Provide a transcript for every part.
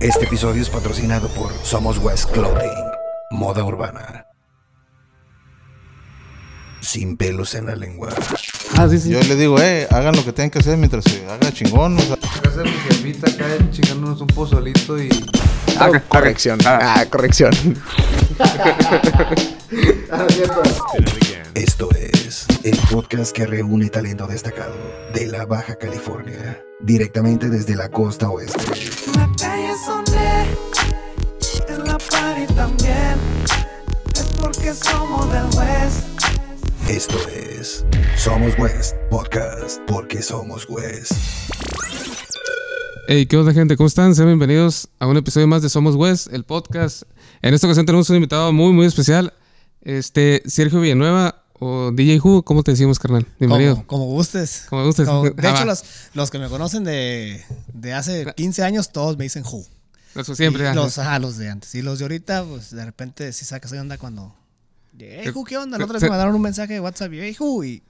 Este episodio es patrocinado por Somos West Clothing, moda urbana. Sin pelos en la lengua. Ah, sí, sí. Yo le digo, eh, hagan lo que tengan que hacer mientras se haga chingón. O sea, Casa de mi jefita acá chingándonos un pozolito y. Ah, corrección. Ah, corrección. Esto es el podcast que reúne talento destacado de la Baja California, directamente desde la costa oeste. La calle son de, en la party también. Es porque somos del West. Esto es Somos West Podcast, porque somos West. Hey, ¿qué onda, gente? ¿Cómo están? Sean bienvenidos a un episodio más de Somos West, el podcast. En esta ocasión tenemos un invitado muy, muy especial. Este, Sergio Villanueva o DJ Who, ¿cómo te decimos, carnal? Bienvenido. Como, como gustes. Como gustes. Como- de Ah, hecho, los, los que me conocen de, de hace 15 años, todos me dicen Who. Eso siempre. Ah, los, ajá, los de antes. Y los de ahorita, pues de repente sí sacas de onda cuando. Hey, Who, ¿qué onda? La otra vez me mandaron un mensaje de WhatsApp y, hey, Who, y.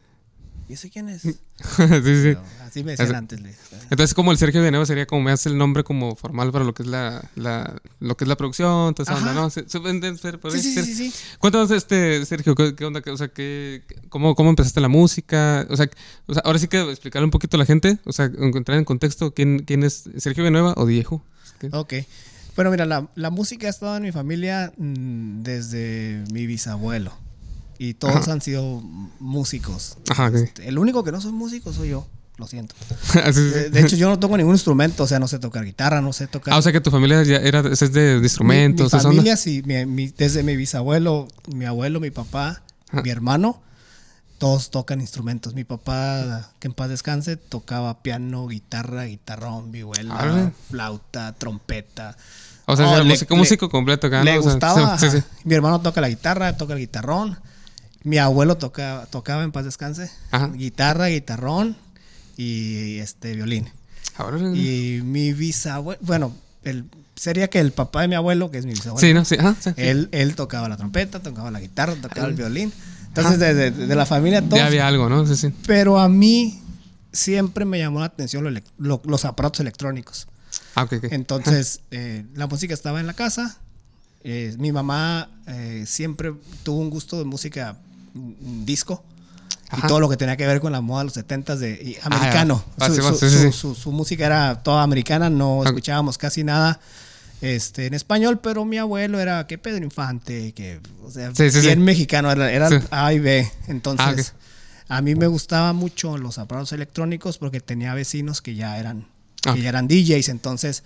¿Y ese quién es? sí, sí. Pero así me decían antes. le- Entonces, como el Sergio Villanueva sería como me hace el nombre como formal para lo que es la, la lo que es la producción, toda esa onda. ¿no? Se- Sí, sí, sí, sí. Cuéntanos, este, Sergio, ¿qué, qué onda? O sea, ¿qué, cómo, ¿cómo empezaste la música? O sea, o sea, ahora sí que explicarle un poquito a la gente, o sea, encontrar en contexto quién, quién es Sergio Villanueva o Viejo. Ok. Bueno, mira, la, la música ha estado en mi familia mm, desde mi bisabuelo. Y todos Ajá. han sido músicos. Ajá. Este, el único que no soy músico soy yo. Lo siento. Es. De, de hecho, yo no toco ningún instrumento, o sea, no sé tocar guitarra, no sé tocar. Ah, o sea que tu familia ya era, es de, mi, instrumentos, mi onda. familia, sí, mi- mi- desde mi bisabuelo, mi abuelo, mi papá, Ajá. mi hermano, todos tocan instrumentos. Mi papá, que en paz descanse, tocaba piano, guitarra, guitarrón, vihuela, Árale. flauta, trompeta. O sea, Oh, era le- músico, le- músico completo acá, Le ¿no? O sea, gustaba. sí, sí. Mi hermano toca la guitarra, toca el guitarrón. Mi abuelo toca, tocaba en paz descanse, Ajá. guitarra, guitarrón y este violín. Ahora, Y mi bisabuelo, bueno, el, sería que el papá de mi abuelo, que es mi bisabuelo, sí, ¿no? Sí, ajá, sí. él, él tocaba la trompeta, tocaba la guitarra, tocaba el violín. Entonces, de, de- de la familia todos. Ya había algo, ¿no? Sí, sí. Pero a mí siempre me llamó la atención lo elec- lo- los aparatos electrónicos. Ah, ok, ok. Entonces, eh, la música estaba en la casa. Eh, mi mamá eh, siempre tuvo un gusto de música disco. Ajá. Y todo lo que tenía que ver con la moda de los 70s de Ah, americano. Ah, su- sí, sí, su- sí. su- su música era toda americana, no Ah. escuchábamos casi nada este, en español, pero mi abuelo era que Pedro Infante, que, o sea, Sí, sí, bien mexicano, era, era. A y B. Entonces, Ah, a mí me gustaban mucho los aparatos electrónicos porque tenía vecinos que ya eran, Ah. que ya eran DJs, entonces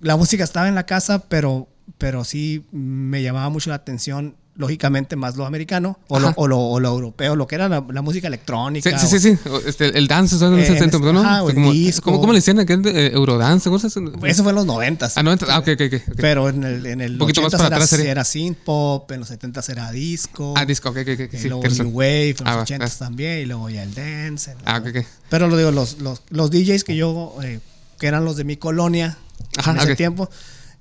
la música estaba en la casa, pero, pero sí me llamaba mucho la atención, lógicamente más lo americano o, lo, o, lo, o lo europeo, lo que era la, la música electrónica. Sí, sí, o- sí, sí. Este, el dance, ¿sabes? En Eh, en ¿no? ajá, o el como, disco. ¿cómo, cómo le decían aquel eh, Eurodance? ¿Cómo se hace? Eso fue en los noventas. Ah, no, ah, ok, ok, ok. Pero en el, en el poquito más 80s para era, atrás sería. era synth pop, en los 70s era disco. Ah, disco, ok, ok, ok. y Sí, luego New. Wave, en los Ah, va, 80s ah. también, y luego ya el dance. el- Ah, ok, ok. Pero lo digo, los, los, los DJs que yo, eh, que eran los de mi colonia Ajá, en ese ok. tiempo,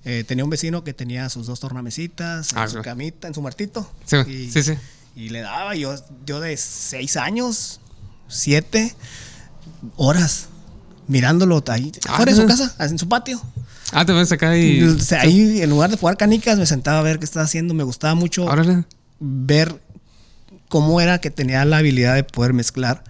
eh, tenía un vecino que tenía sus dos tornamesitas, en Ah, su camita, en su muertito. Sí, y, sí, sí. y le daba, yo, yo de seis años, siete horas, mirándolo ahí, Ah, afuera de su casa, en su patio. Ah, te ves acá y. O sea, ahí, en lugar de jugar canicas, me sentaba a ver qué estaba haciendo. Me gustaba mucho Órale. ver cómo era que tenía la habilidad de poder mezclar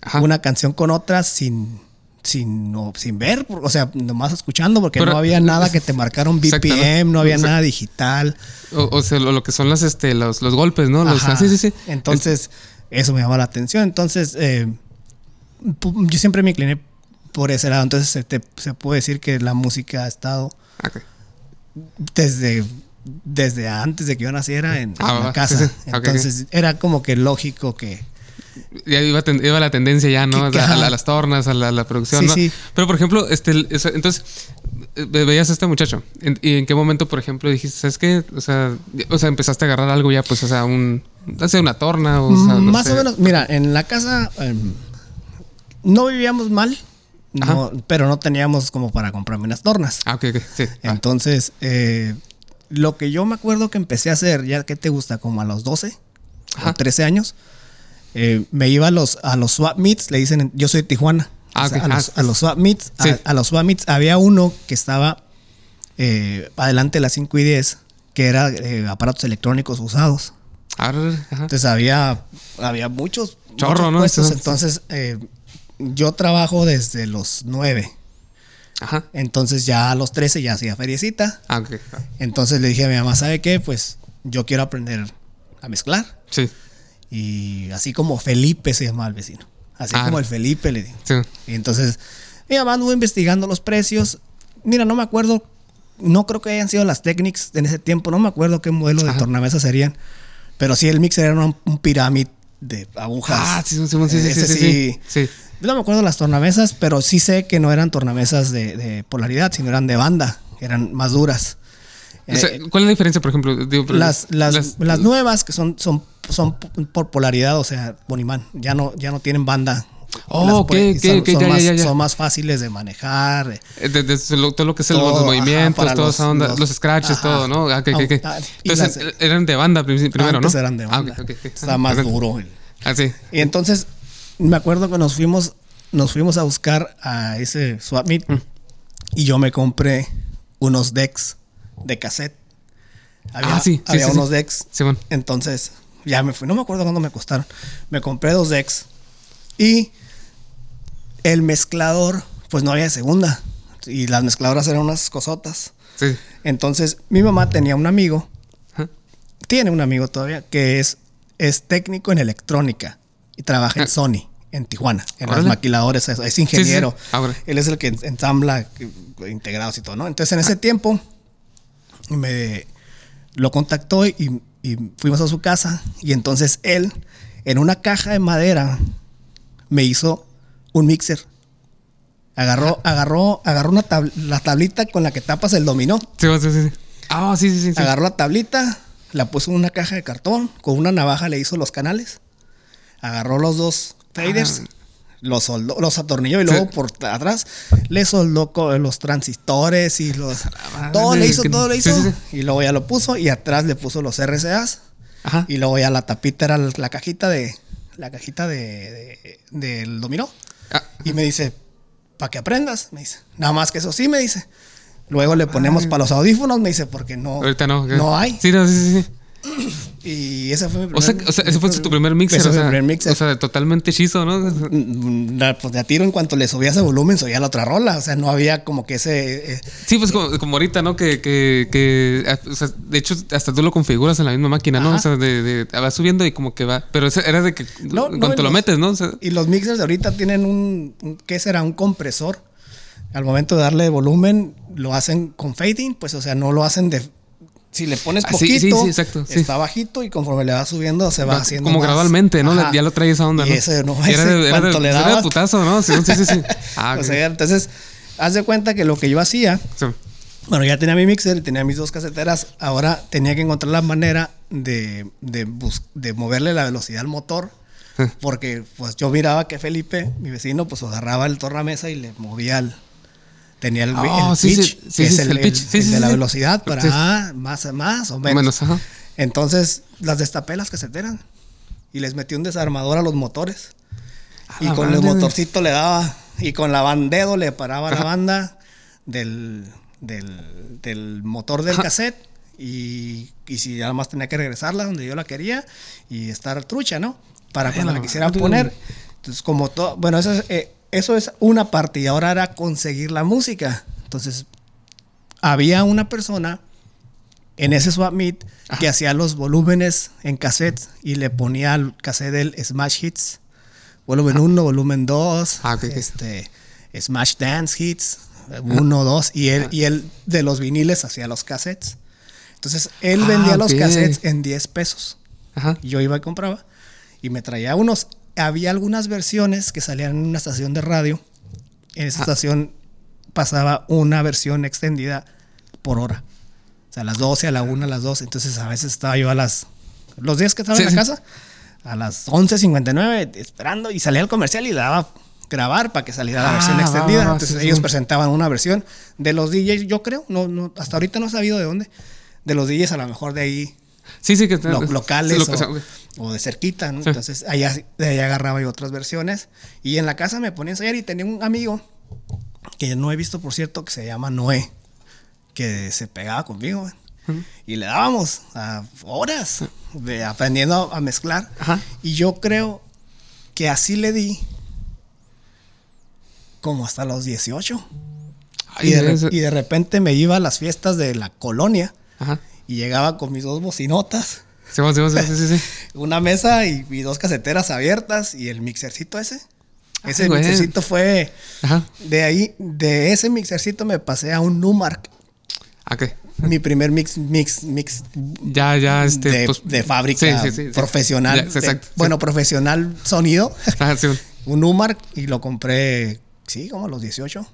Ajá. una canción con otra sin sin no, sin ver, o sea, nomás escuchando porque Pero- no había nada que te marcara un. BPM, no había nada digital. O, o sea, lo, que son las, este, los, los golpes, ¿no? Los, ah, sí, sí, sí. Entonces, eso me llamó la atención. Entonces, eh, yo siempre me incliné por ese lado. Entonces, se, te- se puede decir que la música ha estado Ah, ok. desde, desde antes de que yo naciera en, Ah, en la casa. Entonces, era como que lógico que, Ya iba, ten- iba la tendencia ya, ¿no? A, las tornas, a la, a la producción, Sí, ¿no? sí. Pero, por ejemplo, este, entonces, eh, veías a este muchacho. ¿Y en qué momento, por ejemplo, dijiste, ¿sabes qué? O sea, o sea, empezaste a agarrar algo ya, pues, o sea, un... Hace una torna, o sea, no Más sé. o menos, mira, en la casa em, no vivíamos mal, no, pero no teníamos como para comprarme unas tornas. Ah, ok, ok, sí. Ah, Entonces, eh, lo que yo me acuerdo que empecé a hacer, ya que te gusta, como a los 12 Ajá. o 13 años, eh, me iba a los, a los swap meets, le dicen, en- yo soy de Tijuana. Ah, O sea, ok. a, los, Ah, a los swap meets, a- sí. a, los swap meets había uno que estaba eh, adelante de las 5 y 10, que era eh, aparatos electrónicos usados. Ajá. Entonces había, había muchos, Chorro, muchos ¿no? puestos. Entonces- Entonces, eh, yo trabajo desde los 9. Ajá. Entonces ya a los 13 ya hacía feriecita. Ah. Entonces le dije a mi mamá, ¿sabe qué? Pues yo quiero aprender a mezclar. Sí. Y así como Felipe se llamaba el vecino. Así Ah. como el Felipe le digo. Sí. Y entonces mi mamá anduvo investigando los precios. Mira, no me acuerdo, no creo que hayan sido las Technics en ese tiempo, no me acuerdo qué modelo de tornamesa serían. Pero sí, el mixer era un, un pirámide de agujas. Ah, sí, sí, sí, sí, sí, Ese sí, sí. Sí. No me acuerdo las tornamesas, pero sí sé que no eran tornamesas de, de polaridad, sino eran de banda, eran más duras. O sea, Eh, ¿Cuál es la diferencia, por ejemplo? Digo, por- las, las, las nuevas que son, son, son por polaridad, o sea, Bonimán, ya no, ya no tienen banda. Oh, Las ok, puede- ok, son, son ya, más, ya, ya. son más fáciles de manejar. Eh, de- de- lo- todo lo que es el- Todo, los ajá, movimientos, toda los- esa onda, los, los- scratches, ajá. todo, ¿no? Ah. Ah, Entonces, eran de banda prim- primero, Antes ¿no? eran de Ah, banda. Está más duro. el- Ah, sí. Y entonces me acuerdo que nos fuimos, nos fuimos a buscar a ese swap meet Mm. y yo me compré unos decks de cassette. Había, Ah, sí, había sí, unos sí. decks. Simón. Entonces ya me fui, no me acuerdo cuándo me costaron. Me compré dos decks y el mezclador, pues no había de segunda. Y las mezcladoras eran unas cosotas. Sí. Entonces mi mamá tenía un amigo tiene un amigo todavía que es, es técnico en electrónica y trabaja en Ah. Sony, en Tijuana, en Órale. los maquiladores, es, es ingeniero. Sí. Ah. Él es el que ensambla integrados y todo, ¿no? Entonces en ese tiempo me lo contactó y, y fuimos a su casa y entonces él en una caja de madera me hizo un mixer. Agarró, agarró, agarró una tab- la tablita con la que tapas el dominó. Sí, sí, sí. Ah, sí, sí, sí. sí. Agarró la tablita, la puso en una caja de cartón, con una navaja le hizo los canales, agarró los dos faders, los soldó, los atornilló y. Sí. luego por atrás le soldó los transistores y los madre, todo le hizo, que- todo le sí, hizo sí, y luego ya lo puso y atrás le puso los RCAs Ajá. y luego ya la tapita era la cajita de la cajita de, de- del dominó Ah, y me dice, para que aprendas, me dice. Nada más que eso sí, me dice. Luego le ponemos para los audífonos, me dice, porque no. ahorita no. No hay. Sí, no, sí, sí. Y ese fue mi O sea, primer- o sea, ese fue tu primer mixer. Ese o sea, mi primer mixer. O sea, totalmente hechizo, ¿no? Mm, la- pues de a tiro en cuanto le subía ese volumen, subía la otra rola. O sea, no había como que ese. eh, Sí, pues como, como ahorita, ¿no? Que, que, que ah, o sea, de hecho, hasta tú lo configuras en la misma máquina, ¿no? Ajá. O sea, de, de- va subiendo y como que va. Pero era de que No, en no, cuanto y lo los- metes, ¿no? O sea, y los mixers de ahorita tienen un, un- ¿Qué será? Un compresor. Al momento de darle volumen, lo hacen con fading, pues, o sea, no lo hacen de. Si le pones Ah, sí, sí, poquito, exacto, está bajito y conforme le va subiendo, se va va haciendo. como más. gradualmente, ¿no? Ajá. Ya lo trae esa onda, Y ¿no? ese no, Y era, ese, de, era, de, le era de putazo, ¿no? Sí, sí, sí. sí. Ah, O sea, entonces, haz de cuenta que lo que yo hacía, bueno, ya tenía mi mixer y tenía mis dos caseteras, ahora tenía que encontrar la manera de, de, moverle la velocidad al motor, porque pues yo miraba que Felipe, mi vecino, pues agarraba el tornamesa y le movía el... Tenía el, Oh, el sí, sí, pitch, sí, que es el el, pitch. el- de la velocidad para ah, más, más o menos. Menos, ajá. Entonces las destapé las caseteras y les metí un desarmador a los motores. Y con madre, el motorcito le daba. Y con la bandedo le paraba la banda del, del, del motor del Ajá. cassette. Y, y si nada más tenía que regresarla donde yo la quería y estar trucha, ¿no? Para Ay, cuando la quisieran poner. Entonces, como todo. Bueno, eso es, eh, eso es una parte. Y ahora era conseguir la música. Entonces, había una persona en ese swap meet que hacía los volúmenes en cassettes y le ponía al cassette del Smash Hits. Volumen 1, volumen 2, Ah, este, Smash Dance Hits, 1, 2, y él, y él de los viniles hacía los cassettes. Entonces, él Ah, vendía los cassettes en 10 pesos. Ajá. Yo iba y compraba y me traía unos. Había algunas versiones que salían en una estación de radio. En esa Ah. estación pasaba una versión extendida por hora. O sea, a las 12, a la 1, a las 2. Entonces a veces estaba yo a las... Los días que estaba Sí, en sí. la casa, a las 11.59 esperando y salía el comercial y daba grabar para que saliera la Ah, versión extendida. Entonces sí, ellos presentaban una versión de los DJs, yo creo, no, no, hasta ahorita no he sabido de dónde. De los DJs a lo mejor de ahí Sí, sí, que lo- locales sí, lo o, sea, ok. o de cerquita, ¿no? Sí. Entonces allá, de ahí agarraba yo otras versiones. Y en la casa me ponía a ensayar y tenía un amigo que no he visto, por cierto, que se llama Noé. que se pegaba conmigo, güey. Y le dábamos a horas de aprendiendo a, mezclar. Ajá. Y yo creo que así le di como hasta los 18. Ay, y, de, y de repente me iba a las fiestas de la colonia Ajá. Y llegaba con mis dos bocinotas, Sí, sí, sí, sí, sí. una mesa y, y dos caseteras abiertas y el mixercito ese. Ese Ay, güey. mixercito fue Ajá. de ahí, de ese mixercito me pasé a un Numark, Ok. mi primer mix, mix, mix Ya, ya, este. de, pues, de fábrica profesional. Ya, exacto. bueno, profesional sonido, Ajá, sí. un Numark y lo compré, sí, como a los 18.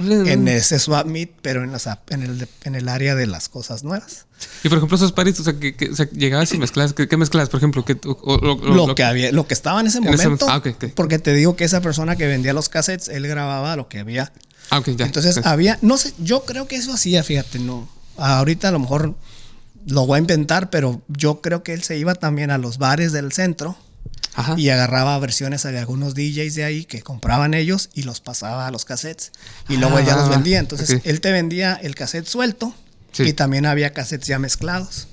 En ese swap meet, pero en, las ap- en, el, en el área de las cosas nuevas. Y por ejemplo, esos paris, o sea, que, que- o sea, llegabas y mezclabas. ¿Qué, qué mezclabas, por ejemplo? ¿Qué, o- o- o- Lo, lo- que había, lo que estaba en ese En ese momento. Ah. Porque te digo que esa persona que vendía los cassettes, él grababa lo que había. Ah, ya. Entonces había, no sé, yo creo que eso hacía, fíjate, no. Ahorita a lo mejor lo voy a inventar, pero yo creo que él se iba también a los bares del centro Ajá. y agarraba versiones de algunos DJs de ahí que compraban ellos y los pasaba a los cassettes y luego Ah, él ya los va. vendía. Entonces él te vendía el cassette suelto Sí. y también había cassettes ya mezclados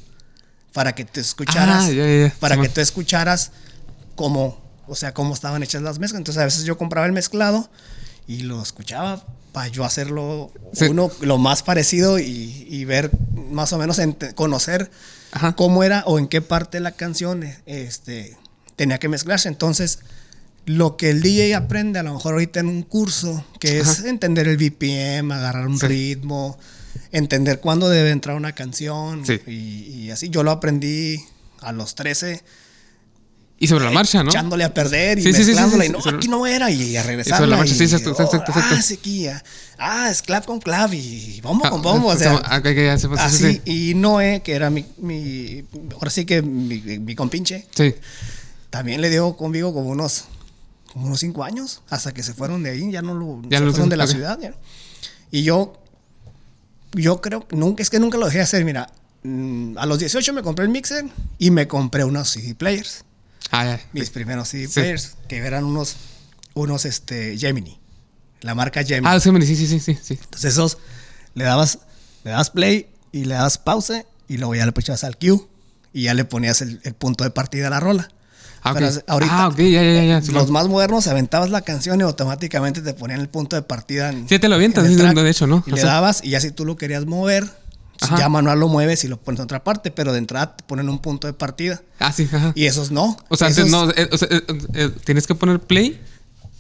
para que te escucharas, Ah, para Sí, que tú escucharas cómo, o sea, cómo estaban hechas las mezclas. Entonces a veces yo compraba el mezclado y lo escuchaba para yo hacerlo Sí. uno lo más parecido y, y ver más o menos conocer Ajá. cómo era o en qué parte de la canción este, tenía que mezclarse. Entonces, lo que el DJ aprende a lo mejor ahorita en un curso, que es Ajá. entender el BPM, agarrar un Sí. ritmo, entender cuándo debe entrar una canción Sí. y, y así. Yo lo aprendí a los 13, Y sobre la marcha, ¿no? echándole a perder y Sí, sí, sí, sí, mezclándola y no, aquí no era y a regresar. sobre la marcha, sí, exacto, exacto, exacto. Ah, es aquí, ah, ah, es clap con clap y bombo con bombo. O Ah, sea, ah, ok, ok, ya se así. sí. Y Noé, que era mi, mi ahora sí que mi, mi compinche, Sí. También le dio conmigo como unos, como unos cinco años, hasta que se fueron de ahí, ya no lo, Ya se no fueron de la ciudad. ya. Y yo, yo creo, nunca, es que nunca lo dejé hacer, mira, mm, a los 18 me compré el mixer y me compré unos CD players, Ah, mis primeros CD Sí. players, que eran unos, unos, este, Gemini, la marca Gemini. Ah, sí, sí, sí, sí, sí, sí. Entonces esos le dabas, le dabas play y le dabas pause y luego ya le puchabas al cue y ya le ponías el, el punto de partida a la rola. Ah. Pero ahorita ah, ok, ya, ya, ya. Sí, los más modernos aventabas la canción y automáticamente te ponían el punto de partida. En, Sí, te lo avientas, en el track. de hecho, ¿no? Y O le sea- dabas y ya si tú lo querías mover, Ajá. ya manual lo mueves y lo pones en otra parte, pero de entrada te ponen un punto de partida. Ah, sí, ajá. Y esos no. O sea, Esos- antes no, eh, o sea, eh, eh, tienes que poner play.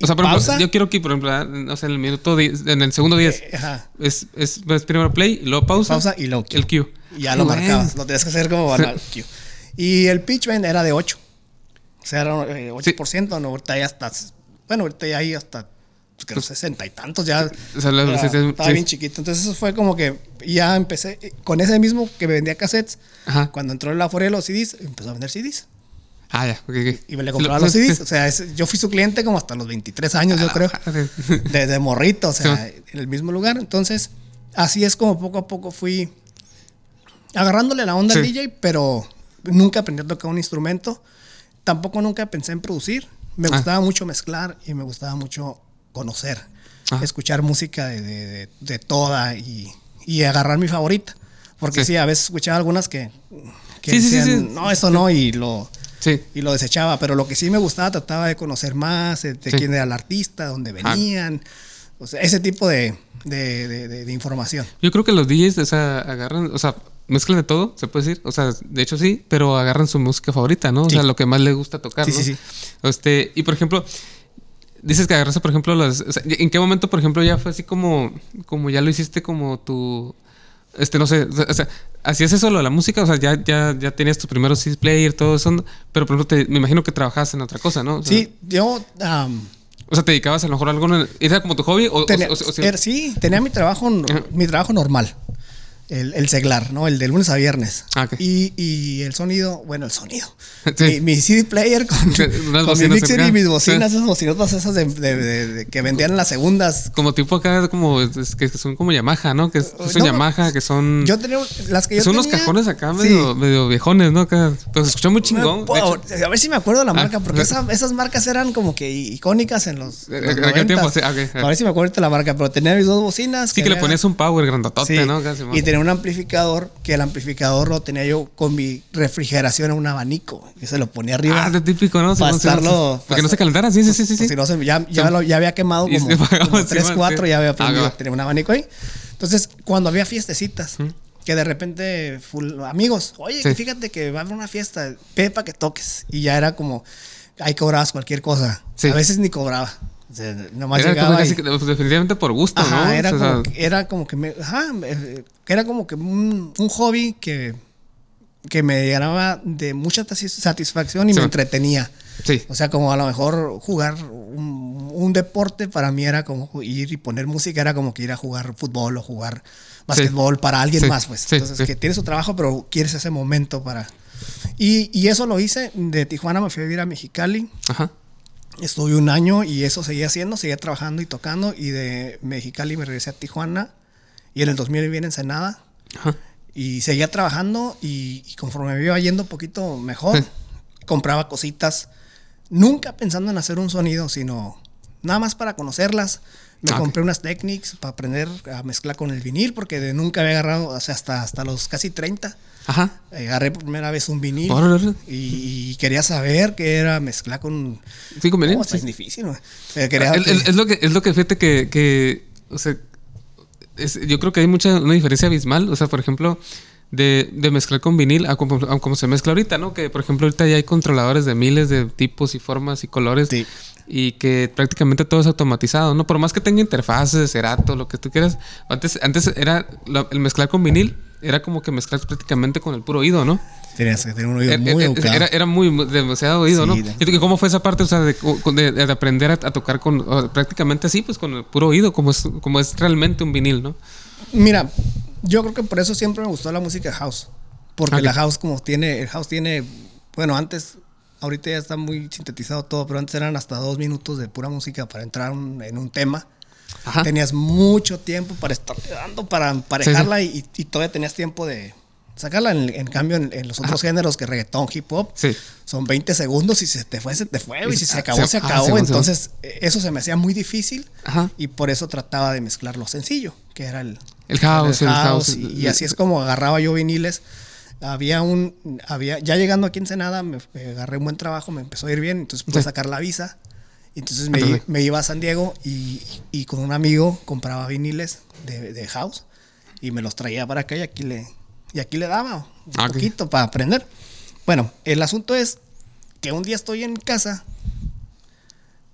O sea, por ejemplo, yo quiero que, por ejemplo, ah, o sea, en el minuto 10, en el segundo 10, Eh, ajá. es, es, es primero play, y luego pausa. Pausa y luego cue. el cue. Y ya lo marcabas. Lo tenías que hacer como manual. cue. Y el pitch bend era de 8. O sea, era eh, 8%. No, ahorita ya hasta. Bueno, ahorita ya hay hasta. pues, Creo 60 y tantos ya. O sea, Era- sí, sí, estaba sí. bien chiquito. Entonces, eso fue como que ya empecé. eh, Con ese mismo que me vendía cassettes. Ajá. Cuando entró la fuera de los CDs, empezó a vender CDs. Ah, ya, ok, ok. Y me le Sí, compraba lo- los sí, CDs. sí. O sea, es- yo fui su cliente como hasta los 23 años, yo creo. Ah, sí. Desde morrito, o sea, Sí. en el mismo lugar. Entonces, así es como poco a poco fui agarrándole la onda al Sí. DJ, pero nunca aprendí a tocar un instrumento. Tampoco nunca pensé en producir. Me Ah. gustaba mucho mezclar y me gustaba mucho conocer, Ajá. escuchar música de, de- de- de toda y, y agarrar mi favorita. Porque Sí. sí. a veces escuchaba algunas que, que Sí, sí, sí, decían, sí. no, eso no, y lo, Sí. y lo desechaba. Pero lo que sí me gustaba, trataba de conocer más, de, quién era el artista, dónde Ah. venían, o sea, ese tipo de, de- de- de- de información. Yo creo que los DJs, o sea, agarran, o sea, mezclan de todo, se puede decir. O sea, de hecho sí, pero agarran su música favorita, ¿no? O Sí. sea, lo que más les gusta tocar, Sí, ¿no? sí, sí. Este, y por ejemplo, dices que agarraste, por ejemplo, las. o sea, ¿En qué momento, por ejemplo, ya fue así como, como ya lo hiciste como tu. Este, no sé, o sea, ¿hacías eso lo de la música? O sea, ya, ya, ya tenías tu primeros CD player, todo eso, pero por ejemplo, te- me imagino que trabajabas en otra cosa, ¿no? O sea, Sí, yo O sea, te dedicabas a lo mejor a algo, ¿era como tu hobby? O, o- tenía, o- o- o- era- sí, tenía mi trabajo, Ajá. mi trabajo normal. El, el seglar, ¿no? El de lunes a viernes. Ah, ok. y, y el sonido, bueno, el sonido. Sí. Mi, mi CD player con, mi mixer y mis bocinas, Sí. esas bocinotas esas de, de- de- de- que vendían en las segundas. Como tipo acá, como es que son como Yamaha, ¿no? Que son No, Yamaha, que son. Yo tenía las que yo son unos cajones acá Sí. medio, medio viejones, ¿no? Acá, pero se escucha muy chingón. Hecho. a ver si me acuerdo de la Ah, marca, porque esa- esas marcas eran como que icónicas en los. Eh, los en aquel tiempo, 90s. sí, ah, ok, ah. A ver si me acuerdo de la marca, pero tenía mis dos bocinas. Sí, que le ponías un power grandotote, ¿no? Casi, y tenía un amplificador, que el amplificador lo tenía yo con mi refrigeración en un abanico, que se lo ponía arriba. Ah, de típico, ¿no? Para estarlo- sí. Para que no se calentara, sí, sí, sí, sí. Pues sí. si no se- ya, ya, lo- ya había quemado como, como sí, 3, man, 4, sí. ya había prendido, tenía un abanico ahí. Entonces, cuando había fiestecitas, que de repente, full- amigos, oye, Sí. que fíjate que va a haber una fiesta, ve para que toques. Y ya era como, ahí cobrabas cualquier cosa. Sí. A veces ni cobraba. O sea, nomás Era llegaba casi y- pues, definitivamente por gusto, Ajá, ¿no? era, O sea, como, que- era como que me, ajá, que era como que un, un hobby que, que me llenaba de mucha satis- satisfacción y Sí. me entretenía. Sí. O sea, como a lo mejor jugar un, un deporte para mí era como ir y poner música, era como que ir a jugar fútbol o jugar básquetbol para alguien Sí, más, pues. Entonces, que tienes su trabajo, pero quieres ese momento para... Y, y eso lo hice. De Tijuana me fui a vivir a Mexicali. Ajá. Estuve un año y eso seguía haciendo, seguía trabajando y tocando. Y de Mexicali me regresé a Tijuana. Y en el 2000 viví en Ensenada. Ajá. Y seguía trabajando y, y conforme me iba yendo un poquito mejor, compraba cositas. Nunca pensando en hacer un sonido, sino nada más para conocerlas. Me Ah, compré unas Technics para aprender a mezclar con el vinil, porque de nunca había agarrado, o sea, hasta, hasta los casi 30. Ajá. Agarré por primera vez un vinil y, y quería saber qué era mezclar con... Sí, con vinil, está sí. difícil. Eh, quería El- que- el- es lo que es lo que fíjate que, que o sea, es- yo creo que hay mucha una diferencia abismal, o sea, por ejemplo, de, de mezclar con vinil a como, a como se mezcla ahorita, ¿no? Que por ejemplo ahorita ya hay controladores de miles de tipos y formas y colores Sí. y que prácticamente todo es automatizado, ¿no? Por más que tenga interfaces cerato, lo que tú quieras, antes antes era la- el mezclar con vinil era como que mezclar prácticamente con el puro oído, ¿no? Tenías que tener un oído Era- muy era, educado. era, era muy, muy- demasiado oído, Sí, ¿no? de- ¿Y tú, cómo fue esa parte, o sea, de, de- de aprender a, a tocar con o prácticamente así, pues con el puro oído, como es, como es realmente un vinil, ¿no? Mira, yo creo que por eso siempre me gustó la música house. Porque la house como tiene, el house tiene, bueno, antes, ahorita ya está muy sintetizado todo, pero antes eran hasta dos minutos de pura música para entrar un- en un tema. Ajá. Tenías mucho tiempo para estar dando, para emparejarla Y, y todavía tenías tiempo de sacarla. En, en cambio, en, en los otros géneros que reggaetón, hip hop, Sí. son 20 segundos y si se te fue, se te fue. Y si se Ah, acabó, se- se ah, acabó. Entonces, eh, eso se me hacía muy difícil. Ajá. Y por eso trataba de mezclar lo sencillo, que era el, El house, el house, house. Y, y así es como agarraba yo viniles. Había un, había, ya llegando aquí en Senada, me, me agarré un buen trabajo, me empezó a ir bien, entonces pude Sí. sacar la visa. Entonces me, me iba a San Diego y, y con un amigo compraba viniles de, de house y me los traía para acá y aquí le, y aquí le daba un Ah, poquito para aprender. Bueno, el asunto es que un día estoy en casa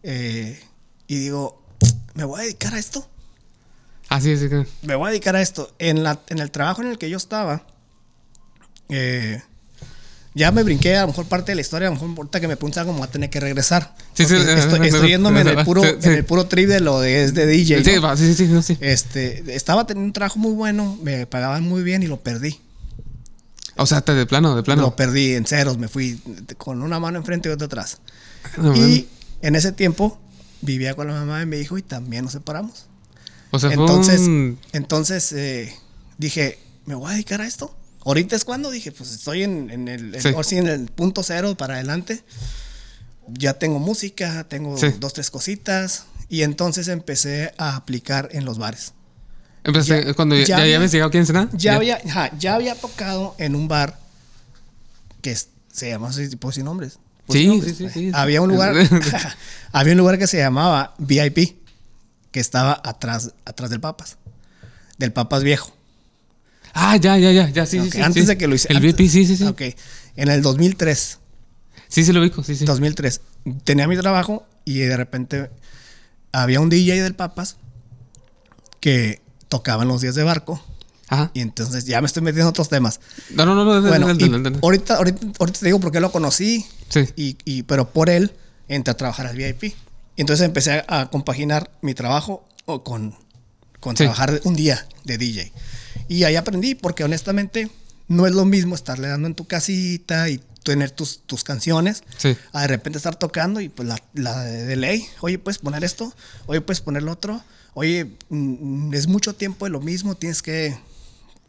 eh, y digo, me voy a dedicar a esto Así es, sí, que- me voy a dedicar a esto. En, la, en el trabajo en el que yo estaba, eh, ya me brinqué a lo mejor parte de la historia, a lo mejor ahorita que me preguntan cómo va a tener que regresar. Sí, sí, estoy, estoy yéndome en el puro, sí, en el puro trip de lo de, es de DJ. Sí, ¿no? sí, sí, sí, sí. Este, estaba teniendo un trabajo muy bueno, me pagaban muy bien y lo perdí. O sea, te de plano, de plano. Lo perdí en ceros, me fui con una mano enfrente y otra atrás. No, man. y en ese tiempo vivía con la mamá de mi hijo y también nos separamos. o sea, Entonces, fue un... entonces eh, dije, ¿me voy a dedicar a esto? Ahorita es cuando dije, pues estoy en, en el, Sí. sí, en el punto cero para adelante. Ya tengo música, tengo Sí. dos, tres cositas. Y entonces empecé a aplicar en los bares. Ya- cuando ya, había- aquí en Ensenada. Ya, había, ya había tocado en un bar que se llama, así, pues sin nombres. Pues, Sí, sí, sí, sí. Había un lugar, había un lugar que se llamaba VIP, que estaba atrás, atrás del Papas, del Papas viejo. Ah, ya, ya, ya, ya, sí, sí, Ok, sí. antes sí. de que lo hice. El antes- VIP, sí, sí, sí. Ok. En el 2003, Sí, sí lo ubico, sí, sí. 2003, tenía mi trabajo y de repente había un DJ del Papas que tocaba en los días de barco. Ajá. Y entonces ya me estoy metiendo en otros temas. No, no, no, no. Bueno, y dale, dale. ahorita, ahorita, ahorita te digo por qué lo conocí. Sí. Y, y- pero por él entré a trabajar al VIP. Y entonces empecé a, compaginar mi trabajo con, con Sí. trabajar un día de DJ. Y ahí aprendí, porque honestamente no es lo mismo estarle dando en tu casita y tener tus, tus canciones, Sí. a de repente estar tocando y pues la, la de, de ley, oye, puedes poner esto, oye, puedes poner lo otro, oye, mm, es mucho tiempo de lo mismo, tienes que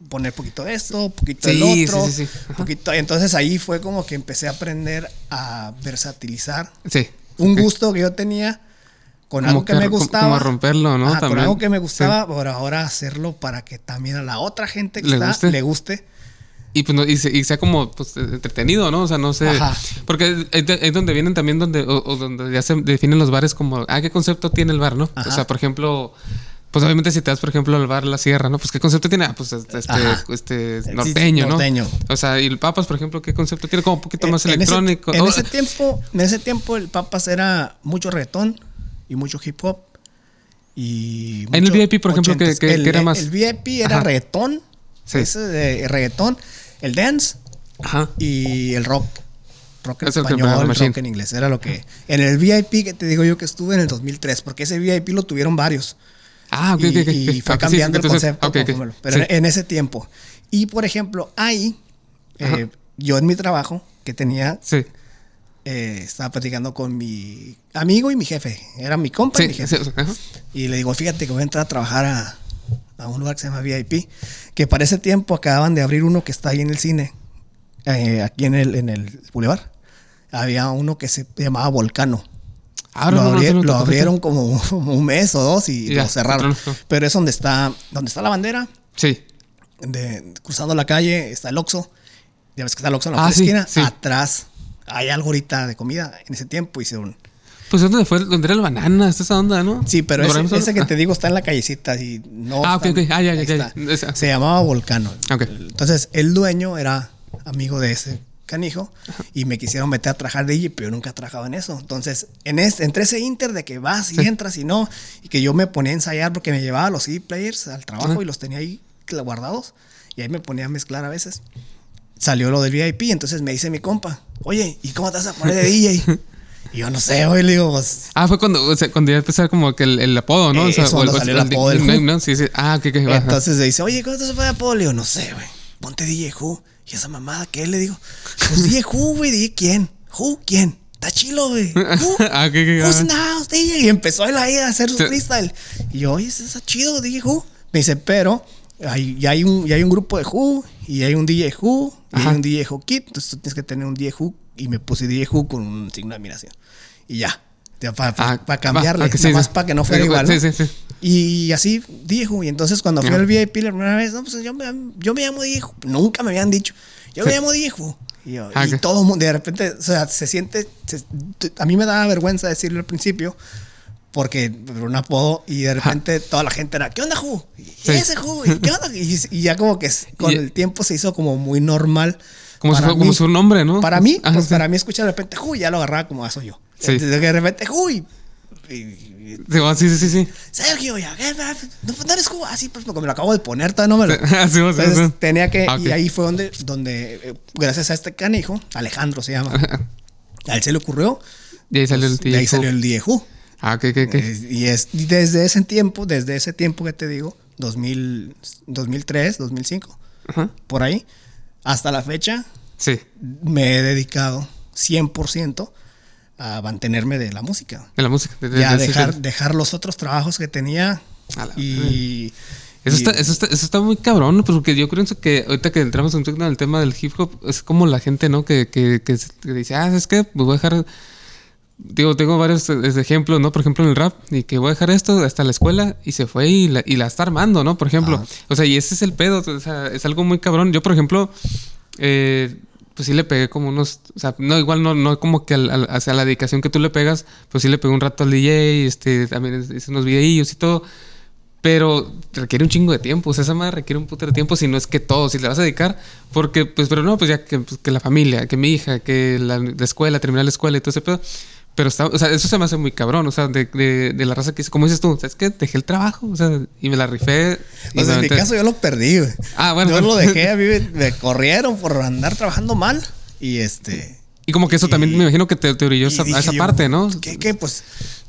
poner poquito de esto, poquito Sí, del otro, sí, poquito, entonces ahí fue como que empecé a aprender a versatilizar Sí. un gusto que yo tenía con Como algo que, que me gustaba. como a romperlo, ¿no? Ajá, con algo que me gustaba, Sí. por ahora hacerlo para que también a la otra gente que Le está guste. le guste. Y, pues, no- y, se- y sea como pues, entretenido, ¿no? O sea, no sé. Ajá. Porque es, de- es donde vienen también donde, o, o donde ya se definen los bares como, ah, ¿qué concepto tiene el bar, no? Ajá. O sea, por ejemplo, pues obviamente si te das, por ejemplo, al bar La Sierra, ¿no? Pues ¿qué concepto tiene? Ah, pues este, este Sí, norteño, ¿no? norteño. O sea, y el Papas, por ejemplo, ¿qué concepto tiene? Como un poquito más En- en ese- electrónico. En Oh, ese, tiempo, en ese tiempo el Papas era mucho reggaetón y mucho hip hop. Y En el VIP, por ejemplo, que- que- el, que era más- El VIP era Ajá. reggaetón. Sí. Ese de reggaetón, el dance Ajá. y el rock. Rock en es español, Machine. rock en inglés. Era lo que. En el VIP que te digo yo que estuve en el 2003, porque ese VIP lo tuvieron varios. Ah, ok, y, y ok. fue sí, cambiando el entonces- concepto. conforme lo- pero Sí. en, ese tiempo. Y por ejemplo, ahí, eh, yo en mi trabajo que tenía, Sí. Eh, estaba platicando con mi amigo y mi jefe. Era mi compa y mi jefe. Y le digo, fíjate que voy a entrar a trabajar a, a un lugar que se llama VIP. Que para ese tiempo acababan de abrir uno que está ahí en el cine. eh, aquí en el, en el Boulevard. Había uno que se llamaba Volcano. Ahora lo no, no, abri- no, no, lo no, abrieron como, como un mes o dos y ya, lo cerraron. Pero es donde está, donde está la bandera, Sí. de, cruzando la calle, está el Oxxo. Ya ves que está el Oxxo en la Ah, sí, esquina. sí. Atrás hay algo ahorita de comida. En ese tiempo hicieron. Pues es donde fue, donde era el banana, esta esa onda, ¿no? Sí, pero ¿Lo ese, que te digo está en la callecita y no. Ah, ok, está- ok. Ah, ya, ya, ya, está. Se llamaba Volcano. Ok. Entonces, el dueño era amigo de ese canijo y me quisieron meter a trabajar de DJ, pero yo nunca trabajaba en eso. Entonces, en ese, entre ese inter de que vas y Sí. entras y no, y que yo me ponía a ensayar porque me llevaba los CD players al trabajo Ajá. y los tenía ahí guardados y ahí me ponía a mezclar a veces. Salió lo del VIP, entonces me dice mi compa, oye, ¿y cómo te vas a poner de DJ? Y yo no sé, güey, le digo, pues Ah, fue cuando, o sea, cuando ya empezó como que el, el apodo, ¿no? Eh, es cuando salió el apodo del Who. ¿no? Sí, sí. Ah, ok, ok. Entonces le dice, oye, ¿cómo te se fue de apodo? Le digo, no sé, güey. Ponte DJ Who. Y esa mamada, ¿qué? Le digo, pues DJ Who, güey. DJ quién? Who, ¿quién? Está chilo, güey. Who. Ah, ok, ok, Who's house, DJ. Y empezó él ahí a hacer su freestyle. Y yo, oye, está chido, DJ Who. Me dice, pero hay, ya, hay un, ya hay un grupo de Who y hay un DJ Who y Ajá. hay un DJ Who Kit. Entonces tú tienes que tener un DJ Who. Y me puse DJ Who con un signo de admiración. Y ya. Para Ah, va, cambiarle. ok, sí, nada más sí. para que no fuera Sí, igual. ¿no? Y así dijo. Y entonces cuando fui al VIP la primera vez, no, pues yo me, yo me llamo Diego. Nunca me habían dicho. Yo me llamo Diego. Y, yo- Ah, y todo el mundo, de repente, o sea, se siente. se- a mí me daba vergüenza decirlo al principio. Porque era un apodo y de repente toda la gente era, ¿qué onda, Ju? ¿Y Sí. ese Ju? ¿Y qué onda? Y, y ya como que con Y- el tiempo se hizo como muy normal. Como, si para fue- como mí. su nombre, ¿no? Para mí, Ajá, pues sí. para mí escuchar de repente Ju, ya lo agarraba como eso yo. Sí. Entonces, de repente Ju y- Sí, sí, sí, sí. Sergio, ya, ¿qué? no, no eres Cuba, así pues porque me lo acabo de poner, todavía no me lo. Ah, Entonces tenía que, Ah, y ahí fue donde, donde eh, gracias a este canijo, Alejandro se llama, a él se le ocurrió, Y ahí salió el pues, el Dieju. Ah, ok, ok. Eh, Y, es, y desde ese tiempo, desde ese tiempo que te digo, 2000, 2003, 2005, Ajá. por ahí, hasta la fecha, Sí. me he dedicado 100% a mantenerme de la música. De la música. de- de- Ya de- dejar, de- dejar los otros trabajos que tenía A la y... Eso y- está, eso, está, eso está muy cabrón, ¿no? porque yo creo que ahorita que entramos en el tema del hip hop, es como la gente, ¿no? Que, que, que, que dice, ah, es que voy a dejar. Digo, tengo varios eh, ejemplos, ¿no? Por ejemplo, en el rap, y que voy a dejar esto hasta la escuela y se fue y la, y la está armando, ¿no? Por ejemplo. Ah. O sea, y ese es el pedo, o sea, es algo muy cabrón. Yo, por ejemplo, eh, pues sí le pegué como unos, o sea, no, igual no, no como que al, al- hacia la dedicación que tú le pegas, pues sí le pegué un rato al DJ, este, también hice unos videillos y todo. Pero requiere un chingo de tiempo. O sea, esa madre requiere un puto de tiempo. Si no es que todo, si le vas a dedicar. Porque, pues, pero no, pues ya que, pues, que la familia, que mi hija, que la, la escuela, terminar la escuela y todo ese pedo. Pero está, o sea, eso se me hace muy cabrón. O sea, de, de, de la raza que dice, como dices tú, ¿sabes qué? Dejé el trabajo, o sea, y me la rifé. O sea, en mi caso yo lo perdí, güey. Ah, bueno, Yo bueno. lo dejé, a mí me, me corrieron por andar trabajando mal. Y este. Y como que eso también me imagino que te, te orilló esa, a esa yo, parte, ¿no? ¿Qué, qué? Pues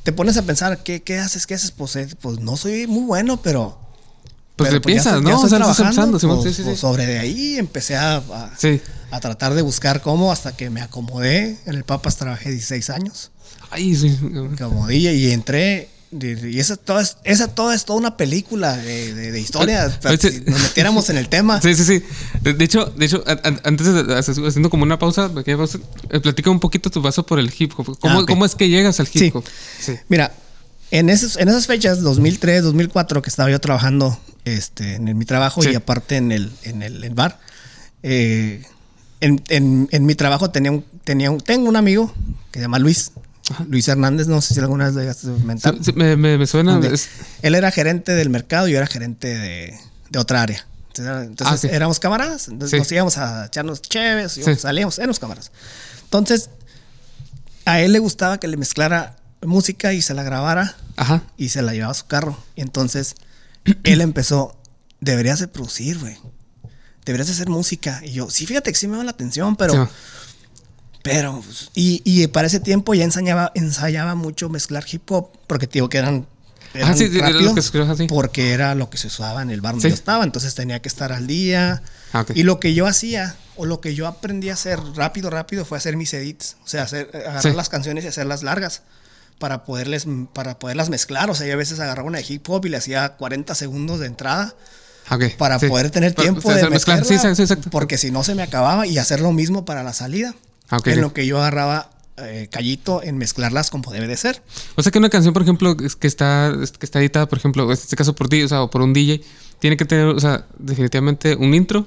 te pones a pensar, ¿qué, qué haces? ¿Qué haces? Pues, eh, pues no soy muy bueno, pero. Pues empiezas, ya- ya ¿no? O sea, estás trabajando, Simón, pues, sí, sí, pues, sí. sobre de ahí empecé a, a tratar de buscar cómo hasta que me acomodé. En el Papas trabajé 16 años Ay, sí. como DJ y entré. Y esa toda es, esa toda es toda una película de, de- de historia. que nos metiéramos en el tema. Sí, sí, sí. De, hecho, de hecho, antes haciendo como una pausa, pausa, eh, platica un poquito tu paso por el hip hop. ¿Cómo, Ah, cómo es que llegas al hip Sí. hop? Sí. Mira, en, esos, en esas fechas, 2003, 2004, que estaba yo trabajando este, en, mi trabajo Sí. y aparte en el, en el, el bar, eh, en, en- en mi trabajo tenía un, tenía un, tengo un amigo que se llama Luis. Luis Hernández, no sé si alguna vez lo llegaste a comentar. Sí, sí, me, me- me suena. es- Él era gerente del mercado y yo era gerente de, de otra área. Entonces, Ah, sí. éramos camaradas. Entonces nos íbamos a echarnos chéves, Sí. salíamos, éramos camaradas. Entonces, a él le gustaba que le mezclara música y se la grabara Ajá. y se la llevaba a su carro. Y entonces él empezó, deberías de producir, güey. Deberías de hacer música. Y yo, sí, fíjate que sí me llama la atención, pero... Pero, y, y para ese tiempo ya ensayaba, ensayaba mucho mezclar hip hop, porque digo que eran. eran Ah, sí, era lo que sí. Porque era lo que se usaba en el bar donde Sí. yo estaba, entonces tenía que estar al día. Ah. Y lo que yo hacía, o lo que yo aprendí a hacer rápido, rápido, fue hacer mis edits. O sea, hacer, agarrar Sí. las canciones y hacerlas largas para, poderles, para poderlas mezclar. O sea, yo a veces agarraba una de hip hop y le hacía 40 segundos de entrada Ah, para poder tener tiempo de mezclar. mezclarla, porque si no se me acababa y hacer lo mismo para la salida. Ah, en lo que yo agarraba eh, callito en mezclarlas como debe de ser. O sea que una canción, por ejemplo, que está, es que está editada, por ejemplo, en este caso por ti, o sea, o por un DJ, tiene que tener, o sea, definitivamente un intro,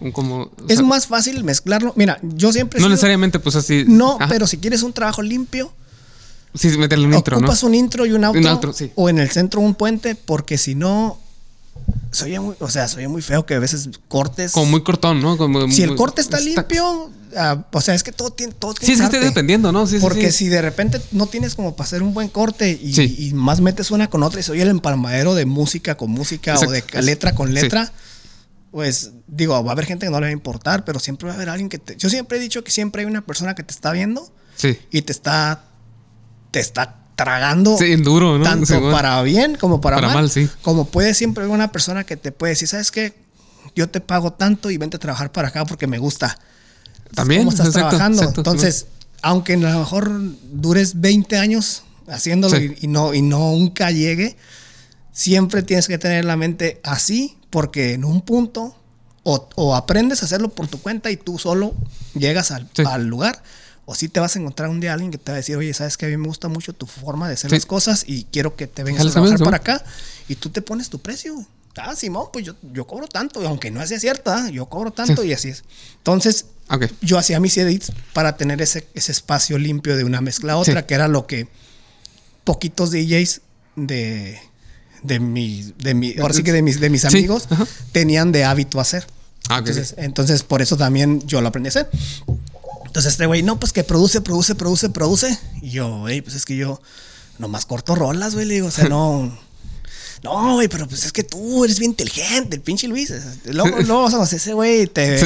un como. es sea, más fácil mezclarlo. Mira, yo siempre No sido- necesariamente, pues así. No, Ajá. pero si quieres un trabajo limpio, Sí, meterle un intro, ¿no? ocupas un intro y un outro, Un outro, sí. o en el centro un puente, porque si no soy muy, o sea, soy muy feo que a veces cortes. Como muy cortón, ¿no? Como si el corte está limpio, o sea, es que todo tiene todo Sí, tiene es que arte. dependiendo, ¿no? Sí, sí, Porque sí. si de repente no tienes como para hacer un buen corte y, Sí. y más metes una con otra y soy el empalmadero de música con música Exacto. o de letra con Sí. letra, pues digo, va a haber gente que no le va a importar, pero siempre va a haber alguien que te... Yo siempre he dicho que siempre hay una persona que te está viendo Sí. y te está... Te está tragando Sí, en duro, ¿no? tanto Sí, bueno. para bien como para, Para mal. mal, sí. Como puede siempre haber una persona que te puede decir, ¿sabes qué? Yo te pago tanto y vente a trabajar para acá porque me gusta También. cómo estás exacto, trabajando. exacto, Entonces, aunque a lo mejor dures 20 años haciéndolo Sí. y, y no, y no nunca llegue, siempre tienes que tener la mente así, porque en un punto o, o aprendes a hacerlo por tu cuenta y tú solo llegas al, Sí. al lugar. O si te vas a encontrar un día alguien que te va a decir, oye, sabes que a mí me gusta mucho tu forma de hacer Sí. las cosas y quiero que te vengas a trabajar para acá. Y tú te pones tu precio. Ah, Simón, pues yo, yo cobro tanto, aunque no sea cierto, ¿ah? yo cobro tanto Sí. y así es. Entonces, Ok. yo hacía mis edits para tener ese, ese espacio limpio de una mezcla a otra, Sí. que era lo que poquitos DJs de, de mi, de mi, ahora sí que de mis, de mis Sí, amigos ajá. tenían de hábito hacer. Ah, ok, entonces, entonces, por eso también yo lo aprendí a hacer. Entonces, este güey, no, pues que produce, produce, produce, produce. Y yo, güey, pues es que yo nomás corto rolas, güey, le digo, o sea, no. No, güey, pero pues es que tú eres bien inteligente, el pinche Luis. Luego, luego, o sea, ese güey te,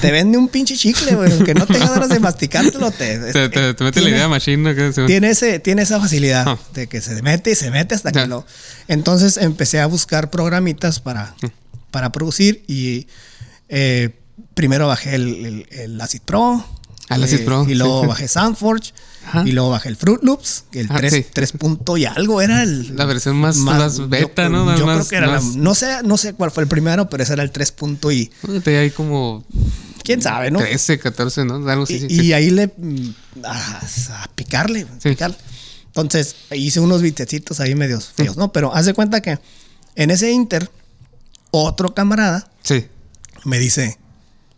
te vende un pinche chicle, güey. Aunque no tengas ganas de masticártelo, te, Te, te, te mete la idea machine. que se- tiene, ese, tiene esa facilidad Ah. de que se mete y se mete hasta que lo. Entonces empecé a buscar programitas para, Mm. para producir y eh, primero bajé el, el- el Acid Pro. Ah, el Acid eh, Pro, Y luego bajé Soundforge. Ajá. Y luego bajé el Fruit Loops, el Ah, 3, sí. 3 punto y algo era el. La versión más- más beta, yo, ¿no? Más- Yo creo que era la- no, sé, no sé cuál fue el primero, pero ese era el 3 punto y. Te hay como Quién sabe, ¿no? 13, 14, ¿no? Algo así. Y, sí, y sí. ahí le. mm, A, a picarle. a Sí. picarle. Entonces, hice unos bitecitos ahí medios feos, ¿no? Pero haz de cuenta que en ese Inter, otro camarada Sí. me dice: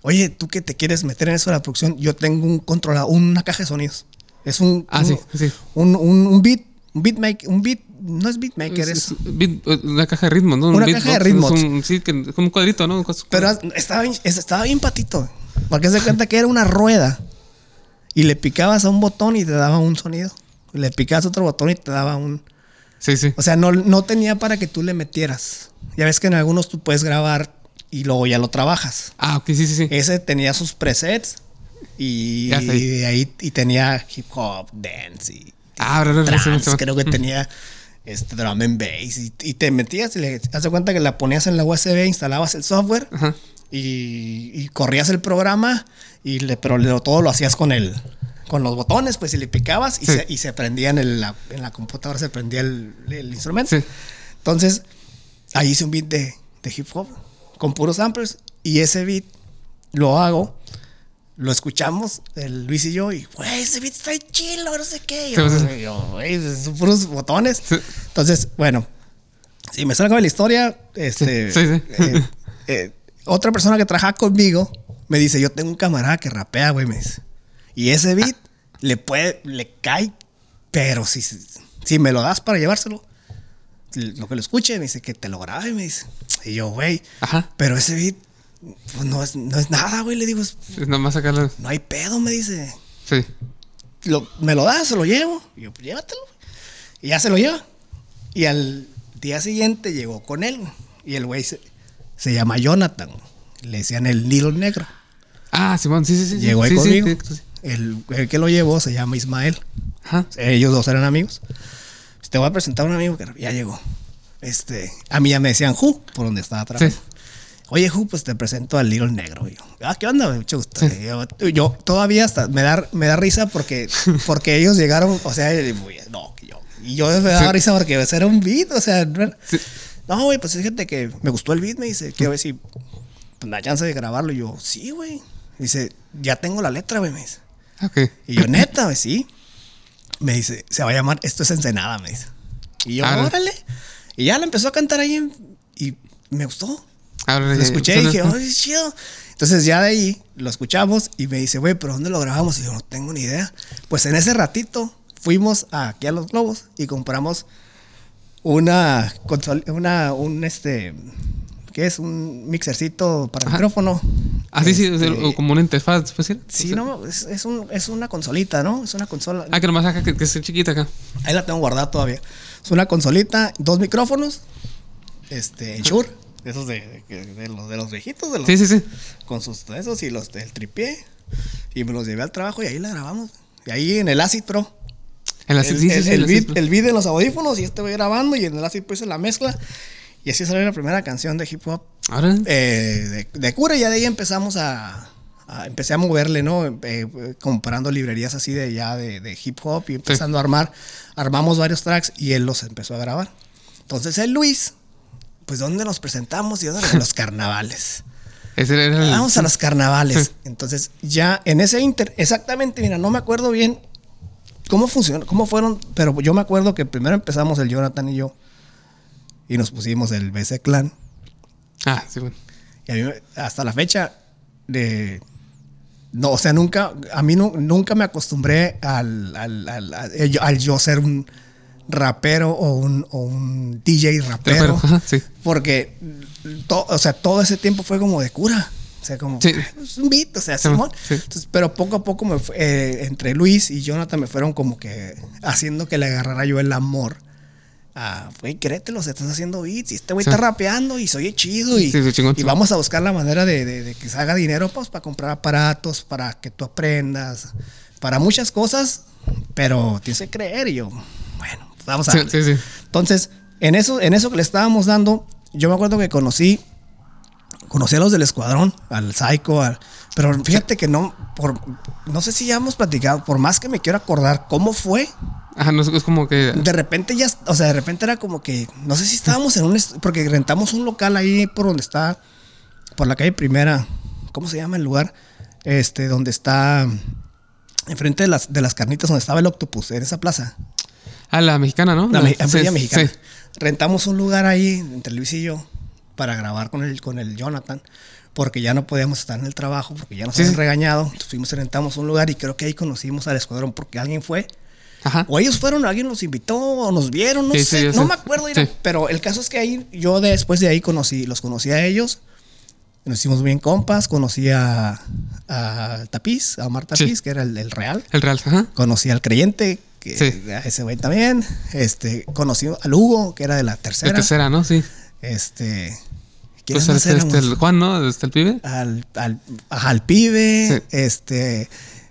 Oye, tú que te quieres meter en eso de la producción, yo tengo un controlador, una caja de sonidos. Es un. Ah, un, sí, sí. Un, un, un beat. Un beatmaker. Un beat. No es beatmaker, es. Es- es beat- una caja de ritmos, ¿no? Un Una caja de ritmos. es un- sí, que como un cuadrito, ¿no? Pero estaba bien, es- estaba bien patito. Porque de cuenta que era una rueda. Y le picabas a un botón y te daba un sonido. Le picabas a otro botón y te daba un. Sí, sí. O sea, no, no tenía para que tú le metieras. Ya ves que en algunos tú puedes grabar y luego ya lo trabajas. Ah, ok, sí, sí, sí. Ese tenía sus presets y, de ahí y tenía hip hop, dance y Ah, creo que tenía. este drum and bass y, y te metías y le hace cuenta que la ponías en la USB, instalabas el software Ajá. y, corrías el programa y le, pero todo lo hacías con el con los botones pues y le picabas y, se, y se prendía en, el- la, en la computadora se prendía el, el instrumento Sí. entonces ahí hice un beat de, de hip hop con puros samplers y ese beat lo hago lo escuchamos el Luis y yo y güey ese beat está chilo no sé qué Y yo, Sí, sí. yo, güey son puros botones Sí. entonces bueno si me salgo de la historia este Sí, eh, eh, otra persona que trabaja conmigo me dice, yo tengo un camarada que rapea, güey, me dice. Y ese beat le puede, le cae, pero si, si me lo das para llevárselo, lo que lo escuche, me dice que te lo grabe, me dice. Y yo, güey, pero ese beat pues, no, es, no es nada, güey, le digo, es- Es nada más sacarlo. no hay pedo, me dice. Sí. Lo- me lo das, se lo llevo. Y yo, pues llévatelo. Y ya se lo lleva. Y al día siguiente llegó con él. güey. Y el güey se, se llama Jonathan. Le decían el Little Negro. Ah, Simón, sí, sí, sí. Llegó ahí sí, conmigo. sí. El, el que lo llevó se llama Ismael. Ajá. Ellos dos eran amigos. Te voy a presentar a un amigo que ya llegó. Este, a mí ya me decían Ju, por donde estaba trabajando. Sí. Oye, Ju, pues te presento al Little Negro. Y yo, ah, ¿qué onda? Mucho gusto. Yo, yo todavía hasta me da, me da risa porque, porque ellos llegaron, o sea, y, no, yo. Y yo me daba Sí. risa porque ese era un beat, o sea, no, era- Sí. no, güey, pues fíjate que me gustó el beat, me dice, quiero ver si pues, me da chance de grabarlo. Y yo, sí, güey. Dice, ya tengo la letra, güey, me dice. Ok. Y yo, neta, güey, sí. Me dice, se va a llamar Esto es Ensenada, me dice. Y yo, Ah, órale. Y ya la empezó a cantar ahí y me gustó. Ahora Lo ya- escuché y dije, ¡ay, chido! Entonces ya de ahí lo escuchamos y me dice, güey, ¿pero dónde lo grabamos? Y yo, no tengo ni idea. Pues en ese ratito fuimos aquí a Los Globos y compramos una consola, una, un este, ¿qué es? Un mixercito para Ajá. micrófono. Ah, sí, sí, Este, como una interfaz, pues sí. Sí, O sea- no, es, es, un- es una consolita, ¿no? Es una consola. Ah, que nomás acá, que, que es chiquita acá. Ahí la tengo guardada todavía. Es una consolita, dos micrófonos, este, en Shure, esos de, de- de los, de los viejitos, de los, Sí, sí, sí. con sus esos y los del tripié. Y me los llevé al trabajo y ahí la grabamos. Y ahí en el Acid Pro. En la, el, sí, sí, el, sí, el beat, el beat de los audífonos y este voy grabando y en el Acid Pro hice la mezcla. Y así salió la primera canción de hip hop Ahora. eh, de, de cura y ya de ahí empezamos a, a- empecé a moverle, ¿no? Eh, eh, comparando librerías así de ya de, de hip hop y empezando a armar, armamos varios tracks y él los empezó a grabar. Entonces el Luis, pues ¿dónde nos presentamos? Y dónde en los carnavales. Ese era el. Vamos a los carnavales. Entonces ya en ese inter, exactamente, mira, no me acuerdo bien cómo funcionó, cómo fueron, pero yo me acuerdo que primero empezamos el Jonathan y yo y nos pusimos el BC Clan. Ah, sí, bueno. Y a mí, hasta la fecha, de. No, o sea, nunca, a mí nu- nunca me acostumbré al, al, al- al- al yo ser un rapero o un, o un DJ rapero. Rapero, ajá, sí. Porque, to- o sea, todo ese tiempo fue como de cura. O sea, como, Sí. "Ah, es un beat, o sea, Simón. sí. Entonces, pero poco a poco, me fue- eh, entre Luis y Jonathan me fueron como que haciendo que le agarrara yo el amor. a, güey, créetelo, se estás haciendo beats y este güey Sí. está rapeando y soy chido y, Sí, sí, chingón, y vamos a buscar la manera de, de- de que se haga dinero pues para comprar aparatos, para que tú aprendas, para muchas cosas, pero tienes que creer y yo, bueno, vamos a Sí, sí, sí. Entonces, en eso, en eso que le estábamos dando, yo me acuerdo que conocí, conocí a los del escuadrón, al Psycho, al- pero fíjate que no, por, no sé si ya hemos platicado, por más que me quiero acordar cómo fue, Ajá, no es, es como que. de repente ya, o sea, de repente era como que, no sé si estábamos en un, porque rentamos un local ahí por donde está, por la calle primera, ¿cómo se llama el lugar? Este, donde está, enfrente de las, de las carnitas, donde estaba el octopus, en esa plaza. Ah, la mexicana, ¿no? La, me- la sí, feria mexicana. sí. Rentamos un lugar ahí entre Luis y yo para grabar con el, con el Jonathan, porque ya no podíamos estar en el trabajo, porque ya nos Sí, habían sí. regañado. Entonces fuimos y rentamos un lugar y creo que ahí conocimos al escuadrón porque alguien fue. Ajá. O ellos fueron, alguien los invitó, o nos vieron, no Sí, sí, sé, yo no sé. me acuerdo. Sí. Pero el caso es que ahí, yo después de ahí conocí, los conocí a ellos. Nos hicimos bien compas, conocí a, a Tapiz, a Omar Tapiz, Sí. que era el, el real. El real, ajá. Conocí al creyente, que Sí. a ese güey también. Este, conocí al Hugo, que era de la La tercera. tercera, ¿no? Sí. Este. ¿quién Pues este, este, el Juan, ¿no? Este, el pibe. al, al, al pibe, Sí. este,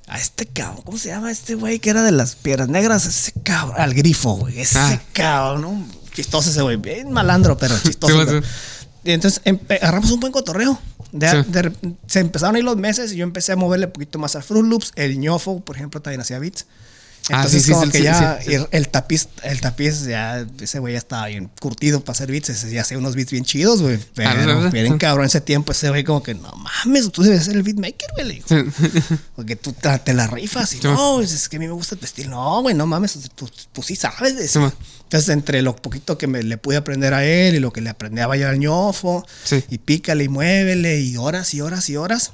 a este cabrón, ¿cómo se llama este güey que era de las piedras negras? Ese cabrón, al grifo, güey. Ese Ah. cabrón, ¿no? Chistoso ese güey, bien malandro, pero chistoso. Sí, sí. Y entonces agarramos un buen cotorreo. De- Sí. de rep- se empezaron a ir los meses y yo empecé a moverle un poquito más al Fruit Loops. El ñofo, por ejemplo, también hacía beats. Ah, Entonces, sí, sí, como sí, que sí, ya. El, el tapiz, el tapiz, ya, ese güey ya estaba bien curtido para hacer beats. Ese ya hacía unos beats bien chidos, güey. Pero, Ah, bien cabrón ese tiempo, ese güey como que, no mames, tú debes ser el beatmaker, güey. Porque tú te, te la rifas y no, es que a mí me gusta tu estilo. No, güey, no mames, tú, tú sí sabes de eso. Entonces, entre lo poquito que me, le pude aprender a él y lo que le aprendí a bailar al ñofo, y pícale y muévele, y horas y horas y horas,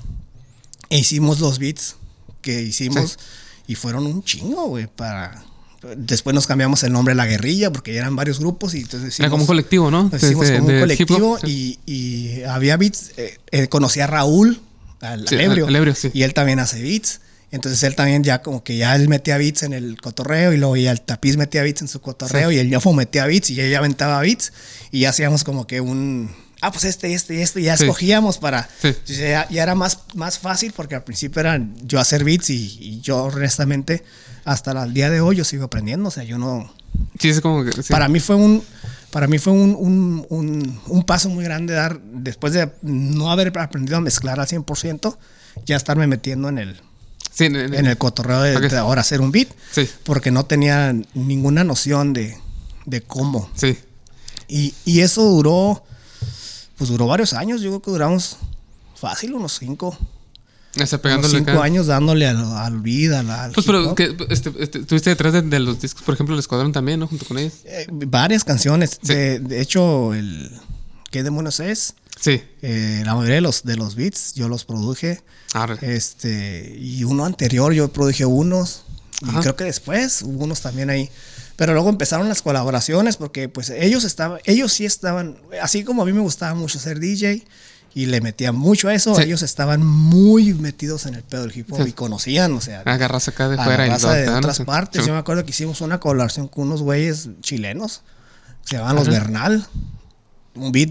e hicimos los beats que hicimos. Y fueron un chingo, güey, para... Después nos cambiamos el nombre a La Guerrilla porque ya eran varios grupos y entonces Era como un colectivo, ¿no? lo hicimos De- como un colectivo y, y había beats. eh, eh, conocí a Raúl, al, Sí, al ebrio, al ebrio, sí. y él también hace beats. Entonces él también ya como que ya él metía beats en el cotorreo y luego ya el tapiz metía beats en su cotorreo Sí. y el ñofo metía beats y ella aventaba beats y ya hacíamos como que un... Ah, pues este, este este, ya Sí. escogíamos para... Sí. Ya, ya era más, más fácil porque al principio era yo hacer beats y, y yo honestamente hasta el día de hoy yo sigo aprendiendo, o sea, yo no... Sí, es como que. Para mí fue un para mí fue un, un- un- un paso muy grande dar, después de no haber aprendido a mezclar al 100%, ya estarme metiendo en el, Sí, en, en- en el cotorreo de ahora hacer un beat, Sí. porque no tenía ninguna noción de, de cómo. Sí. Y, y eso duró, pues duró varios años, yo creo que duramos fácil, unos cinco, O sea, unos pegándole cinco acá. años dándole al, al beat, al, al Pues, pero que, este, este, estuviste detrás de, de los discos, por ejemplo, el Escuadrón también, ¿no? Junto con ellos. Eh, varias canciones. Sí. De, de hecho, el ¿Qué demonios es? Sí. Eh, la mayoría de los, de los beats yo los produje. Arre. Este, y uno anterior yo produje unos. Y creo que después hubo unos también ahí. Pero luego empezaron las colaboraciones porque pues ellos estaban, ellos sí estaban, así como a mí me gustaba mucho ser DJ y le metía mucho a eso, Sí. ellos estaban muy metidos en el pedo del hip hop Sí. y conocían, o sea, Agarras acá de a fuera y de otras partes. Sí. Yo me acuerdo que hicimos una colaboración con unos güeyes chilenos. Se llamaban Los. Bernal. Un beat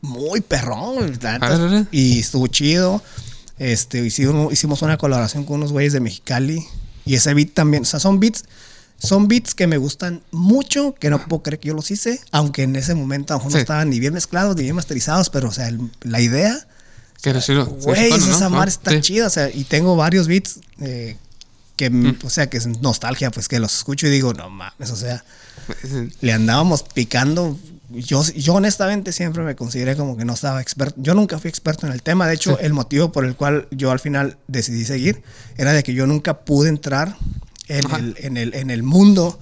muy perrón. Y estuvo chido. Este, hicimos, hicimos una colaboración con unos güeyes de Mexicali. Y ese beat también. O sea, son beats. Son beats que me gustan mucho, que no puedo creer que yo los hice, aunque en ese momento a lo mejor no Sí. estaban ni bien mezclados ni bien masterizados, pero o sea, el- la idea Que. Sí, Güey, ¿no? esa ¿no? madre está Sí. chida. O sea, y tengo varios beats eh, que, Mm. o sea, que es nostalgia, pues que los escucho y digo, no mames, o sea, le andábamos picando. Yo, yo honestamente siempre me consideré como que no estaba experto. Yo nunca fui experto en el tema. De hecho, Sí. el motivo por el cual yo al final decidí seguir era de que yo nunca pude entrar en, el, en, el, en el mundo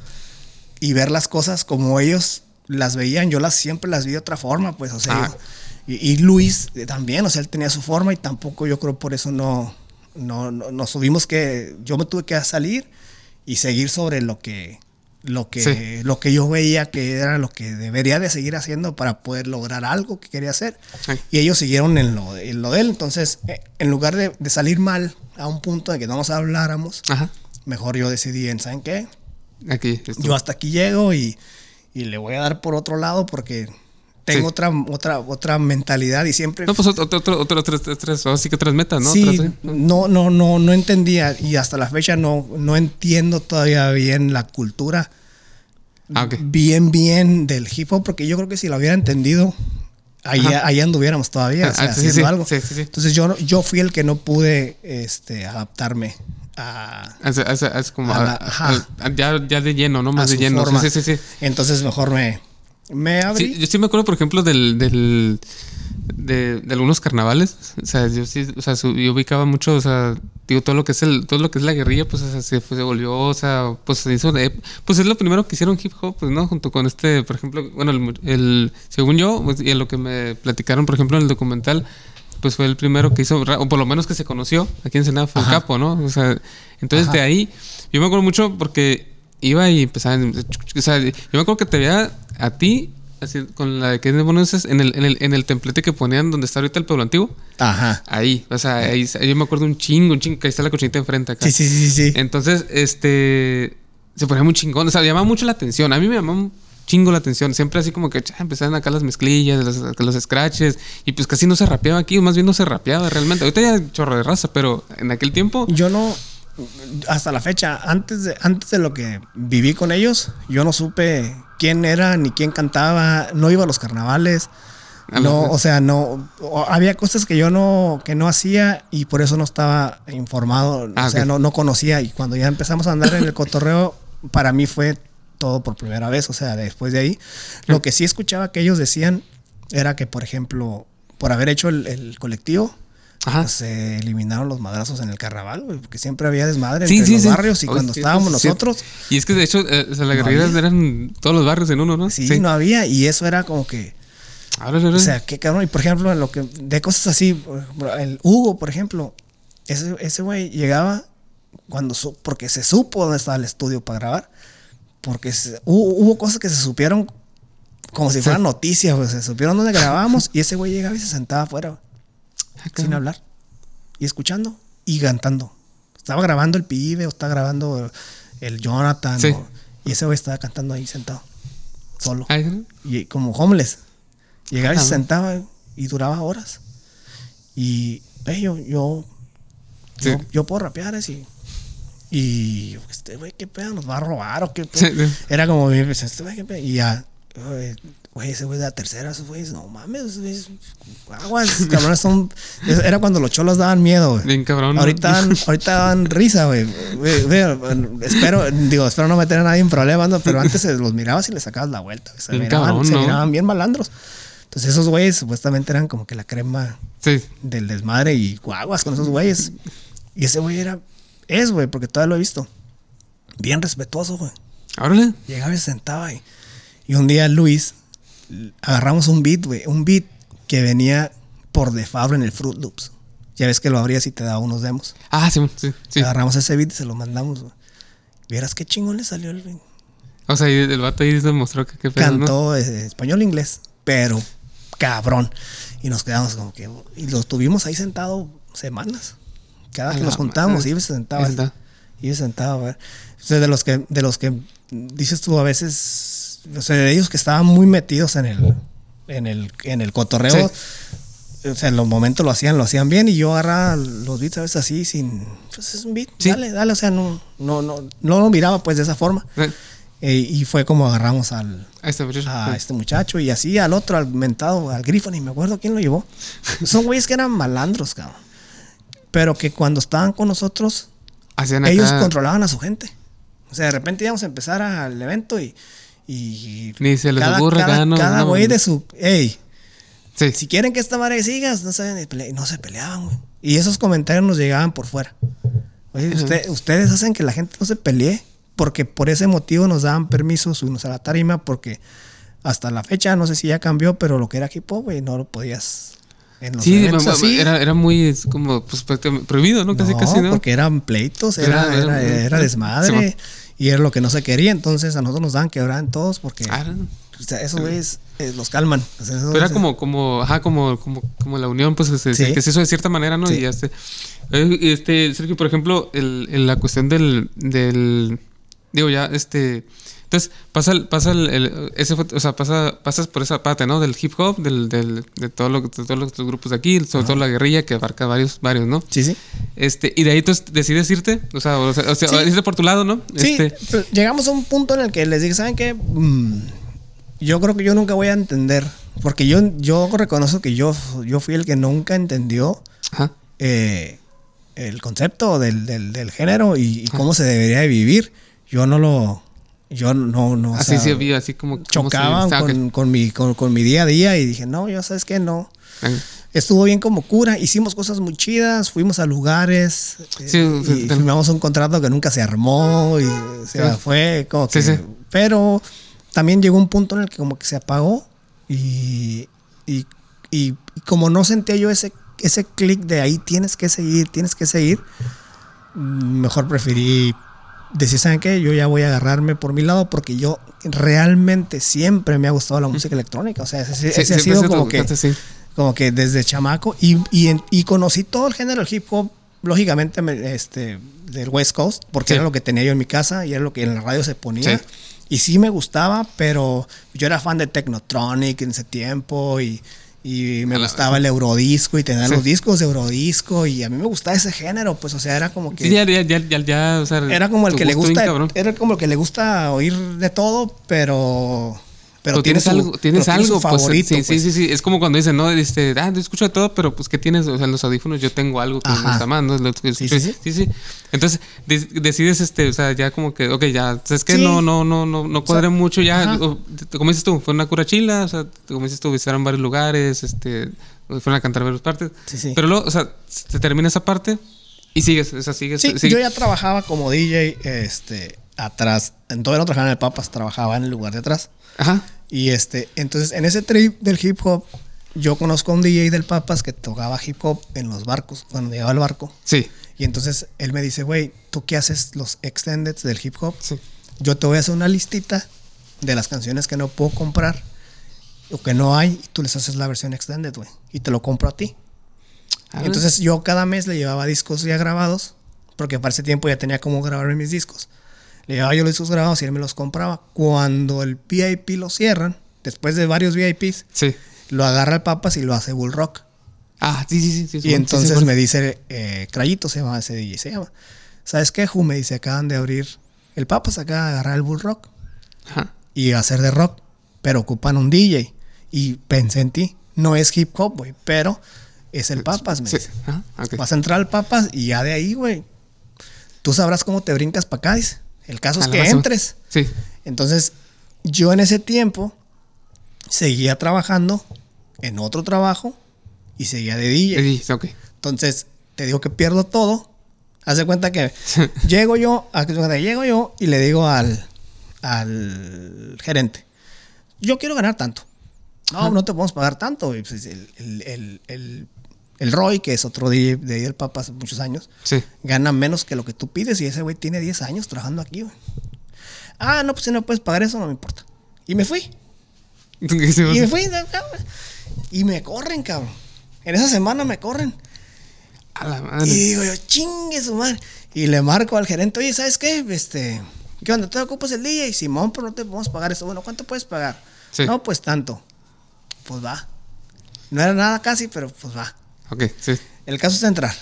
y ver las cosas como ellos las veían. Yo las siempre las vi de otra forma, pues, o sea, yo- y, y Luis eh, también, o sea, él tenía su forma y tampoco yo creo por eso no, no, no- nos tuvimos que, yo me tuve que salir y seguir sobre lo que, lo que, Sí. lo que yo veía que era lo que debería de seguir haciendo para poder lograr algo que quería hacer. Sí. Y ellos siguieron en lo, en lo de él. Entonces, eh, en lugar de, de salir mal a un punto de que no nos habláramos, Ajá. Mejor yo decidí en, ¿saben qué? Aquí. Yo hasta aquí llego y, y le voy a dar por otro lado porque tengo Sí. otra, otra, otra mentalidad y siempre... No, pues otro, otro, otro, otro, otras, otras, ahora sí que otras metas, ¿no? sí, Otras, ¿eh? no, no, no, no entendía y hasta la fecha no, no entiendo todavía bien la cultura Ah, ok. bien, bien del hip hop, porque yo creo que si lo hubiera entendido, ahí, anduviéramos todavía, o sea, Ah, sí, haciendo sí, algo. sí. Entonces yo, yo fui el que no pude este, adaptarme a, Es, es- es como A la- a- a- ya, ya de lleno, ¿no? a Más de lleno. forma. Sí, sí, sí. Entonces mejor me, me abrí. Sí, yo sí me acuerdo, por ejemplo, del, del de, de algunos carnavales. O sea, yo sí, o sea, yo ubicaba mucho, o sea, digo, todo lo que es el, todo lo que es la guerrilla, pues o sea, se, pues, se volvió, o sea, pues se hizo de- pues es lo primero que hicieron hip hop, pues, ¿no? Junto con este, por ejemplo, bueno, el, el- según yo, pues, y en lo que me platicaron, por ejemplo, en el documental, pues fue el primero que hizo, o por lo menos que se conoció aquí en Senada, fue el Ajá. capo, ¿no? O sea, entonces Ajá. de ahí, yo me acuerdo mucho porque iba y empezaba, o sea, yo me acuerdo que te veía a ti, así, con la de que es en el, en el, en el templete que ponían donde está ahorita el pueblo antiguo, Ajá. ahí, o sea, ahí, yo me acuerdo un chingo, un chingo, que ahí está la cochinita enfrente acá. Sí, sí, sí, sí. Entonces, este, se ponía muy chingón, o sea, llamaba mucho la atención, a mí me llamaba un chingo la atención, siempre así como que cha, empezaban acá las mezclillas, los, los scratches, y pues casi no se rapeaba aquí, más bien no se rapeaba realmente, ahorita ya chorro de raza, pero en aquel tiempo... Yo no, hasta la fecha, antes de, antes de lo que viví con ellos, yo no supe quién era ni quién cantaba, no iba a los carnavales. A No, o sea, no, había cosas que yo no, que no hacía y por eso no estaba informado, Ah, o sea, no, no conocía. Y cuando ya empezamos a andar en el cotorreo, para mí fue todo por primera vez, o sea, después de ahí, lo que sí escuchaba que ellos decían era que, por ejemplo, por haber hecho el, el colectivo, Ajá. pues, se eliminaron los madrazos en el carnaval, güey, porque siempre había desmadre Sí, entre sí, los sí. barrios y Oye, cuando estábamos nosotros, Y es que de hecho, eh, o sea, las No guerrillas eran todos los barrios en uno, ¿no? sí, no había y eso era como que... Ahora, ahora, O sea, qué cabrón. Y por ejemplo, lo que, de cosas así, el Hugo, por ejemplo, ese ese güey llegaba cuando su- porque se supo dónde estaba el estudio para grabar. Porque se- hubo, hubo cosas que se supieron como si fueran noticias, güey. Se supieron dónde grabábamos y ese güey llegaba y se sentaba afuera, güey, Ah, sin hablar. Y escuchando y cantando. Estaba grabando el pibe o estaba grabando el Jonathan. Sí. o- y ese güey estaba cantando ahí sentado, solo ¿no? y como homeless. Llegaba y Ah, se bueno. sentaba y duraba horas. Y eh, yo, yo, Sí. yo, yo puedo rapear así. Y este güey, qué pedo, nos va a robar o qué pedo. Sí, sí. Era como, este güey, qué pedo. Y ya, güey, ese güey de la tercera, esos güeyes, no mames, esos güeyes, aguas, cabrones son. Era cuando los cholos daban miedo, güey. Bien cabrón. Ahorita dan, ahorita dan risa, güey. Espero, digo, espero no meter a nadie en problemas, ¿no? pero antes los mirabas y les sacabas la vuelta. Se, Bien miraban, cabrón, se ¿no? miraban bien malandros. Entonces esos güeyes supuestamente eran como que la crema Sí. del desmadre y guaguas con esos güeyes. Y ese güey era, es, güey, porque todavía lo he visto. Bien respetuoso, güey. Órale. Llegaba y se sentaba y, y un día Luis agarramos un beat, güey, un beat que venía por default en el Fruit Loops. Ya ves que lo abrías y te daba unos demos. Ah, sí, sí. sí. Agarramos ese beat y se lo mandamos, güey. Vieras qué chingón le salió el güey. O sea, el vato ahí demostró que qué pedo. Cantó eh, español e inglés, pero cabrón. Y nos quedamos como que. Y lo tuvimos ahí sentado semanas. Cada A que nos juntamos, iba y se sentaba. Está. Iba y se sentaba, a ver. O sea, de los que, de los que dices tú a veces. O sea, de ellos que estaban muy metidos en el. En el, en el cotorreo. O sea, en los momentos lo hacían, lo hacían bien. Y yo agarraba los beats a veces así, sin. Pues es un beat. Sí. Dale, dale. O sea, no, no, no, no lo miraba pues de esa forma. Eh, y fue como agarramos al, muchacho. a este muchacho y así al otro, al mentado, al grifo, ni me acuerdo quién lo llevó. Son güeyes que eran malandros, cabrón. Pero que cuando estaban con nosotros, Hacían acá. ellos controlaban a su gente. O sea, de repente íbamos a empezar al evento y. y Ni se les cada, ocurre cada, cada no, güey no. de su. Ey, Sí. si quieren que esta madre sigas, no se, no se peleaban, güey. Y esos comentarios nos llegaban por fuera. Oye, usted- ustedes hacen que la gente no se pelee, porque por ese motivo nos daban permiso subirnos a la tarima, porque hasta la fecha, no sé si ya cambió, pero lo que era hip hop, güey, no lo podías. En los Sí, eventos ma- ma- así. era, era muy es como pues, prácticamente prohibido, ¿no? Casi, No, casi, ¿no? porque eran pleitos, era, Era- era, era- era desmadre. Y era lo que no se quería, entonces a nosotros nos daban quebrar en todos porque Ah, no. o sea, esos güeyes eh, los calman. O sea, esos Pero era como, como, ajá, como, como, como la unión, pues, se- se- Sí. que se hizo de cierta manera, ¿no? Sí. Y ya este, eh, este, Sergio, por ejemplo, el, el- la cuestión del, del, digo ya, este, entonces pasa, el, pasa el, el- ese, o sea, pasa, pasas por esa parte, ¿no? Del hip hop, del, del, de todo lo, de todos los grupos de aquí, sobre todo la guerrilla que abarca varios, varios, ¿no? Sí, sí. Este, y de ahí tú decides irte, o sea, o sea, o sea, Sí. irte por tu lado, ¿no? Sí, Este, pero llegamos a un punto en el que les dije, ¿saben qué? Mm, yo creo que yo nunca voy a entender, porque yo, yo reconozco que yo, yo fui el que nunca entendió ajá. eh, el concepto del, del- del género y, y cómo se debería de vivir. Yo no lo, yo no, no, o Así sea, sí había, así como... se- chocaban con, con mi, con, con mi día a día y dije, no, yo sabes que no. Estuvo bien como cura, hicimos cosas muy chidas, fuimos a lugares, eh, Sí, sí, y firmamos un contrato que nunca se armó, y, Sí. fue como que... sí. Pero también llegó un punto en el que como que se apagó y, y, y como no sentía yo ese, ese clic de ahí tienes que seguir, tienes que seguir, mm, mejor preferí decir, ¿saben qué? Yo ya voy a agarrarme por mi lado porque yo realmente siempre me ha gustado la música electrónica. O sea, ese, Sí, ese ha sido como que, sí. como que desde chamaco y, y, y conocí todo el género del hip hop, lógicamente, me- este, del West Coast, porque Sí. era lo que tenía yo en mi casa y era lo que en la radio se ponía. Y sí me gustaba, pero yo era fan de Technotronic en ese tiempo y, Y me gustaba el eurodisco y tener Sí. los discos de eurodisco. Y a mí me gustaba ese género, pues, o sea, era como que. Sí, ya, ya, ya, o sea, Era como el que le bien gusta, cabrón. era como el que le gusta oír de todo, pero pero Pero tiene tienes su- algo, tienes pero algo, pues, favorito. sí, sí, pues. sí, sí, es como cuando dicen, no, este, ah, yo escucho todo, pero pues, ¿qué tienes? O sea, en los audífonos yo tengo algo que me Ajá. gusta más, ¿no? Lo que Sí, sí, sí. sí, sí. Entonces, de- decides, este, o sea, ya como que, ok, ya, es que Sí. no, no, no, no, no cuadré mucho ya, o- como dices tú, fue una cura chila, o sea, como dices tú, visitaron varios lugares, este, fueron a cantar varias partes, Sí, sí. pero luego, o sea, se termina esa parte y sigues, o sea, sigues, Sí, sigues. yo ya trabajaba como DJ este, atrás. En todavía no trabajaba en el Papas, trabajaba en el lugar de atrás. Ajá, Y este, entonces en ese trip del hip hop, yo conozco a un DJ del Papas que tocaba hip hop en los barcos, cuando llegaba el barco. sí, Y entonces él me dice, güey, ¿tú qué haces los extendeds del hip hop? sí. Yo te voy a hacer una listita de las canciones que no puedo comprar o que no hay, y tú les haces la versión extended, güey, y te lo compro a ti. Ah, Entonces yo cada mes le llevaba discos ya grabados, porque para ese tiempo ya tenía como grabar mis discos. Le llevaba yo los discos grabados y él me los compraba. Cuando el VIP lo cierran, después de varios VIPs, sí. lo agarra el Papas y lo hace Bull Rock. Ah, sí, sí, sí. sí, Y entonces sí, sí, me dice, eh, Crayito se llama ese DJ, se llama. ¿Sabes qué, Ju? Me dice, acaban de abrir el Papas, acaba de agarrar el Bull Rock Ajá. y hacer de rock, pero ocupan un DJ. Y pensé en ti. No es hip hop, güey, pero es el Papas, me Sí, dice. ajá. Vas a entrar al Papas y ya de ahí, güey. Tú sabrás cómo te brincas para acá, dice. El caso es que razón. entres. Sí. Entonces, yo en ese tiempo seguía trabajando en otro trabajo y seguía de DJ. Sí, ok. Entonces, te digo que pierdo todo. Haz de cuenta que llego yo, llego yo y le digo al, al gerente, yo quiero ganar tanto. No, no te podemos pagar tanto. Pues, el, el, el, el- Roy, que es otro DJ de ahí del Papa hace muchos años, Sí. gana menos que lo que tú pides y ese güey tiene 10 años trabajando aquí, güey. Ah, no, pues si no puedes pagar eso, no me importa. Y me fui. Y me fui. cabrón. Y me corren, cabrón. En esa semana me corren. A la Y madre. digo yo, chingue su madre. Y le marco al gerente, oye, ¿sabes qué? Este, ¿qué onda? ¿Te ocupas el día? Y Simón, pero no te podemos pagar eso. Bueno, ¿cuánto puedes pagar? Sí. No, pues tanto. Pues va. No era nada casi, pero pues va. Ok, sí. El caso es entrar.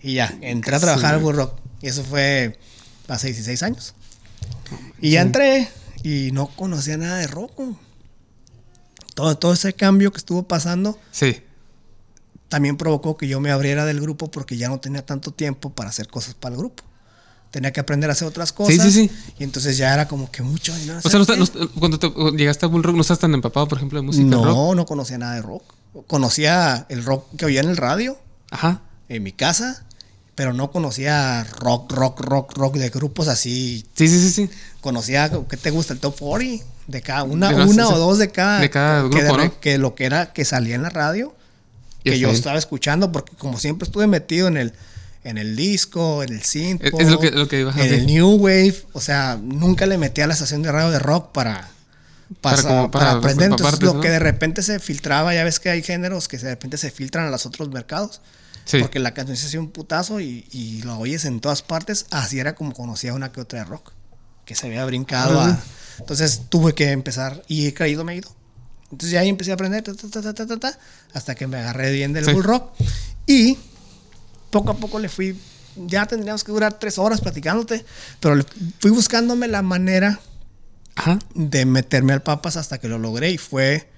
Y ya, entré a trabajar al Bull Rock. Y eso fue hace 16 años. Y ya entré y no conocía nada de rock. güey. Todo, todo ese cambio que estuvo pasando Sí. también provocó que yo me abriera del grupo porque ya no tenía tanto tiempo para hacer cosas para el grupo. Tenía que aprender a hacer otras cosas. sí, sí. Y entonces ya era como que mucho. no, O sea, no ¿sabes está- no- cuando te- llegaste a Bull Rock, no estás tan empapado, por ejemplo, de música no, rock. no conocía nada de rock. Conocía el rock que oía en el radio, Ajá. en mi casa, pero no conocía rock, rock, rock, rock de grupos así. Sí, sí, sí, sí. Conocía, ¿qué te gusta? El top 40 de cada, una, De una o dos de cada, de cada que, grupo, re- ¿no? que lo que era que salía en la radio, Y que yo bien. estaba escuchando, porque como siempre estuve metido en el, en el disco, en el synth, Es- es lo que- lo que iba a en el new wave, o sea, nunca le metí a la estación de radio de rock para Para para, como- para para aprender. Entonces, lo ¿no? que de repente se filtraba, ya ves que hay géneros que de repente se filtran a los otros mercados. Sí. Porque la canción se hacía un putazo y, y lo oyes en todas partes. Así era como conocía una que otra de rock. Que se había brincado a- Entonces tuve que empezar y he caído, me he ido. Entonces ya ahí empecé a aprender ta, ta, ta, hasta que me agarré bien del Sí. bull rock. Y poco a poco le fui. Ya tendríamos que durar tres horas platicándote. Pero le fui buscándome la manera Ajá. de meterme al papas hasta que lo logré. Y fue,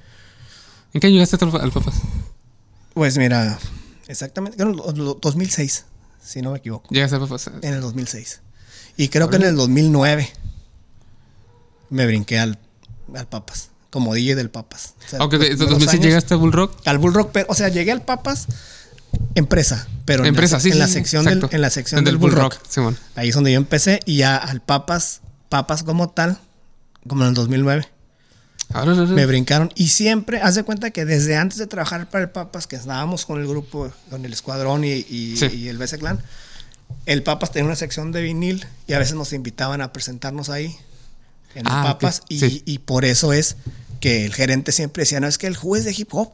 ¿En qué llegaste al al Papas? pues mira, exactamente, creo lo- lo- 2006, si no me equivoco. Llegaste al Papas. En el 2006. Y creo que en el 2009 me brinqué al, al Papas, como DJ del Papas. O sea, ok, primeros 2006 años, llegaste a Bull Rock. al Bull Rock, pero, o sea, llegué al Papas empresa, pero en Empresa, la, sí, en sí, la sección del, en la sección Del del, Bull Rock. Simón. Ahí es donde yo empecé y ya al Papas, Papas como tal, como en el 2009. Ahora, ahora, Me brincaron y siempre, haz de cuenta que desde antes de trabajar para el Papas, que estábamos con el grupo, con el escuadrón y, y- Sí. y el BC Clan, el Papas tenía una sección de vinil y a veces nos invitaban a presentarnos ahí en el Ah, Papas y, sí. y por eso es que el gerente siempre decía, no, es que el juez es de hip hop.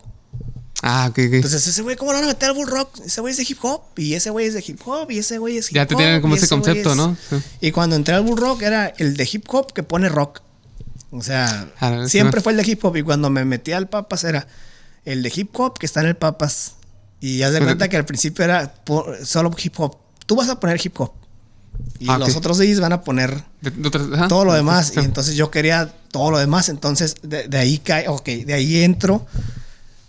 Ah, ok, ok. Entonces ese güey, ¿cómo lo van a meter al Bull Rock? Ese güey es de hip hop y ese güey es de hip hop y ese güey es hip Ya hop. te tienen como ese concepto, es- ¿no? Sí. Y cuando entré al Bull Rock era el de hip hop que pone rock. O sea, siempre no. fue el de hip hop y cuando me metí al Papas era el de hip hop que está en el Papas. Y haz de Pero- cuenta que al principio era por- solo hip hop. Tú vas a poner hip hop. Y Ah, los otros DJs van a poner De- de otras- ajá. todo lo demás. Sí. Y entonces yo quería todo lo demás. Entonces de, de ahí cae, ok, de ahí entro.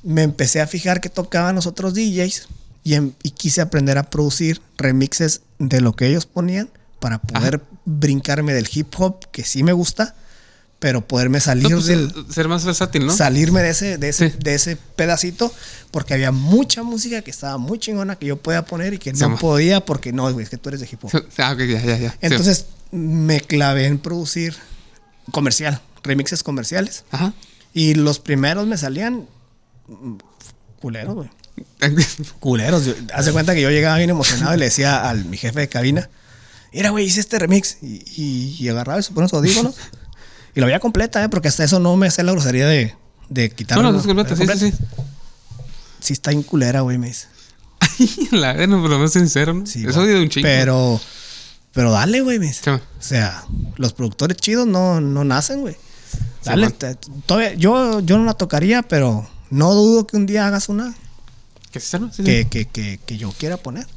Me empecé a fijar que tocaban los otros DJs y, em- y quise aprender a producir remixes de lo que ellos ponían para poder brincarme del hip hop, que sí me gusta, pero poderme salir No, pues, del, Ser más versátil, ¿no? salirme de ese, de ese, Sí. de ese pedacito, porque había mucha música que estaba muy chingona que yo podía poner y que Sí, no podía porque no, güey, es que tú eres de hip hop. Ah, ok, ya, ya, ya. Sí. Entonces me clavé en producir comercial, remixes comerciales. Ajá. Y los primeros me salían mm, culeros, güey. Culeros. Yo- de cuenta que yo llegaba bien emocionado y le decía al mi jefe de cabina, mira, güey, hice este remix. Y, y, y agarraba y se pone sus audífonos. y lo veía completa, ¿eh? Porque hasta eso no me hace la grosería de, de quitarlo. No, no, es completa, sí, sí, sí. Sí está en culera, güey, me dice. La verdad, no, por lo menos sincero, ¿no? Sí, Eso güey. de un chingo. Pero, pero dale, güey, me dice. O sea, los productores chidos no, no nacen, güey. Dale, te- todavía- yo, yo no la tocaría, pero no dudo que un día hagas una ¿Qué es? Sí, sí. que, que, que, que yo quiera poner.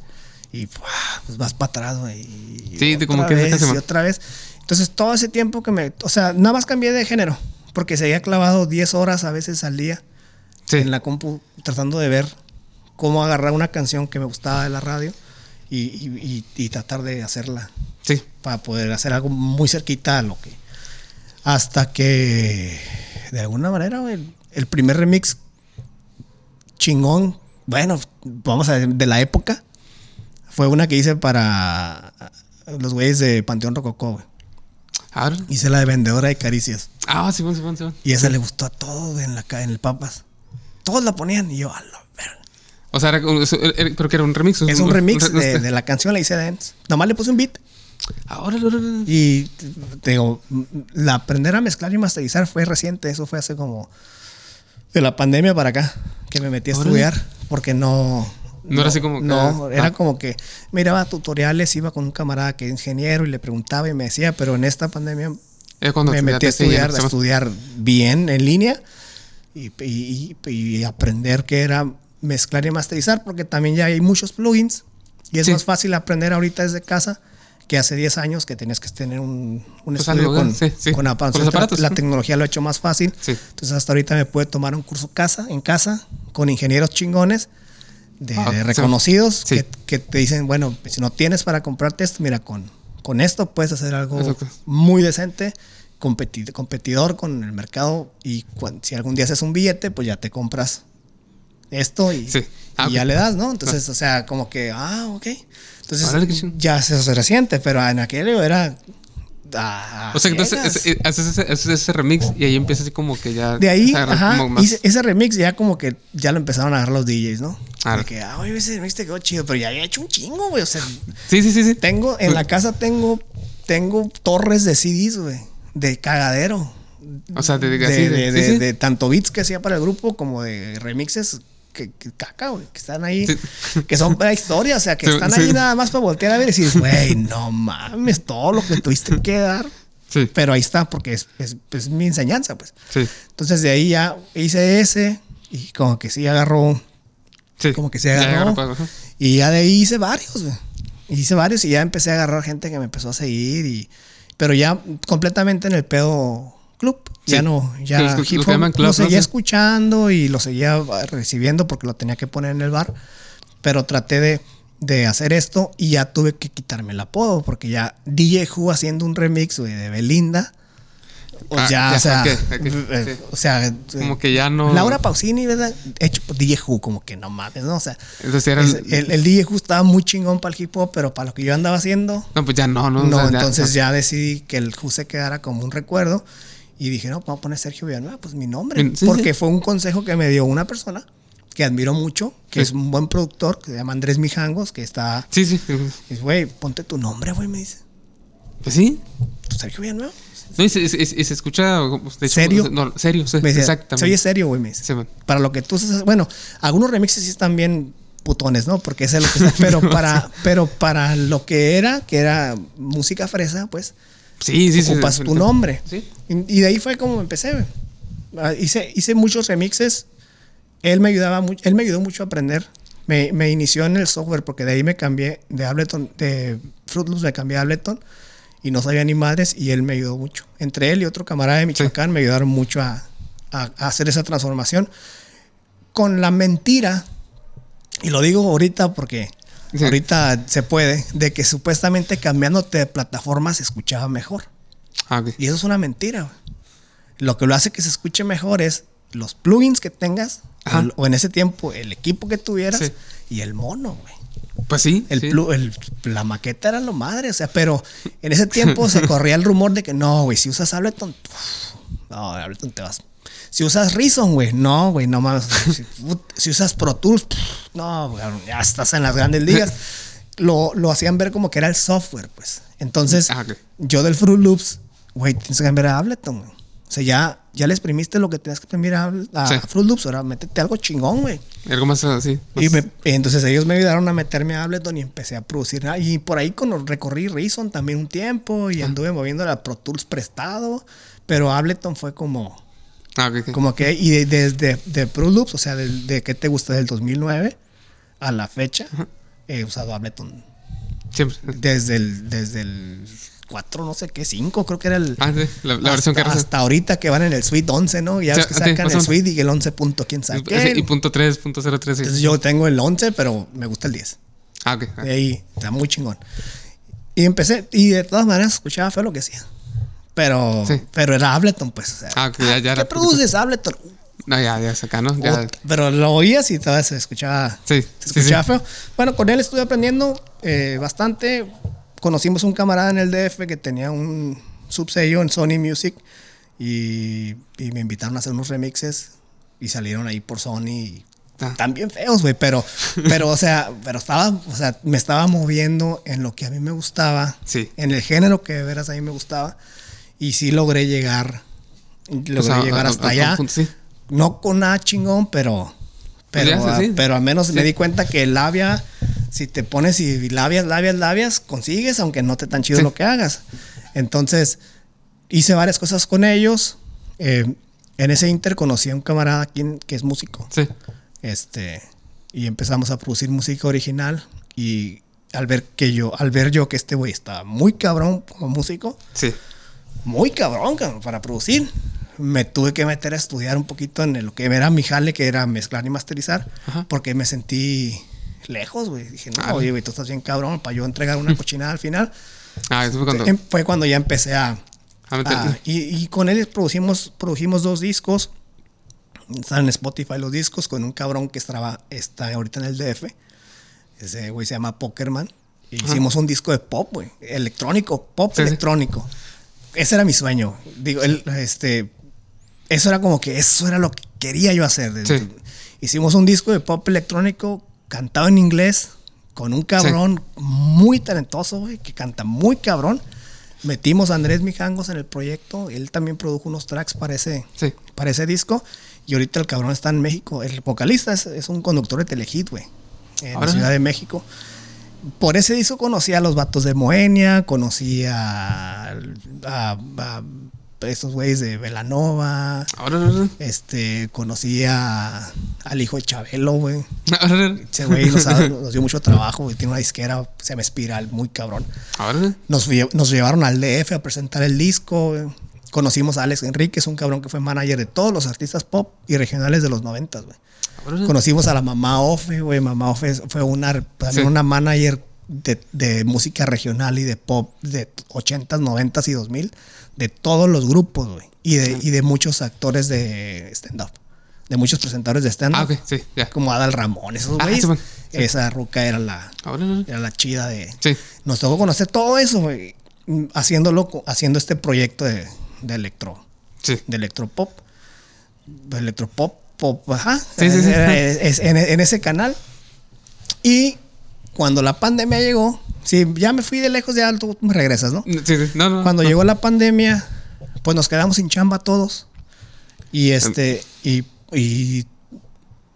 Y pues vas para atrás, güey. Sí, como que vez, y otra vez. Entonces, todo ese tiempo que me. O sea, nada más cambié de género. Porque seguía clavado 10 horas a veces al día Sí. en la compu tratando de ver cómo agarrar una canción que me gustaba de la radio y, y- y- y tratar de hacerla Sí. para poder hacer algo muy cerquita a lo que. Hasta que, de alguna manera, el, el primer remix chingón, bueno, vamos a ver, de la época, fue una que hice para los güeyes de Panteón Rococó, güey. Ahora. Hice la de Vendedora de Caricias. Ah, sí, sí, sí. Y esa le gustó a todos en, la, en el Papas. Todos la ponían y yo, a la verga. O sea, creo que era un remix. Es un remix re- de, de la canción, la hice dance. Nomás le puse un beat. Ahora. Y te digo, la aprender a mezclar y masterizar fue reciente, eso fue hace como de la pandemia para acá, que me metí a estudiar, porque no... No era así como que- No, era ah. como que miraba tutoriales, iba con un camarada que es ingeniero y le preguntaba y me decía, pero en esta pandemia Es cuando me metí a estudiar, a estudiar bien en línea y, y- y- aprender qué era mezclar y masterizar, porque también ya hay muchos plugins y es Sí. más fácil aprender ahorita desde casa que hace 10 años que tenías que tener un, un Pues estudio con, sí, sí. con aparatos. Con los aparatos, La ¿no? tecnología lo ha hecho más fácil. Sí. Entonces hasta ahorita me puede tomar un curso casa, en casa con ingenieros chingones de, Ah, de reconocidos Sí. que, que te dicen, bueno, si no tienes para comprarte esto, mira, con, con esto puedes hacer algo Exacto. muy decente, competi- competidor con el mercado y si algún día haces un billete, pues ya te compras esto y, Sí. Ah, y ya le das, ¿no? Entonces, o sea, como que, ah, ok. Entonces, ya se reciente, pero en aquel era... ah, O sea, entonces es- haces ese, remix y ahí empieza así como que ya. De ahí, ajá, como más- hice- ese remix ya como que ya lo empezaron a agarrar los DJs, ¿no? Ah. De que, ah, oye, ese remix te quedó chido, pero ya había hecho un chingo, güey. O sea, Sí, sí, sí, sí. tengo, en la casa tengo, tengo torres de CDs, güey, de cagadero. O sea, te De, diga así. de, de- de- sí, sí. de tanto beats que hacía para el grupo como de remixes que, que caca, güey, que están ahí, Sí. que son para historia, o sea, que Sí, están sí. ahí nada más para voltear a ver y decir, güey, no mames, todo lo que tuviste que dar. Sí, Pero ahí está, porque es, es- es mi enseñanza, pues. sí. Entonces de ahí ya hice ese y como que sí agarró, sí. como que Ya agarró. ajá. y ya de ahí hice varios, güey. Hice varios y ya empecé a agarrar gente que me empezó a seguir y pero ya completamente en el pedo club. Ya Sí. no, Sí, ya lo que hip hop club, lo ¿no? seguía Sí. escuchando y lo seguía recibiendo porque lo tenía que poner en el bar. Pero traté de, de hacer esto y ya tuve que quitarme el apodo porque ya DJ Who haciendo un remix güey, de Belinda. Pues Ah, ya, ya, o sea, ok, ok, eh, sí. o sea, Como que ya no. Laura Pausini, ¿verdad? Hecho por DJ Who, como que no mames, ¿no? O sea, Entonces era. el- el, el DJ Who estaba muy chingón para el hip hop, pero para lo que yo andaba haciendo, No, pues ya no, no. no. o sea, ya- entonces ya decidí que el Who se quedara como un recuerdo y dije, no, vamos a poner Sergio Villanueva, pues mi nombre. Sí, sí. porque fue un consejo que me dio una persona que admiro mucho, que Sí. es un buen productor, que se llama Andrés Mijangos, que está. Sí, sí. Dice, güey, ponte tu nombre, güey, me dice. Pues sí. Sergio Villanueva. No, y se, se- se escucha. de hecho, ¿Serio? No, serio, sí, Me dice, exactamente. Se oye serio, güey, me dice. Sí, para lo que tú bueno, algunos remixes sí están bien putones, ¿no? Porque ese es lo que está, pero para pero para lo que era, que era música fresa, pues Sí, sí, ocupas sí, tu nombre. Sí. Y, y de ahí fue como empecé. Ah, Hice hice muchos remixes él me ayudaba mucho, él me ayudó mucho a aprender. Me, me inició en el software porque de ahí me cambié de Ableton, de Fruit Loops me cambié a Ableton y no sabía ni madres y él me ayudó mucho. Entre él y otro camarada de Michoacán me ayudaron mucho a, a- a hacer esa transformación con la mentira, y lo digo ahorita porque Sí. ahorita se puede, de que supuestamente cambiándote de plataforma se escuchaba mejor. Ah. Y eso es una mentira. Lo que lo hace que se escuche mejor es los plugins que tengas, o, o en ese tiempo el equipo que tuvieras Sí. y el mono, güey. Pues sí. El sí. plu- el- la maqueta era lo madre, o sea, pero en ese tiempo se corría el rumor de que no, güey, si usas Ableton, uf, no, Ableton te vas. Si usas Reason, güey, no, güey, no mames. Si, si usas Pro Tools, pff, no, güey, ya estás en las grandes ligas. Lo, lo hacían ver como que era el software, pues. Entonces, Ah, ok. yo del Fruit Loops, güey, tienes que cambiar a Ableton, güey. O sea, ya, ya le exprimiste lo que tenías que exprimir a, a Sí. Fruit Loops, ahora métete algo chingón, güey. Algo más así. Y me- entonces ellos me ayudaron a meterme a Ableton y empecé a producir. Ah, Y por ahí con, recorrí Reason también un tiempo y anduve moviendo la Pro Tools prestado. Pero Ableton fue como, Ah, ok, ok. como que, y de- desde de Pro Loops, o sea, del- de, qué te gusta, del 2009 a la fecha, he usado Ableton. Siempre. Desde el, desde el 4, no sé qué, 5, creo que era el. Ah, sí. La, la versión que hasta, era. hasta ahorita que van en el Suite 11, ¿no? Ya Sí, ves que sí, sacan o el. Suite y el 11 punto, quién sabe. Y punto 3, punto 03. sí. Entonces yo tengo el 11, pero me gusta el 10. Ah, ok. Ah, De ahí, está muy chingón. Y empecé, y de todas maneras escuchaba feo lo que hacía. Pero, Sí. pero era Ableton, pues. o sea, Ah, ya- ya ¿Qué produces, Ableton? No, ya, ya acá, ¿no? Ya. Ot- Pero lo oías y todavía se escuchaba, Sí, se sí, sí. escuchaba feo. Bueno, con él estuve aprendiendo eh, bastante. Conocimos un camarada en el DF que tenía un subsello en Sony Music y, y me invitaron a hacer unos remixes y salieron ahí por Sony. y Ah. También feos, güey, pero, pero, o sea, pero estaba, o sea, me estaba moviendo en lo que a mí me gustaba, Sí. en el género que de veras a mí me gustaba, y sí logré llegar, logré O sea, llegar a- a- hasta a- allá. sí. No con nada chingón, pero, pero, Pues ah, sí, pero al menos me di cuenta que labia, si te pones y labias, labias, labias, consigues, aunque no te tan chido lo que hagas. Entonces, hice varias cosas con ellos. Eh, en ese inter conocí a un camarada aquí que es músico. Sí. Este, y empezamos a producir música original. Y al ver que yo, al ver yo que este güey estaba muy cabrón como músico, Sí. Muy cabrón cabrón, para producir. Me tuve que meter a estudiar un poquito en lo que era mi jale, que era mezclar y masterizar, Ajá. porque me sentí lejos, güey. Dije, no, Ah. oye, güey, tú estás bien cabrón para yo entregar una cochinada al final. Ah, eso fue cuando. Em- Fue cuando ya empecé a... a a- y, y con él producimos, produjimos dos discos. Están en Spotify los discos con un cabrón que estaba, está ahorita en el DF. Ese güey se llama Pokerman. Y hicimos un disco de pop, güey. Electrónico, pop Sí, sí. Ese era mi sueño. Digo, él, este, eso era como que eso era lo que quería yo hacer. Sí. Hicimos un disco de pop electrónico cantado en inglés con un cabrón muy talentoso, güey, que canta muy cabrón. Metimos a Andrés Mijangos en el proyecto. Él también produjo unos tracks para ese, Sí. para ese disco. Y ahorita el cabrón está en México. El vocalista es, es un conductor de Telehit, güey. En la Órale. Ciudad de México. Por ese disco conocí a los vatos de Moenia, conocí a, a, a estos güeyes de Velanova. Este, conocí a, al hijo de Chabelo, güey. Ese güey nos, dio mucho trabajo, güey. Tiene una disquera, se me espiral, muy cabrón. ahora. Nos, nos llevaron al DF a presentar el disco. Conocimos a Alex Enríquez, un cabrón que fue manager de todos los artistas pop y regionales de los noventas, güey. Conocimos a la mamá Ofe, güey. Mamá Ofe fue una, Sí. una manager de, de música regional y de pop de 80s, 90s y 2000 de todos los grupos, güey. Y de, y de muchos actores de stand-up. De muchos presentadores de stand-up. Ah, ok, sí, ya. Como Adal Ramón, esos Ah, güeyes. Sí. Esa ruca era la, ahora. era la chida de... Sí. Nos tocó conocer todo eso, güey. Haciéndolo, haciendo este proyecto de, de electro, Sí. de electropop. De electropop, pop, ajá. Sí, sí, sí. Era- es- en, en ese canal. Y cuando la pandemia llegó, si ya me fui de lejos, ya tú me regresas, ¿no? Sí, sí. No, no. Cuando no. llegó la pandemia, pues nos quedamos sin chamba todos. Y este, y, y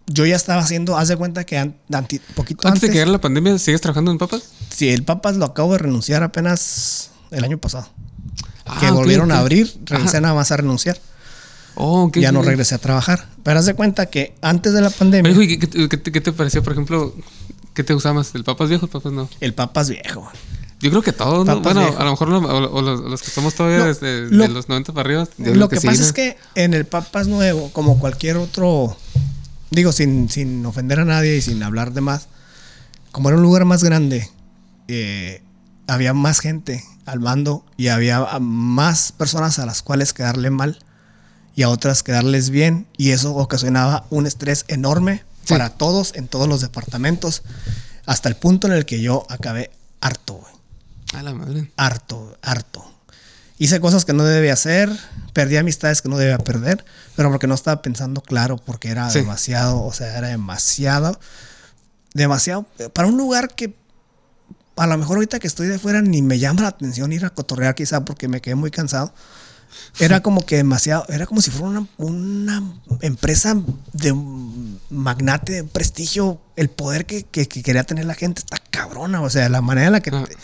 yo ya estaba haciendo, haz de cuenta que an- anti- poquito Antes antes. de que llegara la pandemia, ¿sigues trabajando en papas? Sí, el Papas lo acabo de renunciar apenas el año pasado. Ah, que volvieron a abrir, renuncié Ajá. nada más a renunciar. Oh, ya no regresé a trabajar. Pero haz de cuenta que antes de la pandemia, Pero, hijo, ¿y qué, qué- qué te- qué te pareció, por ejemplo? ¿Qué te gustaba más? ¿El papas viejo o el papas no? el papas viejo. Yo creo que todos, ¿no? Bueno, viejo. a lo mejor lo- o, o los, los que somos todavía desde lo- de los 90 para arriba. Lo que, sí, pasa ¿no? es que en el Papas Nuevo, como cualquier otro, digo, sin, sin ofender a nadie y sin hablar de más, como era un lugar más grande, eh, había más gente al mando y había más personas a las cuales quedarle mal y a otras quedarles bien y eso ocasionaba un estrés enorme Sí. para todos en todos los departamentos hasta el punto en el que yo acabé harto, güey A la madre. harto, harto. Hice cosas que no debía hacer, perdí amistades que no debía perder, pero porque no estaba pensando claro, porque era Sí. demasiado, o sea, era demasiado, demasiado, para un lugar que a lo mejor ahorita que estoy de fuera ni me llama la atención ir a cotorrear quizá porque me quedé muy cansado. Era como que demasiado, era como si fuera una, una empresa de un magnate, de prestigio, el poder que, que- que quería tener la gente está cabrona, o sea, la manera en la que... Ah. te-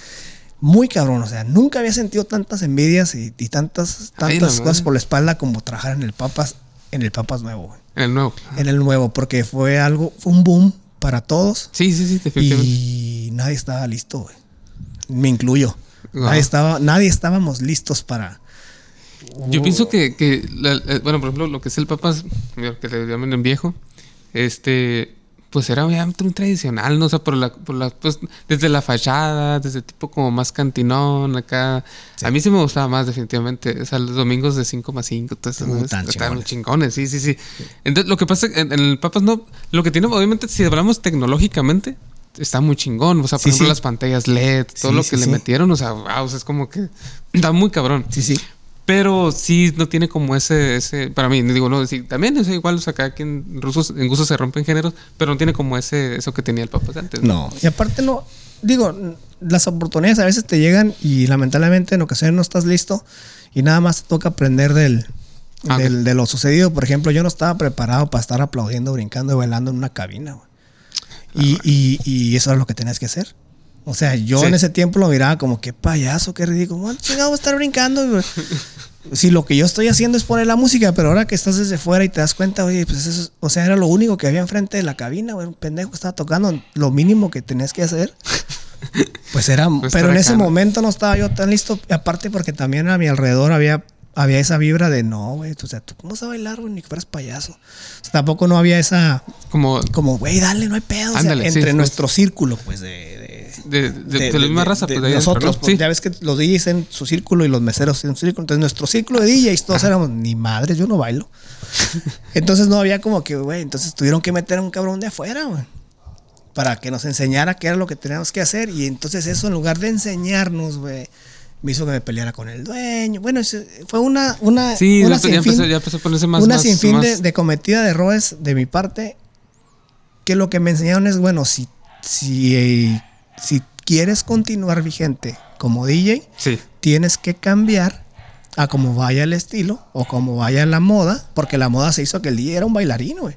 muy cabrón, o sea, nunca había sentido tantas envidias y, y tantas, tantas cosas por la espalda como trabajar en el Papas, en el Papas Nuevo, güey. En el nuevo. en el nuevo, porque fue algo, fue un boom para todos Sí, sí, sí, definitivamente. y nadie estaba listo, güey. Me incluyo. Nadie, estaba, nadie estábamos listos para... Yo pienso que, que la- bueno, por ejemplo, lo que es el papas, que le llaman en viejo, este, pues era obviamente muy tradicional, ¿no? O sea, por la, por la, pues, desde la fachada, desde tipo como más cantinón, acá. A mí sí me gustaba más, definitivamente. O sea, los domingos de 5 más 5, todo eso, Uh, ¿no? tan Estaban chingones. chingones, sí, sí, sí. Entonces, lo que pasa en, en el papas no, lo que tiene, obviamente, si hablamos tecnológicamente, está muy chingón. O sea, por Sí, ejemplo, sí. las pantallas LED, todo Sí, lo que le metieron, o sea, wow, o sea, es como que está muy cabrón. Sí, sí. Pero sí no tiene como ese, ese para mí, digo, no, sí, también es igual, o sea, acá aquí en rusos, en gusto se rompen géneros, pero no tiene como ese, eso que tenía el Papas antes. No, y aparte no, digo, las oportunidades a veces te llegan y lamentablemente en ocasiones no estás listo y nada más te toca aprender del, Ah, del- de lo sucedido. Por ejemplo, yo no estaba preparado para estar aplaudiendo, brincando y bailando en una cabina, güey. Y, y- y eso era lo que tenías que hacer. O sea, yo Sí. en ese tiempo lo miraba como que payaso, qué ridículo. ¿Cómo chingado voy a estar brincando? güey? Si lo que yo estoy haciendo es poner la música, pero ahora que estás desde fuera y te das cuenta, oye, pues eso, es- o sea, era lo único que había enfrente de la cabina, güey. Un pendejo estaba tocando lo mínimo que tenías que hacer. Pues era, Pues pero en ese momento no estaba yo tan listo. Aparte porque también a mi alrededor había, había esa vibra de no, güey. O sea, ¿tú cómo vas a bailar, güey? Ni que fueras payaso. O sea, tampoco no había esa, Como como, güey, dale, no hay pedo. O sea, Ándale, entre sí, nuestro círculo, pues, de, de- de, de, de la misma raza, pues nosotros, ¿no? pues, Sí. ya ves que los DJs en su círculo y los meseros en su círculo. Entonces, nuestro círculo de DJs, todos éramos, ni madres, yo no bailo. Entonces, no había como que, güey, entonces tuvieron que meter a un cabrón de afuera, güey. Para que nos enseñara qué era lo que teníamos que hacer. Y entonces, eso en lugar de enseñarnos, güey, me hizo que me peleara con el dueño. Bueno, fue una, una, Sí, una ya, ya empezó, ya empezó a ponerse más. una más, sinfín más- de, de cometida de errores de mi parte que lo que me enseñaron es bueno si si eh, si quieres continuar vigente como DJ Sí. tienes que cambiar a como vaya el estilo o como vaya la moda porque la moda se hizo que el DJ era un bailarín güey.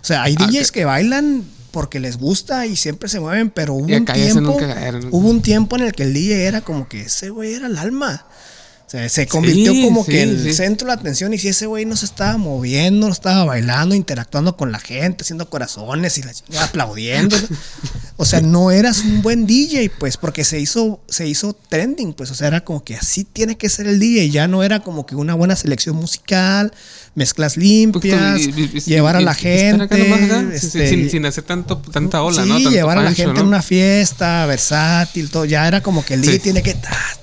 O sea hay Ah, DJs que bailan porque les gusta y siempre se mueven pero hubo un tiempo hubo un tiempo en el que el DJ era como que ese güey era el alma o sea, se convirtió Sí, como sí, que el sí. centro de la atención y si ese güey no se estaba moviendo, no estaba bailando, interactuando con la gente, haciendo corazones y la aplaudiendo. o sea, no eras un buen DJ, pues, porque se hizo, se hizo trending, pues, o sea, era como que así tiene que ser el DJ, ya no era como que una buena selección musical, mezclas limpias, Y- y- y- llevar a la y gente, nomás este, sin, sin hacer tanto, tanta ola, sí, ¿no? Tanto llevar a la pancho, gente ¿no? a una fiesta, versátil, todo. Ya era como que el DJ tiene que. tas,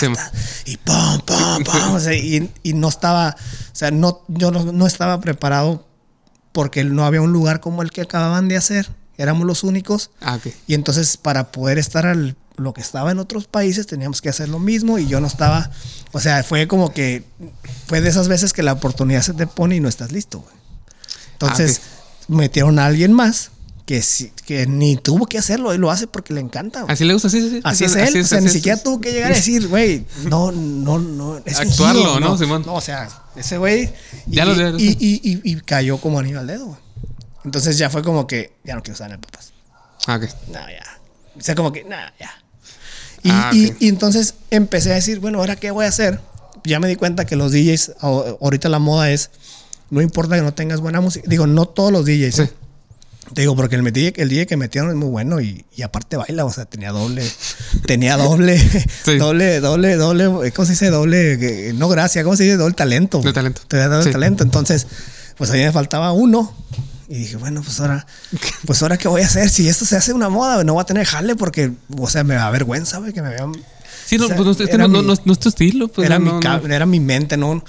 Sí. tas, y pum, pum, pum. o sea, y, y no estaba. O sea, no, yo no, no estaba preparado porque no había un lugar como el que acababan de hacer. Éramos los únicos. Ah. Y entonces, para poder estar al lo que estaba en otros países, teníamos que hacer lo mismo. Y yo no estaba. O sea, fue como que. Fue de esas veces que la oportunidad se te pone y no estás listo, güey. Entonces, metieron a alguien más que, sí- que ni tuvo que hacerlo, él lo hace porque le encanta. güey. Así le gusta, sí, sí. sí. Así es él, o sea, así ni es. siquiera tuvo que llegar a decir, güey, no, no, no. Es Actuarlo, fingido, ¿no, Simón? No, o sea, ese güey. Y, y, y- y- cayó como anillo al dedo, güey. Entonces ya fue como que, ya no quiero estar en el papás. Ah, ok. No, ya. O sea, como que, nada, ya. Y, Ah, y- ok. y entonces empecé a decir, bueno, ¿ahora qué voy a hacer? ya me di cuenta que los DJs, ahorita la moda es, no importa que no tengas buena música. Digo, no todos los DJs. Sí. Te digo, porque el, DJ, el DJ que metieron es muy bueno y, y aparte baila, o sea, tenía doble, tenía doble, Sí. doble, doble, doble, ¿cómo se dice? Doble, eh, no gracia, ¿cómo se dice? Doble talento. De talento. Tenía doble Sí. talento. Entonces, pues a mí me faltaba uno. Y dije, bueno, pues ahora, pues ahora qué voy a hacer. Si esto se hace una moda, no voy a tener jale porque, o sea, me da vergüenza, güey, que me vean. Sí, no, O sea, pues no, es que era no, mi- no, no es tu estilo. Pues, era, mi era mi mente, ¿no?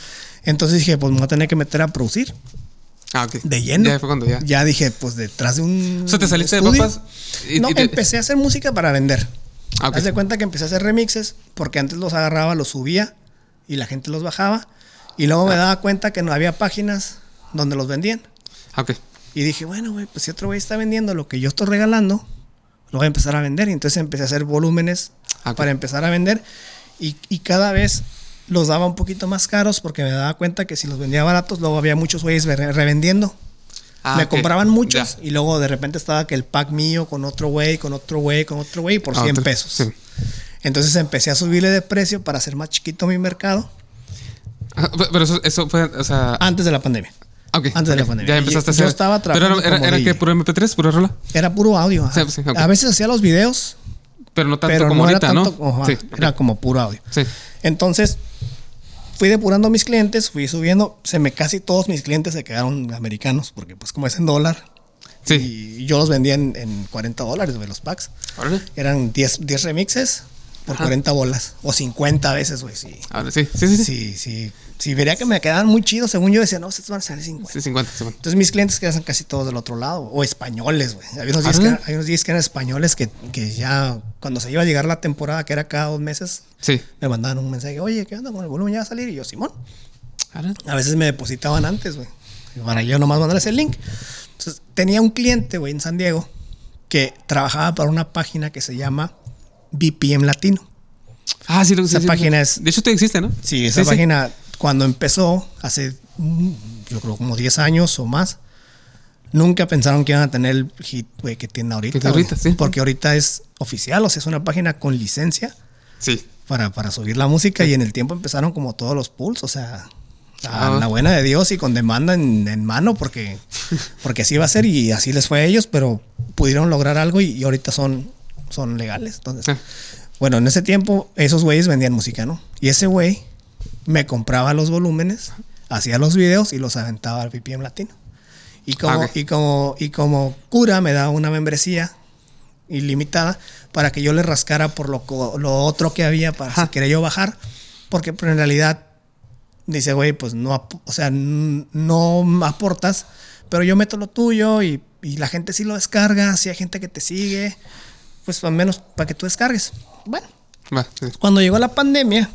Entonces dije, pues me voy a tener que meter a producir Ah, ok. de lleno. Ya fue cuando ya. Ya dije, pues detrás de un. O sea, te saliste estudio- de papas. y- no, y te- empecé a hacer música para vender. Ah. Haz de cuenta que empecé a hacer remixes porque antes los agarraba, los subía y la gente los bajaba. Y luego me daba cuenta que no había páginas donde los vendían. Ah, ok. Y dije, bueno, güey, pues si otro güey está vendiendo lo que yo estoy regalando, lo voy a empezar a vender. Y entonces empecé a hacer volúmenes Ah, para empezar a vender. Y, y cada vez los daba un poquito más caros porque me daba cuenta que si los vendía baratos, luego había muchos güeyes re- revendiendo. Ah, me compraban muchos y luego de repente estaba que el pack mío con otro güey, con otro güey, con otro güey por Ah, 100 otro- pesos. sí. Entonces empecé a subirle de precio para hacer más chiquito mi mercado Ah, pe- Pero eso, eso fue, o sea. antes de la pandemia. ah, ok, antes de la pandemia. Ya empezaste a Yo hacer. estaba Pero era, era, que puro MP3, pura rola. Era puro audio. Sí, sí. A veces hacía los videos, Pero no tanto pero como no ahorita, era ¿no? tanto, era como puro audio. Sí. Entonces, fui depurando mis clientes, fui subiendo, se me casi todos mis clientes se quedaron americanos, porque pues como es en dólar, Sí. y yo los vendía en, en 40 dólares, los packs. Órale. Eran 10, 10 remixes por Ajá. 40 bolas, o 50 veces, güey, sí. Ahora sí. Sí, sí, sí. Sí, sí. Si vería que me quedaban muy chidos, según yo decía, no, estos van a salir 50. Sí, 50, 50. Entonces mis clientes quedan casi todos del otro lado, o españoles, güey. Hay unos días, que, hay unos días que eran españoles que, que ya, cuando se iba a llegar la temporada, que era cada dos meses, Sí. me mandaban un mensaje, oye, ¿qué onda con el volumen? ¿Ya va a salir? Y yo, Simón. A veces me depositaban antes, güey. Para yo nomás mandarles el link. Entonces, tenía un cliente, güey, en San Diego, que trabajaba para una página que se llama BPM Latino. Ah, sí, lo que Esa página es- De hecho, te existe, ¿no? Sí, esa página, cuando empezó, hace, mm, yo creo, como 10 años o más, nunca pensaron que iban a tener el hit, güey, que tienen ahorita. Que ahorita, sí. Porque ahorita es oficial, o sea, es una página con licencia Sí. para, para subir la música y en el tiempo empezaron como todos los pools, o sea, a Ah. la buena de Dios y con demanda en, en mano porque, porque así va a ser y así les fue a ellos, pero pudieron lograr algo y, y ahorita son, son legales. Entonces, Sí. bueno, en ese tiempo esos güeyes vendían música, ¿no? Y ese güey me compraba los volúmenes, hacía los videos y los aventaba al BPM Latino. Y como, Ah, y como, y como cura me daba una membresía ilimitada para que yo le rascara por lo, lo otro que había para si Ajá. quería yo bajar. Porque pero en realidad dice, güey, pues no, o sea, no aportas, pero yo meto lo tuyo y, y la gente sí lo descarga, si hay gente que te sigue, pues al menos para que tú descargues. Bueno, sí. cuando llegó la pandemia,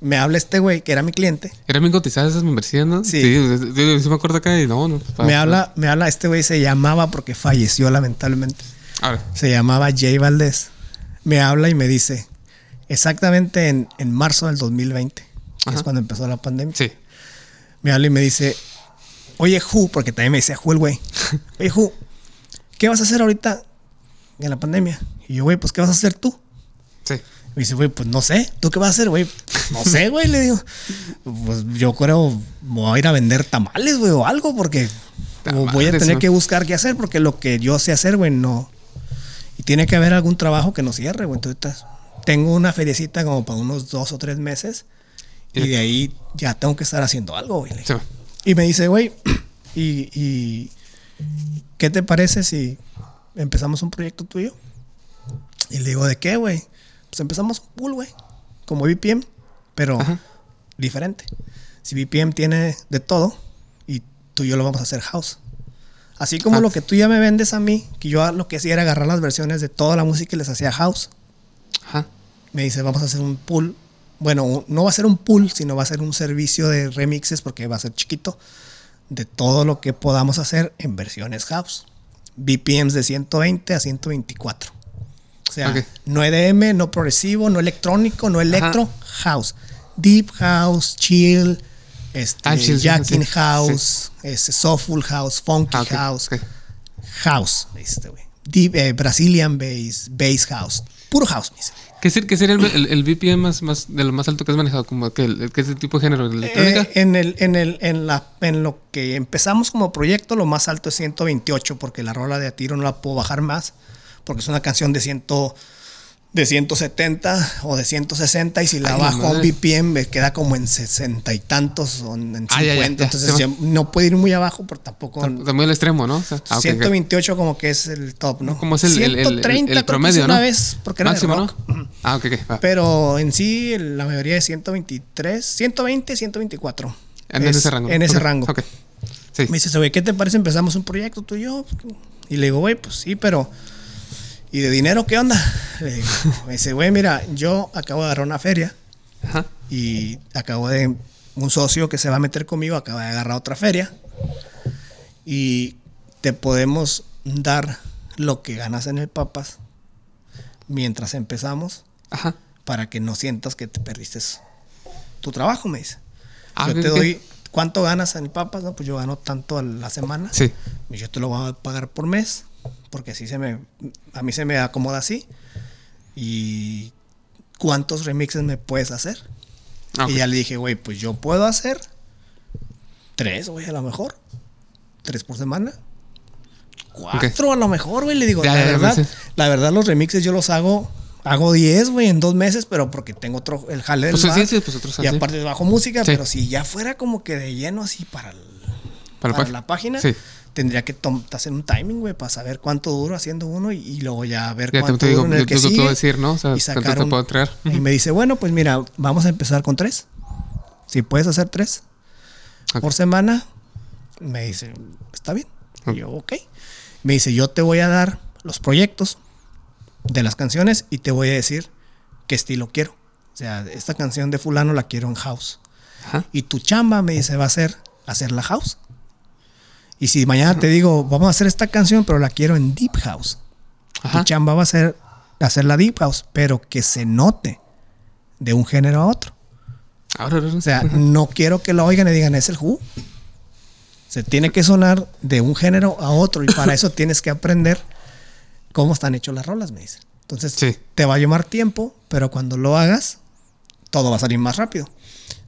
me habla este güey, que era mi cliente, Eran bien cotizadas esas membresías, ¿no? Sí. Sí, me acuerdo acá y no, no. pa- me habla, me habla, este güey se llamaba porque falleció lamentablemente. Ahora. se llamaba Jay Valdés. Me habla y me dice, exactamente en, en marzo del 2020, que es cuando empezó la pandemia, Sí. me habla y me dice, oye, Ju, porque también me dice Ju el güey, oye, Ju, ¿qué vas a hacer ahorita en la pandemia? Y yo, güey, pues, ¿qué vas a hacer tú? Sí. Me dice, güey, pues no sé. ¿Tú qué vas a hacer, güey? No sé, güey, le digo. Pues yo creo, voy a ir a vender tamales, güey, o algo, porque o voy a Tamales, tener ¿no? que buscar qué hacer, porque lo que yo sé hacer, güey, no. Y tiene que haber algún trabajo que nos cierre, güey. Entonces, tengo una feriecita como para unos dos o tres meses, y de ahí ya tengo que estar haciendo algo, güey. Sí. Y me dice, güey, ¿y, y qué te parece si empezamos un proyecto tuyo? Y le digo, ¿de qué, güey? Pues empezamos pool, güey. Como BPM, pero Ajá. diferente. Si BPM tiene de todo y tú y yo lo vamos a hacer house. Así como Ah. lo que tú ya me vendes a mí, que yo lo que hacía era agarrar las versiones de toda la música y les hacía house. Ajá. Me dice, vamos a hacer un pool. Bueno, no va a ser un pool, sino va a ser un servicio de remixes porque va a ser chiquito de todo lo que podamos hacer en versiones house. BPMs de 120 a 124. O sea, no EDM, no progresivo, no electrónico, no electro, house. Deep house, chill, este, Ah, chill, sí, jacking sí, house, este, soulful house, funky Ah, house, house, este, güey. deep, eh, Brazilian bass, bass house. Puro house, me dice. ¿Qué, ser- qué sería el, el, el BPM más, más, de lo más alto que has manejado? Como que, el- ¿Qué es el tipo de género? ¿De electrónica? Eh, en, el, en, el, en, la, en lo que empezamos como proyecto, lo más alto es 128, porque la rola de a tiro no la puedo bajar más, porque es una canción de, ciento, de 170 o de 160, y si la Ay, bajo a un. BPM me queda como en 60 y tantos o en 50. Ah, ya, ya, entonces ya no puede ir muy abajo, pero tampoco. Está muy al extremo, ¿no? O sea, ah, ok, ok. 128 como que es el top, ¿no? Como es el, el, el- el- 130 el promedio, una ¿no? vez, porque era de Máximo, rock. ¿no? Ah, ok, ok. va. Pero en sí, la mayoría es 123, 120, 124. En Es- ese rango. En ese Ok, rango. Sí. Me dice, güey, ¿qué te parece? Empezamos un proyecto tú y yo. Y le digo, güey, pues sí, pero. ¿Y de dinero qué onda? Le digo, me dice, güey, mira, yo acabo de agarrar una feria Ajá. y acabo de. Un socio que se va a meter conmigo acaba de agarrar otra feria y te podemos dar lo que ganas en el Papas mientras empezamos Ajá. para que no sientas que te perdiste tu trabajo, me dice. Ah, yo te doy, ¿cuánto ganas en el Papas? No, pues yo gano tanto a la semana. Sí. Y yo te lo voy a pagar por mes, porque así se me, a mí se me acomoda así. Y ¿cuántos remixes me puedes hacer? Ah. Y ya le dije, güey, pues yo puedo hacer tres, güey, a lo mejor. Tres por semana. Cuatro a lo mejor, güey. Le digo, Ya, la ya, verdad, sí. la verdad, los remixes yo los hago, hago 10, güey, en dos meses, pero porque tengo otro, el jale del Pues sí, bar, sí, pues otros Y aparte bajo música, Sí. pero si ya fuera como que de lleno así para, el- Para para la la página, Sí. Tendría que hacer un timing, güey, para saber cuánto duro haciendo uno y, y luego ya ver Ya cuánto te digo, duro en el que sigue. puedo decir, ¿no? O sea, y sacar te puedo traer. Y me dice, bueno, pues mira, vamos a empezar con tres. Si puedes hacer tres Ok. por semana, me dice, está bien. Ok. Y yo, ok. Me dice, yo te voy a dar los proyectos de las canciones y te voy a decir qué estilo quiero. O sea, esta canción de fulano la quiero en house. Ajá. Y tu chamba me dice, va a ser hacer la house. Y si mañana te digo, vamos a hacer esta canción, pero la quiero en deep house. Ajá. Tu chamba va a ser hacer la deep house, pero que se note de un género a otro. O sea, no quiero que lo oigan y digan, es el Who. Se tiene que sonar de un género a otro y para eso tienes que aprender cómo están hechas las rolas, me dice. Entonces, Sí. te va a llevar tiempo, pero cuando lo hagas, todo va a salir más rápido.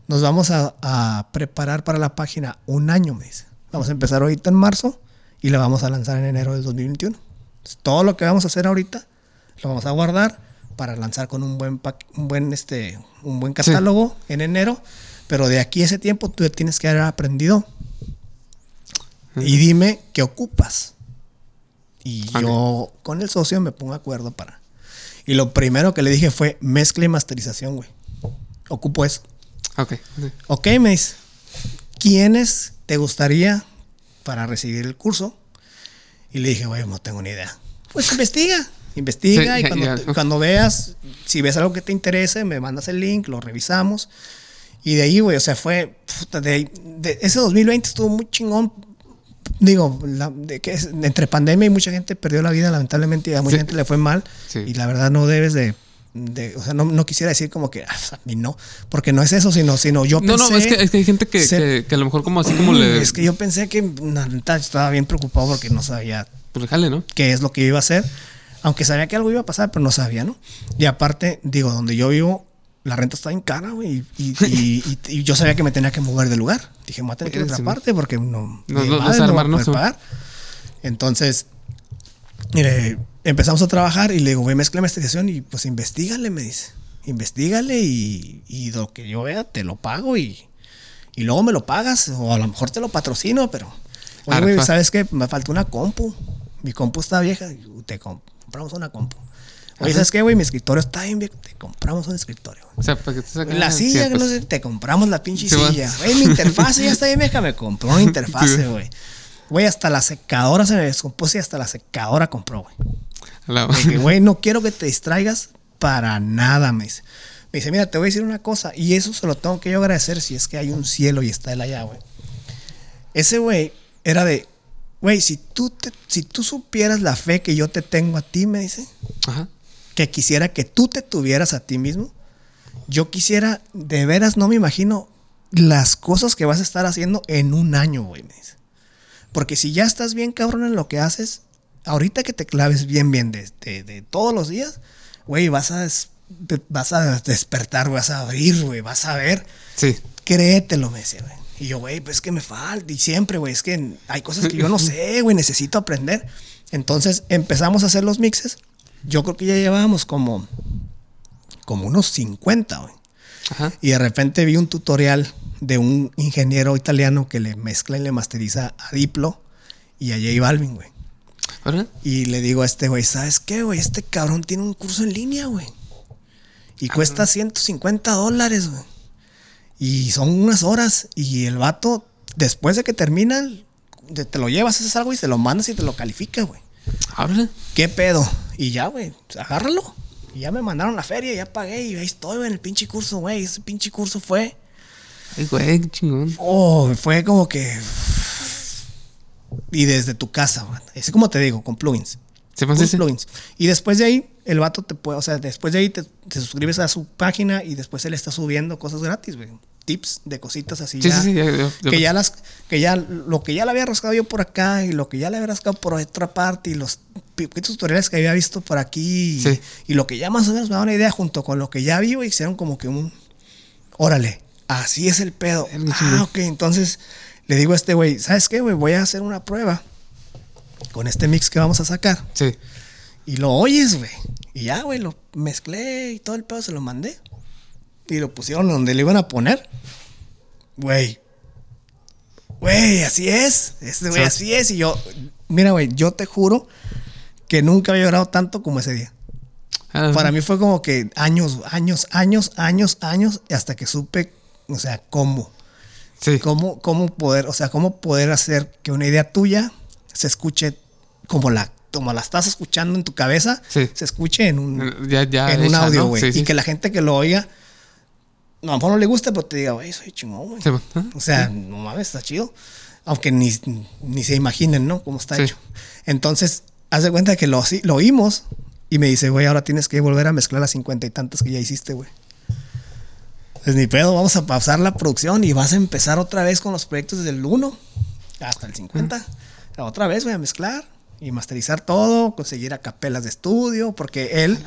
Nos vamos a, a preparar para la página un año, me dice. Vamos a empezar ahorita en marzo y la vamos a lanzar en enero del 2021. Entonces, todo lo que vamos a hacer ahorita lo vamos a guardar para lanzar con un buen, pa- un buen, este, un buen catálogo en enero. Pero de aquí a ese tiempo tú tienes que haber aprendido. Y dime qué ocupas. Y yo con el socio me pongo de acuerdo para. Y lo primero que le dije fue mezcla y masterización, güey. Ocupo eso. Ok. Ok, me dice, ¿quiénes te gustaría para recibir el curso? Y le dije, güey, no tengo ni idea. Pues investiga, investiga Sí, y cuando, cuando veas, si ves algo que te interese, me mandas el link, lo revisamos. Y de ahí, güey, o sea, fue, puta, de, de- ese 2020 estuvo muy chingón. Digo, la- de que es- entre pandemia y mucha gente perdió la vida, lamentablemente, y a mucha Sí. gente le fue mal. Sí. Y la verdad no debes de, de- o sea, no, no quisiera decir como que, "Ah, a mí no, porque no es eso, sino, sino yo No, pensé... no, es que, es que hay gente que, que, que a lo mejor como así como le... Es que yo pensé que, neta, estaba bien preocupado porque no sabía Pues jale, ¿no? qué es lo que iba a hacer. Aunque sabía que algo iba a pasar, pero no sabía, ¿no? Y aparte, digo, donde yo vivo, la renta está en cara, güey. Y, y- y- y- y yo sabía que me tenía que mover de lugar. Dije, me voy a tener que ir a otra parte porque no, No, no, no madre, ¿no? Sí. pagar. Entonces, mire, empezamos a trabajar y le digo, güey, mezcla masterización y pues investigale, me dice. Investígale y, y lo que yo vea te lo pago y, y luego me lo pagas o a lo mejor te lo patrocino, pero... Oye, güey. ¿sabes qué? Me falta una compu. Mi compu está vieja. Te com- compramos una compu. Oye, Ajá. ¿sabes qué, güey? Mi escritorio está bien viejo. Te compramos un escritorio. O sea, para que te La silla, que no sé, te compramos la pinche Sí, silla. Güey, mi interfase ya está bien vieja. Me compró una interfase, güey. Güey, hasta la secadora se me descompuso y hasta la secadora compró, güey. La- güey, no quiero que te distraigas para nada, me dice. Me dice, mira, te voy a decir una cosa. Y eso se lo tengo que yo agradecer si es que hay un cielo y está él allá, güey. Ese güey era de, güey, si tú, te- si tú supieras la fe que yo te tengo a ti, me dice, Ajá. que quisiera que tú te tuvieras a ti mismo, yo quisiera, de veras, no me imagino las cosas que vas a estar haciendo en un año, güey, me dice. Porque si ya estás bien cabrón en lo que haces, ahorita que te claves bien, bien de, de- de todos los días, güey, vas a, des- vas a despertar, vas a abrir, güey, vas a ver. Sí. Créetelo, me decía, güey. Y yo, güey, pues es que me falta. Y siempre, güey, es que hay cosas que yo no sé, güey, necesito aprender. Entonces empezamos a hacer los mixes. Yo creo que ya llevábamos como, como unos 50, güey. Ajá. Y de repente vi un tutorial de un ingeniero italiano que le mezcla y le masteriza a Diplo y a J Balvin, güey. Y le digo a este güey, ¿sabes qué, güey? Este cabrón tiene un curso en línea, güey. Y cuesta 150 dólares, güey. Y son unas horas. Y el vato, después de que termina, te lo llevas, haces algo y se lo mandas y te lo califica, güey. ¿Ahora? ¿Qué pedo? Y ya, güey, agárralo. Y ya me mandaron la feria, ya pagué y ahí estoy, güey, en el pinche curso, güey. Ese pinche curso fue... Ay, güey, chingón. Oh, fue como que... Y desde tu casa. Es como te digo, con plugins. ¿Se ese? plugins. Y después de ahí, el vato te puede, o sea, después de ahí te, te suscribes a su página y después él está subiendo cosas gratis, güey. Tips de cositas así. Sí, ya, sí, sí. que ya las, que ya lo que ya le había rascado yo por acá y lo que ya le había rascado por otra parte y los tutoriales que había visto por aquí y, Sí. y lo que ya más o menos me da una idea junto con lo que ya vi, güey, hicieron como que un, órale, así es el pedo. Chingón. Ah, ok, entonces le digo a este güey, ¿sabes qué, güey? Voy a hacer una prueba con este mix que vamos a sacar. Sí. Y lo oyes, güey. Y ya, güey, lo mezclé y todo el pedo se lo mandé. Y lo pusieron donde le iban a poner. Güey. Güey, así es. Este güey, Sí. así es. Y yo, mira, güey, yo te juro que nunca había llorado tanto como ese día. Ah, Para mí fue como que años, años, años, años, años, hasta que supe, o sea, cómo. Sí. Cómo, cómo poder, o sea, cómo poder hacer que una idea tuya se escuche como la, como la estás escuchando en tu cabeza, Sí. se escuche en un, Ya, ya. en un audio, güey. Sí. Y que la gente que lo oiga, no, a lo mejor no le gusta, pero te diga, güey, soy chingón, güey. O sea, no mames, está chido. Aunque ni, ni se imaginen, ¿no? Cómo está hecho. Entonces, haz de cuenta que lo, lo oímos y me dice, güey, ahora tienes que volver a mezclar las cincuenta y tantas que ya hiciste, güey. Pues ni pedo, vamos a pausar la producción y vas a empezar otra vez con los proyectos desde el 1 hasta el 50. Otra vez voy a mezclar y masterizar todo, conseguir a capelas de estudio, porque él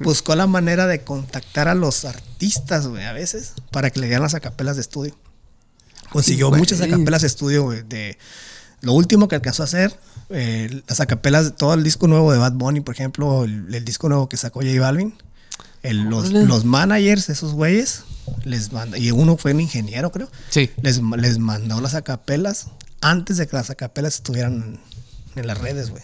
buscó la manera de contactar a los artistas, güey, a veces, para que le dieran las acapelas de estudio. Consiguió muchas acapelas de estudio, güey, de lo último que alcanzó a hacer, eh, las acapelas de todo el disco nuevo de Bad Bunny, por ejemplo, el, el disco nuevo que sacó J Balvin. El- los, los managers, esos güeyes, les manda, y uno fue un ingeniero, creo, Sí. les, les mandó las acapelas antes de que las acapelas estuvieran en las redes, güey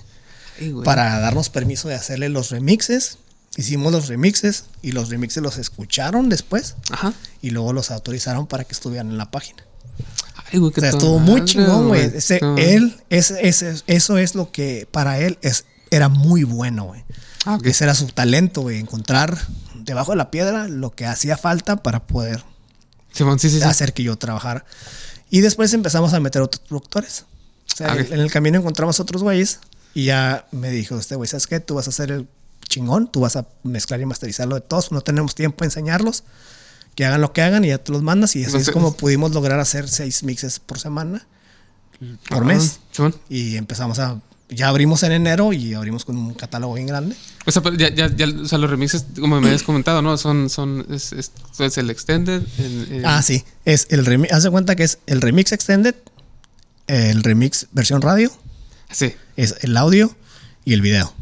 para darnos permiso de hacerle los remixes. Hicimos los remixes y los remixes los escucharon después Ajá. y luego los autorizaron para que estuvieran en la página. Ay, güey, O sea, estuvo muy chingón, güey. Ese- No. Él, ese, ese- eso es lo que para él es, era muy bueno, güey. Ah. Ese era su talento, güey. Encontrar debajo de la piedra lo que hacía falta para poder Simón, sí, sí, sí. hacer que yo trabajara. Y después empezamos a meter otros productores. O sea, Ah, ok. en el camino encontramos otros güeyes y ya me dijo este güey, ¿sabes qué? Tú vas a hacer el chingón, tú vas a mezclar y masterizarlo de todos, no tenemos tiempo de enseñarlos, que hagan lo que hagan y ya te los mandas y así es como pudimos lograr hacer seis mixes por semana, por Ah, mes. Simón. Y empezamos a, ya abrimos en enero y abrimos con un catálogo bien grande. O sea, pero ya, ya, ya, o sea, los remixes, como me habías comentado, ¿no? Son, son, es, es, es el extended. el- el- Ah, sí, es el remix, haz de cuenta que es el remix extended, el remix versión radio, Sí. es el audio y el video.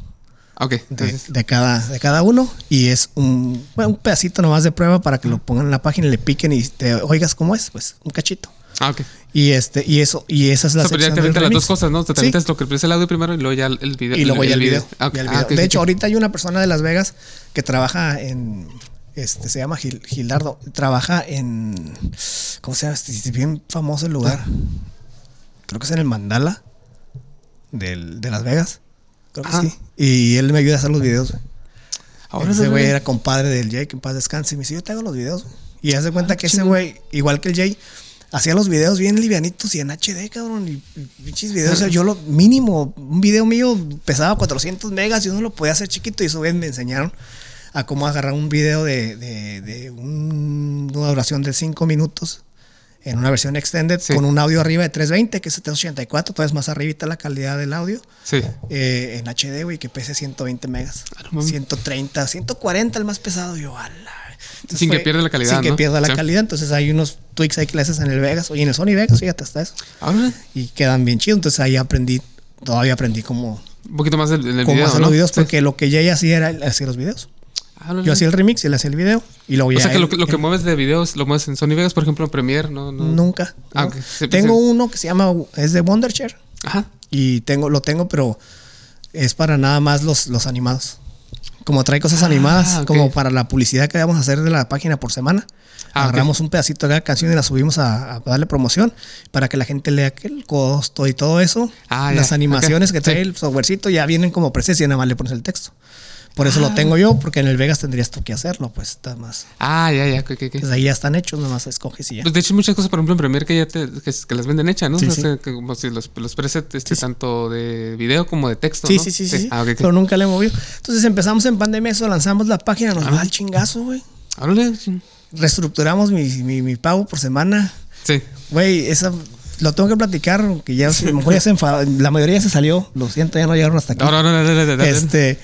Ok. de, Entonces, de cada, de cada uno y es un, bueno, un pedacito nomás de prueba para que lo pongan en la página y le piquen y te oigas cómo es, pues un cachito. ah, ok. Y este y eso y esa es O la sea, pero ya sección las dos cosas, ¿no? Te Sí. aventas lo que es el audio primero y luego ya el video. y luego ya el video. Ah, Ah, de hecho, ahorita hay una persona de Las Vegas que trabaja en este se llama Gil- Gilardo, trabaja en ¿cómo se llama? Este, es bien famoso el lugar. Creo que es en el Mandala del, de Las Vegas. Creo que sí. Y él me ayuda a hacer los videos. Ahora ese güey era compadre del Jay, que en paz descanse. Y me dice, yo te hago los videos. güey". Y haz de cuenta Ah, que ese güey, igual que el Jay, hacía los videos bien livianitos y en HD, cabrón. Y pinches videos. O sea, yo lo mínimo, un video mío pesaba 400 megas y uno lo podía hacer chiquito. Y eso vez me enseñaron a cómo agarrar un video de, de- de un- una duración de 5 minutos en una versión extended Sí. con un audio arriba de 320, que es 384, todavía es más arribita la calidad del audio. Sí. eh, en HD, güey, que pese 120 megas. Ah, no mames. 130, 140 el más pesado. Yo, ala. Entonces Sin que pierda la calidad, Sin que pierda la Sí. calidad. Entonces hay unos tweaks ahí que le haces en el Vegas. Oye, en el Sony Vegas, fíjate, hasta eso. Y quedan bien chidos. Entonces ahí aprendí, todavía aprendí cómo, un poquito más del, del cómo video, hacer ¿no? los videos. Sí. Porque lo que ella hacía era él hacía los videos. Yo hacía el remix y él hacía el video. Y luego O ya sea que lo, él- que- lo que él- mueves de videos lo mueves en Sony Vegas, por ejemplo, en Premiere, ¿no? no. Nunca. Ah. Sí, tengo sí. uno que se llama, es de Wondershare. Ajá. Y tengo, lo tengo, pero es para nada más los, los animados. Como trae cosas animadas, Ah, como para la publicidad que vamos a hacer de la página por semana. Ah. Agarramos un pedacito de cada canción y la subimos a, a darle promoción para que la gente lea que el costo y todo eso. Ah, las ya, animaciones que trae Sí. el softwarecito ya vienen como presencia y nada más le pones el texto. Por eso Ah. lo tengo yo, porque en el Vegas tendrías tú que hacerlo, pues está más. Ah, ya, ya. ok. Pues ahí ya están hechos, nomás escoges y ya. Pues de hecho, muchas cosas, por ejemplo, en Premiere que ya te, que, que las venden hechas, ¿no? Sí, O sí. sea, que como si los, los presets, este, Sí, tanto de video como de texto. Sí, ¿no? sí, sí, sí. sí. Ah. Pero nunca le he movido. Entonces empezamos en pandemia, eso, lanzamos la página, nos va al chingazo, güey. Reestructuramos mi, mi, mi pago por semana. Sí. Güey, esa lo tengo que platicar, que ya, a lo mejor ya se enfadó. La mayoría ya se salió. Lo siento, ya no llegaron hasta aquí. Ahora, ahora, ahora, ahora, ahora. Este, De-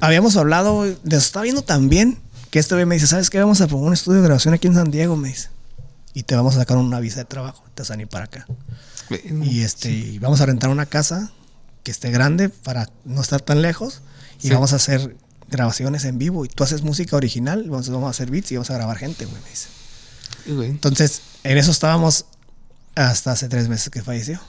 habíamos hablado, nos está viendo tan bien que este güey me dice, ¿sabes qué? Vamos a poner un estudio de grabación aquí en San Diego, me dice. Y te vamos a sacar una visa de trabajo. Te vas a para acá. Y este, y vamos a rentar una casa que esté grande para no estar tan lejos. Y Sí. vamos a hacer grabaciones en vivo. Y tú haces música original, vamos, vamos a hacer beats y vamos a grabar gente, güey, me dice. Sí, güey. Entonces, en eso estábamos hasta hace tres meses que falleció.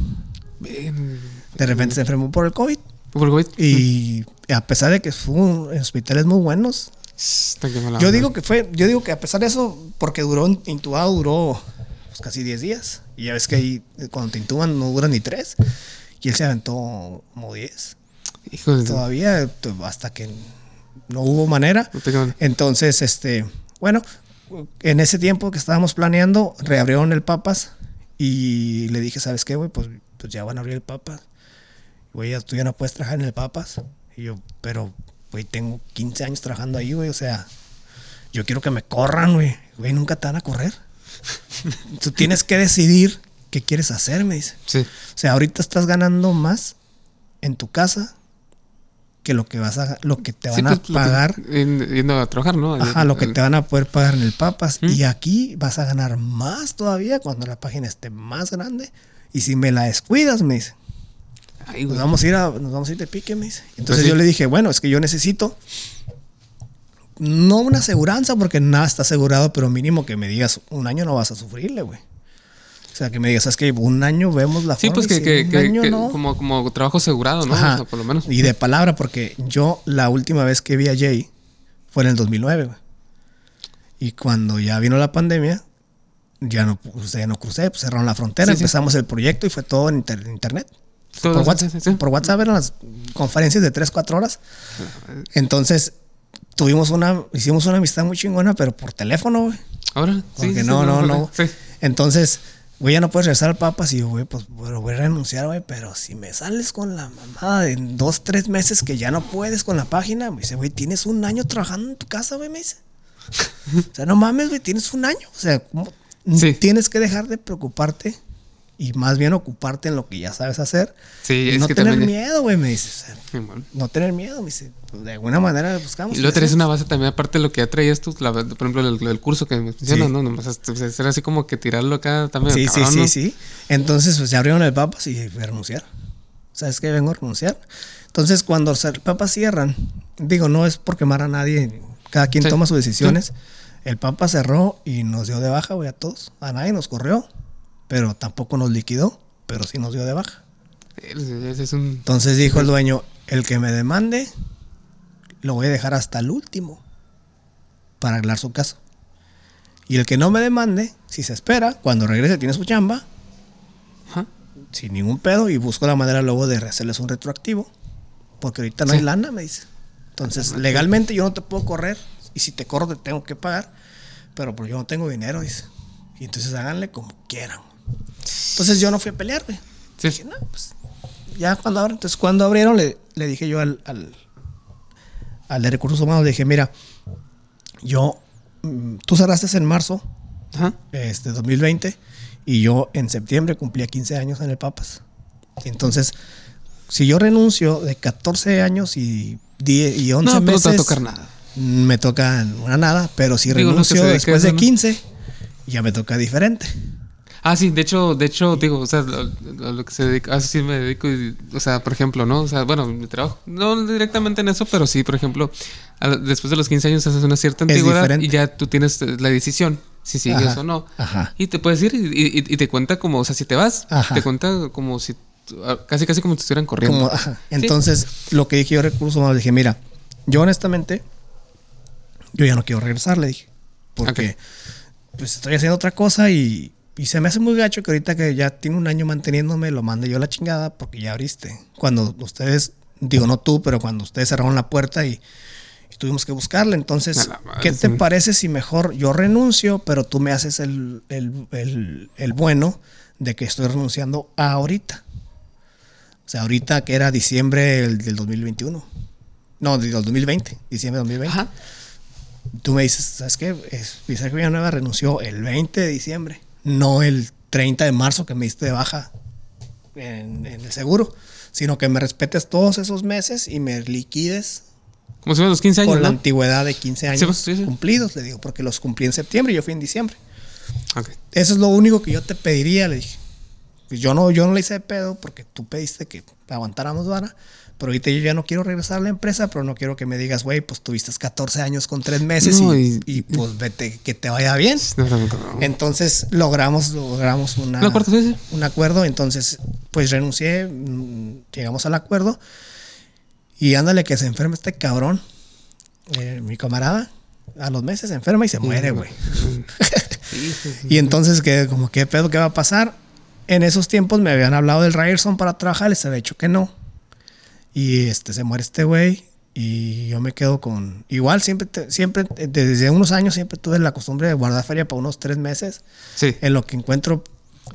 Bien. De repente se enfermó por el COVID. Por COVID. Y a pesar de que fue en hospitales muy buenos, Está que mala yo digo que fue, yo digo que a pesar de eso, porque duró intubado, duró pues, casi 10 días. Y ya ves que ahí cuando te intuban no duran ni 3. Y él se aventó como 10. Hijo de. Todavía t- hasta que no hubo manera. Entonces, este, bueno, en ese tiempo que estábamos planeando, reabrieron el Papas y le dije, ¿sabes qué, güey? Pues, pues ya van a abrir el Papas. Güey, ya- tú ya no puedes trabajar en el Papas. Y yo, pero, güey, tengo 15 años trabajando ahí, güey, o sea, yo quiero que me corran, güey. Güey, nunca te van a correr. tú tienes que decidir qué quieres hacer, me dice. Sí. O sea, ahorita estás ganando más en tu casa que lo que vas a, lo que te van Sí, a pues, que- pagar. en- yendo a trabajar, ¿no? Ajá, lo que te van a poder pagar en el Papas. ¿Mm? Y aquí vas a ganar más todavía cuando la página esté más grande. Y si me la descuidas, me dice, Ay, nos vamos a ir a, nos vamos a ir de pique, me dice. Entonces Pues sí. yo le dije, bueno, es que yo necesito no una aseguranza porque nada está asegurado, pero mínimo que me digas un año no vas a sufrirle, güey. O sea, que me digas, es que un año vemos la Sí, forma pues y que, si que, un que- año que no. como, como trabajo asegurado, ¿no? Ajá. O sea, por lo menos. Y de palabra, porque yo la última vez que vi a Jay fue en el 2009, güey. Y cuando ya vino la pandemia, ya no, pues, ya no crucé, pues cerraron la frontera, Sí, sí. empezamos el proyecto y fue todo en inter- internet. Por, WhatsApp, sí, sí. por WhatsApp eran las conferencias de 3, 4 horas. Entonces, tuvimos una, hicimos una amistad muy chingona, pero por teléfono, güey. Ahora, sí, Porque sí, no, no, no. Sí. Entonces, güey, ya no puedes regresar al Papas. Y yo, güey, pues bueno, voy a renunciar, güey. Pero si me sales con la mamada de dos, tres meses que ya no puedes con la página, me dice, güey, tienes un año trabajando en tu casa, güey, me dice. O sea, no mames, güey, tienes un año. O sea, ¿cómo? Sí. tienes que dejar de preocuparte y más bien ocuparte en lo que ya sabes hacer. Sí, y es no que tener también- miedo, güey, me dice. O sea, Sí, bueno. no tener miedo, me dice. Pues, de alguna manera buscamos. Y luego tenés una base también, aparte de lo que ya traías tú, la- por ejemplo, el, el curso que me mencionas, Sí. ¿no? Nomás este, pues, era así como que tirarlo acá también. Sí, cabrón, sí, sí, ¿no? sí. Entonces, pues ya abrieron el Papas y renunciar. ¿Sabes qué? Vengo a renunciar. Entonces, cuando el Papas cierran, digo, no es por quemar a nadie, cada quien Sí. toma sus decisiones. El Papa cerró y nos dio de baja, güey, a todos. A nadie nos corrió, pero tampoco nos liquidó, pero sí nos dio de baja. Ese ese es un. Entonces dijo el dueño, el que me demande, lo voy a dejar hasta el último para arreglar su caso. Y el que no me demande, si se espera, cuando regrese tiene su chamba, sin ningún pedo, y busco la manera luego de hacerles un retroactivo. Porque ahorita no hay Sí. lana, me dice. Entonces, legalmente yo no te puedo correr, y si te corro te tengo que pagar, pero pues yo no tengo dinero, dice. Y entonces háganle como quieran. Entonces yo no fui a pelear, güey. Sí. Dije, no, pues ya cuando abren. Entonces cuando abrieron le, le dije yo al, al, al de recursos humanos, le dije, mira, yo, mm, tú cerraste en marzo Ajá. este 2020 y yo en septiembre cumplía 15 años en el Papas. Entonces, si yo renuncio de 14 años y 10 y 11 No, pero no meses te va a tocar nada. me toca una nada, pero si Digo, renuncio después de ¿no? 15 ya me toca diferente. Ah, sí, de hecho, de hecho, digo, o sea, lo, a lo que se dedica, así sí me dedico, y, o sea, por ejemplo, ¿no? O sea, bueno, mi trabajo, no directamente en eso, pero sí, por ejemplo, a- después de los 15 años haces una cierta antigüedad y ya tú tienes eh, la decisión si sigues Ajá, o no. ajá. Y te puedes ir y, y- y te cuenta como, o sea, si te vas, Ajá. te cuenta como si, ah, casi casi como si te estuvieran corriendo. Como, ajá. Entonces, lo que dije yo a recursos humanos, dije, mira, yo honestamente, yo ya no quiero regresar, le dije. Porque pues estoy haciendo otra cosa y, y se me hace muy gacho que ahorita que ya tiene un año manteniéndome, lo mande yo a la chingada porque ya abriste. Cuando ustedes, digo no tú, pero cuando ustedes cerraron la puerta y, y tuvimos que buscarle. Entonces, madre, ¿qué te parece si mejor yo renuncio, pero tú me haces el, el- el- el bueno de que estoy renunciando ahorita? O sea, ahorita que era diciembre del, del 2021. No, del 2020, diciembre del 2020. Ajá. Tú me dices, ¿sabes qué? Pizarro Villanueva renunció el 20 de diciembre, no el 30 de marzo que me diste de baja en, en el seguro, sino que me respetes todos esos meses y me liquides Como si los 15 años, con la ¿no? antigüedad de 15 años Sí, sí, sí. cumplidos, le digo, porque los cumplí en septiembre y yo fui en diciembre. Ok. Eso es lo único que yo te pediría, le dije. Pues yo no, yo no le hice de pedo porque tú pediste que aguantáramos vara. Pero ahorita yo ya no quiero regresar a la empresa, pero no quiero que me digas, güey, pues tuviste 14 años con 3 meses No, y, y- y, pues vete, que te vaya bien. No, no. Entonces logramos, logramos una, Un acuerdo, sí, sí. un acuerdo. Entonces, pues renuncié, mm, llegamos al acuerdo. Y ándale que se enferma este cabrón, eh, mi camarada, a los meses se enferma y se muere, güey. y entonces, que como, ¿qué pedo? ¿Qué va a pasar? En esos tiempos me habían hablado del Ryerson para trabajar, les había dicho que no. Y este, se muere este güey y yo me quedo con... Igual, siempre, te- siempre, desde unos años siempre tuve la costumbre de guardar feria para unos tres meses Sí. en lo que encuentro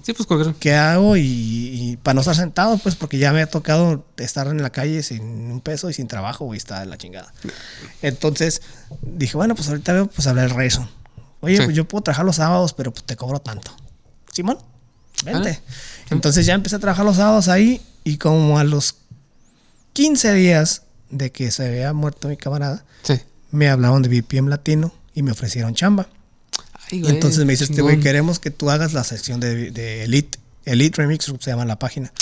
Sí, pues cualquier. qué hago y, y para no estar sentado, pues porque ya me ha tocado estar en la calle sin un peso y sin trabajo, y está de la chingada. Entonces dije, bueno, pues ahorita veo, pues hablar el Rayson. Oye, Sí. pues yo puedo trabajar los sábados, pero pues te cobro tanto. Simón, vente. Ah. Entonces ya empecé a trabajar los sábados ahí y como a los 15 días de que se había muerto mi camarada, Sí. me hablaron de BPM Latino y me ofrecieron chamba. Ay, Y entonces me dice este güey, queremos que tú hagas la sección de, de Elite. Elite Remix se llama la página.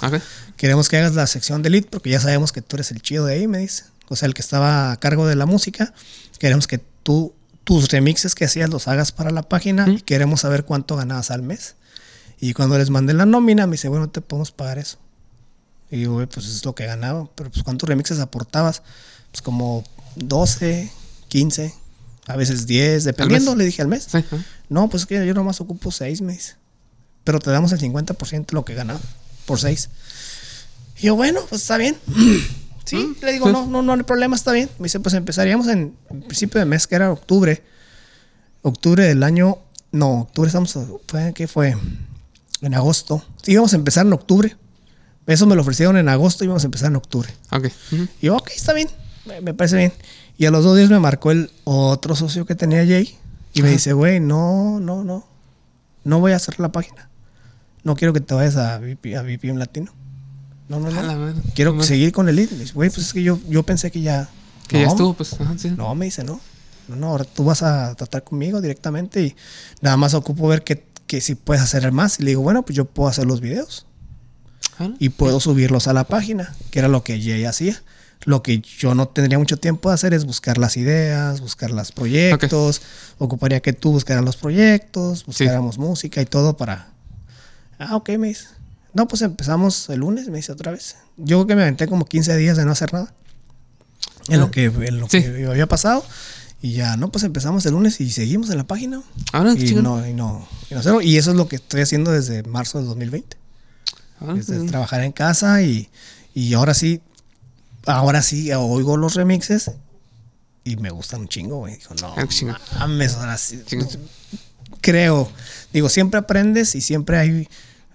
Queremos que hagas la sección de Elite porque ya sabemos que tú eres el chido de ahí, me dice. O sea, el que estaba a cargo de la música. Queremos que tú, tus remixes que hacías los hagas para la página y queremos saber cuánto ganabas al mes. Y cuando les mandé la nómina, me dice, bueno, te podemos pagar eso. Y digo, güey, pues es lo que ganaba. Pero pues ¿cuántos remixes aportabas? Pues como 12, 15, a veces 10, dependiendo, le dije al mes. Sí. No, pues es que yo nomás ocupo seis meses. Pero te damos el 50% de lo que ganaba por seis. Y yo, bueno, pues está bien. Sí, le digo, no, no, no hay problema, está bien. Me dice, pues empezaríamos en, en principio de mes, que era octubre. Octubre del año. No, octubre estamos. Fue, ¿Qué fue? En agosto. Sí, íbamos a empezar en octubre. Eso me lo ofrecieron en agosto y íbamos a empezar en octubre. Ok. Ujú. Y yo, ok, está bien, me, me parece bien. Y a los dos días me marcó el otro socio que tenía Jay y me dice, güey, no, no, no, no voy a hacer la página. No quiero que te vayas a, VP, a VPM Latino. No, no, no. Quiero seguir con el lead. Güey, pues es que yo, yo pensé que ya... Que ya No, estuvo, pues. Ajá, sí. No, me dice, no. No, no, ahora tú vas a tratar conmigo directamente y nada más ocupo ver que, que si puedes hacer más. Y le digo, bueno, pues yo puedo hacer los videos Ah, y puedo subirlos a la página, que era lo que Jay hacía. Lo que yo no tendría mucho tiempo de hacer es buscar las ideas, buscar los proyectos. Ocuparía que tú buscaras los proyectos, buscáramos música y todo para. Ah, ok, me dice. No, pues empezamos el lunes, me dice otra vez. Yo creo que me aventé como 15 días de no hacer nada. En lo Ah. que, en lo Sí. que había pasado. Y ya, no, pues empezamos el lunes y seguimos en la página. Ahora, qué y, no, y, no, y no. Y eso es lo que estoy haciendo desde marzo del 2020 Ah, es trabajar en casa y, y ahora sí, ahora sí oigo los remixes y me gustan un chingo, güey. Digo, no, Ah, mames, ahora sí. Creo, digo, siempre aprendes y siempre hay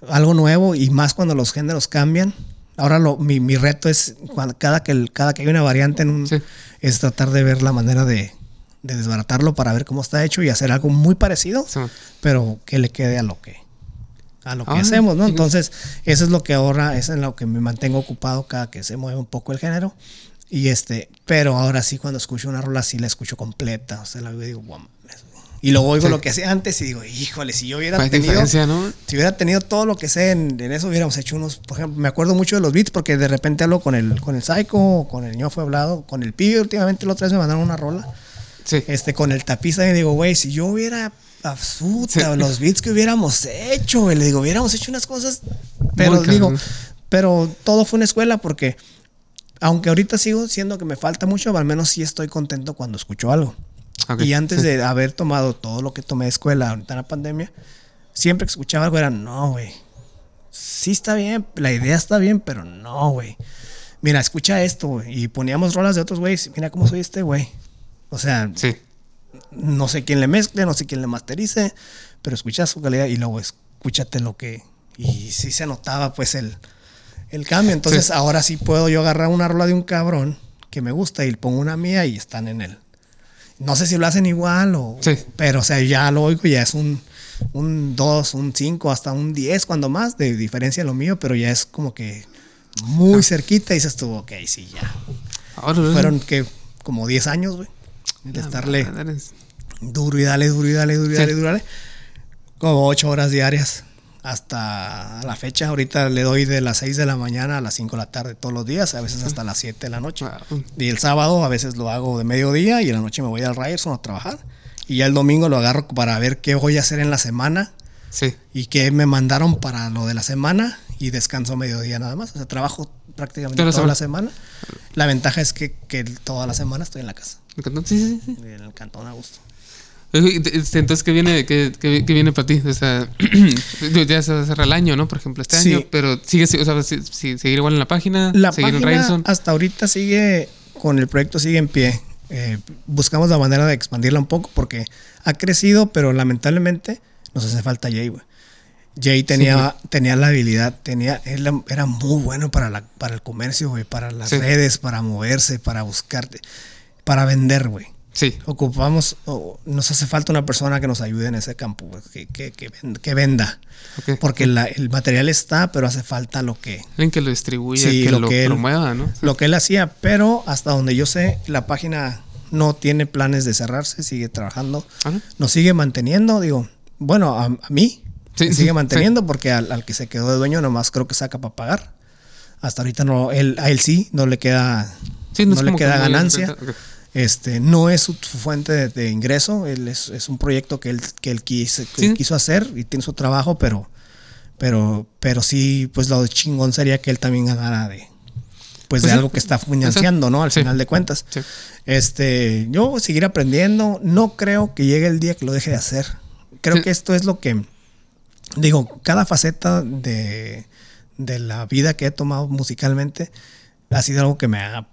algo nuevo y más cuando los géneros cambian. Ahora lo, mi, mi reto es cuando, cada, que, el- cada que hay una variante en un, Sí. es tratar de ver la manera de, de desbaratarlo para ver cómo está hecho y hacer algo muy parecido, Sí, pero que le quede a lo que a lo que Ah, hacemos, ¿no? Entonces, eso es lo que ahora, eso es en lo que me mantengo ocupado cada que se mueve un poco el género. Y este, pero ahora sí, cuando escucho una rola, sí la escucho completa. O sea, la digo, "Guau, mames". Y luego oigo Sí. lo que hacía antes y digo, híjole, si yo hubiera Hay tenido, ¿no? si hubiera tenido todo lo que sé en, en eso, hubiéramos hecho unos, por ejemplo, me acuerdo mucho de los beats porque de repente hablo con el, con el Psycho, con el ño fue hablado, con el pibe, últimamente la otra vez me mandaron una rola Sí. este, con el tapiza y digo, güey, si yo hubiera Sí. los beats que hubiéramos hecho, güey, le digo, hubiéramos hecho unas cosas, pero digo, pero todo fue una escuela porque aunque ahorita sigo siendo que me falta mucho, al menos sí estoy contento cuando escucho algo. Y antes sí. de haber tomado todo lo que tomé de escuela ahorita en la pandemia, siempre que escuchaba algo era, no, güey. Sí está bien, la idea está bien, pero no, güey. Mira, escucha esto, güey. Y poníamos rolas de otros güeyes. Mira cómo soy este, güey. O sea, Sí. No sé quién le mezcle, no sé quién le masterice, pero escucha su calidad y luego escúchate lo que... Y sí se notaba pues el, el cambio. Entonces Sí. ahora sí puedo yo agarrar una rola de un cabrón que me gusta y pongo una mía y están en él. No sé si lo hacen igual o... Sí. Pero o sea, ya lo oigo, ya es un... Un 2, un 5, hasta un 10 cuando más de diferencia de lo mío, pero ya es como que muy cerquita y dices tú, ok, sí, ya. Ahora, Fueron que como 10 años, güey, de estarle Madre. duro y dale, duro y dale, duro y Sí. dale, duro y dale. Como ocho horas diarias. Hasta la fecha, ahorita le doy de las 6 de la mañana a las 5 de la tarde todos los días, a veces hasta las 7 de la noche. Y el sábado a veces lo hago de mediodía y en la noche me voy al Ryerson a trabajar. Y ya el domingo lo agarro para ver qué voy a hacer en la semana Sí. y qué me mandaron para lo de la semana y descanso mediodía nada más. O sea, trabajo prácticamente Toda la semana. La ventaja es que, que toda la semana estoy en la casa, Me encantó. Sí, sí, sí. en el cantón a gusto. Este, Entonces, ¿qué viene, qué, qué- qué viene para ti? O sea, ya se cerrar el año, ¿no? Por ejemplo, este Sí. año, pero sigue, o sea, si- si- seguir igual en la página, La seguir en página hasta ahorita sigue, con el proyecto sigue en pie. Eh, buscamos la manera de expandirla un poco porque ha crecido, pero lamentablemente nos hace falta Jay, güey. Jay tenía, tenía la habilidad, tenía, él era muy bueno para, la, para el comercio, güey, para las Sí. redes, para moverse, para buscarte, para vender, güey. Sí, Ocupamos, nos hace falta una persona que nos ayude en ese campo, güey, que, que, que venda. que venda. ok. Porque la- el material está, pero hace falta lo que, Alguien que lo distribuya, Sí, que lo lo, que él- promueva, ¿no? lo que él hacía, pero hasta donde yo sé, la página no tiene planes de cerrarse, sigue trabajando, Ah, ¿no? nos sigue manteniendo, digo, bueno, a, a mí Sí, sigue manteniendo porque al, al que se quedó de dueño nomás creo que saca para pagar. Hasta ahorita no, él, a él sí, no le queda, no, le queda que ganancia. Este, no es su, su fuente de, de ingreso, él es, es un proyecto que él, que él quiso, que Sí. quiso hacer y tiene su trabajo, pero, pero, pero sí, pues lo chingón sería que él también ganara de, pues, Pues de sí. algo que está financiando, ¿no? Al Sí. final de cuentas. Sí. Este, yo voy a seguir aprendiendo. No creo que llegue el día que lo deje de hacer. Creo Sí. que esto es lo que digo, cada faceta de, de la vida que he tomado musicalmente ha sido algo que me ha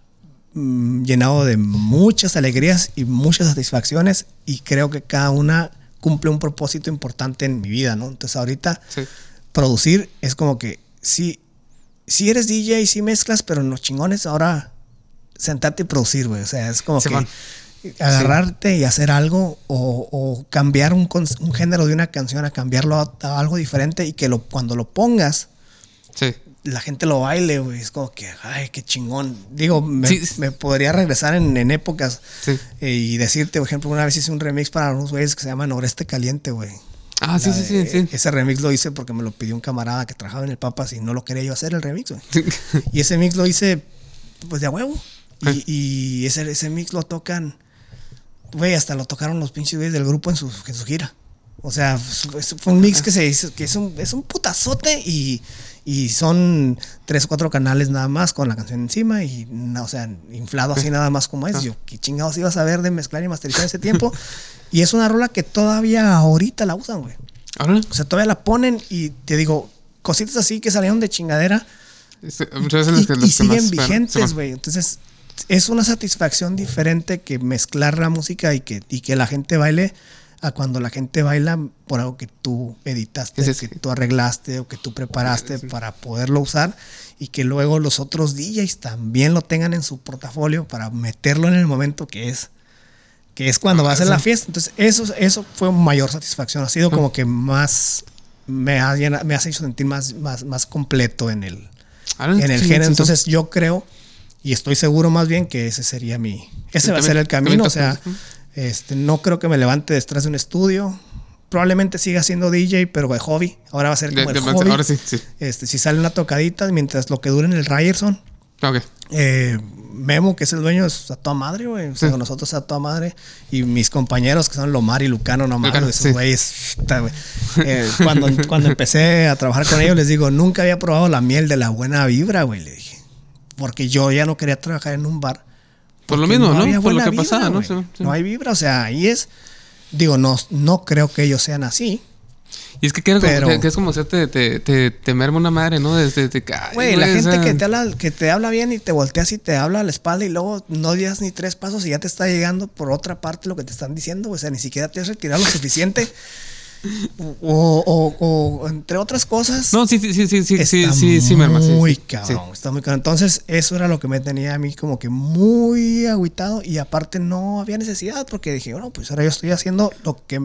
mm, llenado de muchas alegrías y muchas satisfacciones y creo que cada una cumple un propósito importante en mi vida, ¿no? Entonces ahorita Sí. producir es como que sí, sí eres DJ, sí mezclas, pero en los chingones ahora sentarte y producir, güey. O sea, es como que agarrarte y hacer algo o, o cambiar un, un género de una canción a cambiarlo a, a algo diferente y que lo, cuando lo pongas Sí. la gente lo baile, güey. Es como que, ay, qué chingón. Digo, me, Sí. me podría regresar en, en épocas eh, y decirte, por ejemplo, una vez hice un remix para unos güeyes que se llaman Noreste Caliente, güey. Ah, sí, sí, sí. Ese remix lo hice porque me lo pidió un camarada que trabajaba en el Papas y no lo quería yo hacer el remix, güey. Y ese mix lo hice, pues de a huevo. Y, y ese, ese mix lo tocan, güey, hasta lo tocaron los pinches güeyes del grupo en su, en su gira. O sea, fue un mix que se hizo, que es un, es un putazote y, y son tres o cuatro canales nada más con la canción encima y, no, o sea, inflado así nada más como es. Yo, ¿qué chingados ibas a ver de mezclar y masterizar ese tiempo? y es una rola que todavía ahorita la usan, güey. O sea, todavía la ponen y te digo, cositas así que salieron de chingadera muchas veces y, que, siguen más- vigentes, güey. Entonces, es una satisfacción diferente que mezclar la música y que, y que la gente baile a cuando la gente baila por algo que tú editaste, sí. que tú arreglaste o que tú preparaste Sí. para poderlo usar y que luego los otros DJs también lo tengan en su portafolio para meterlo en el momento que es que es cuando Ah, va a ser la fiesta. Entonces, eso, eso fue mayor satisfacción. Ha sido como que más, me ha, me ha hecho sentir más, más, más completo en el, Ah, en el género. Entonces, yo creo y estoy seguro más bien que ese sería mi, ese Sí, va a ser el camino. O sea, este, no creo que me levante detrás de un estudio. Probablemente siga siendo DJ, pero de hobby. Ahora va a ser De- como el de- hobby. ahora sí, sí. Este, si sale una tocadita, mientras lo que dure en el Ryerson, eh, Memo, que es el dueño, es a toda madre, güey. O sea, Sí. con nosotros a toda madre. Y mis compañeros, que son Lomar y Lucano, nomás, Lucano, esos sí. güeyes. güey. Eh, cuando, cuando empecé a trabajar con ellos, les digo, nunca había probado la miel de la buena vibra, güey, le dije. Porque yo ya no quería trabajar en un bar. Por lo mismo, ¿no? había Por lo que pasaba, ¿no? güey. Sí, sí. No hay vibra, o sea, ahí es. Digo, no, no creo que ellos sean así. Y es que, quiero Pero- que, que es como hacerte te, te, te merma una madre, ¿no? Desde, que, Güey, la o gente sea, que te habla, que te habla bien y te volteas y te habla a la espalda y luego no llegas ni tres pasos y ya te está llegando por otra parte lo que te están diciendo, o sea, ni siquiera te has retirado lo suficiente. O, o- o entre otras cosas. No, sí, sí, sí, sí, sí, sí, sí, sí, merma. sí, Muy sí, cabrón, está muy cabrón. Entonces, eso era lo que me tenía a mí como que muy agüitado y aparte no había necesidad porque dije, bueno, pues ahora yo estoy haciendo lo que,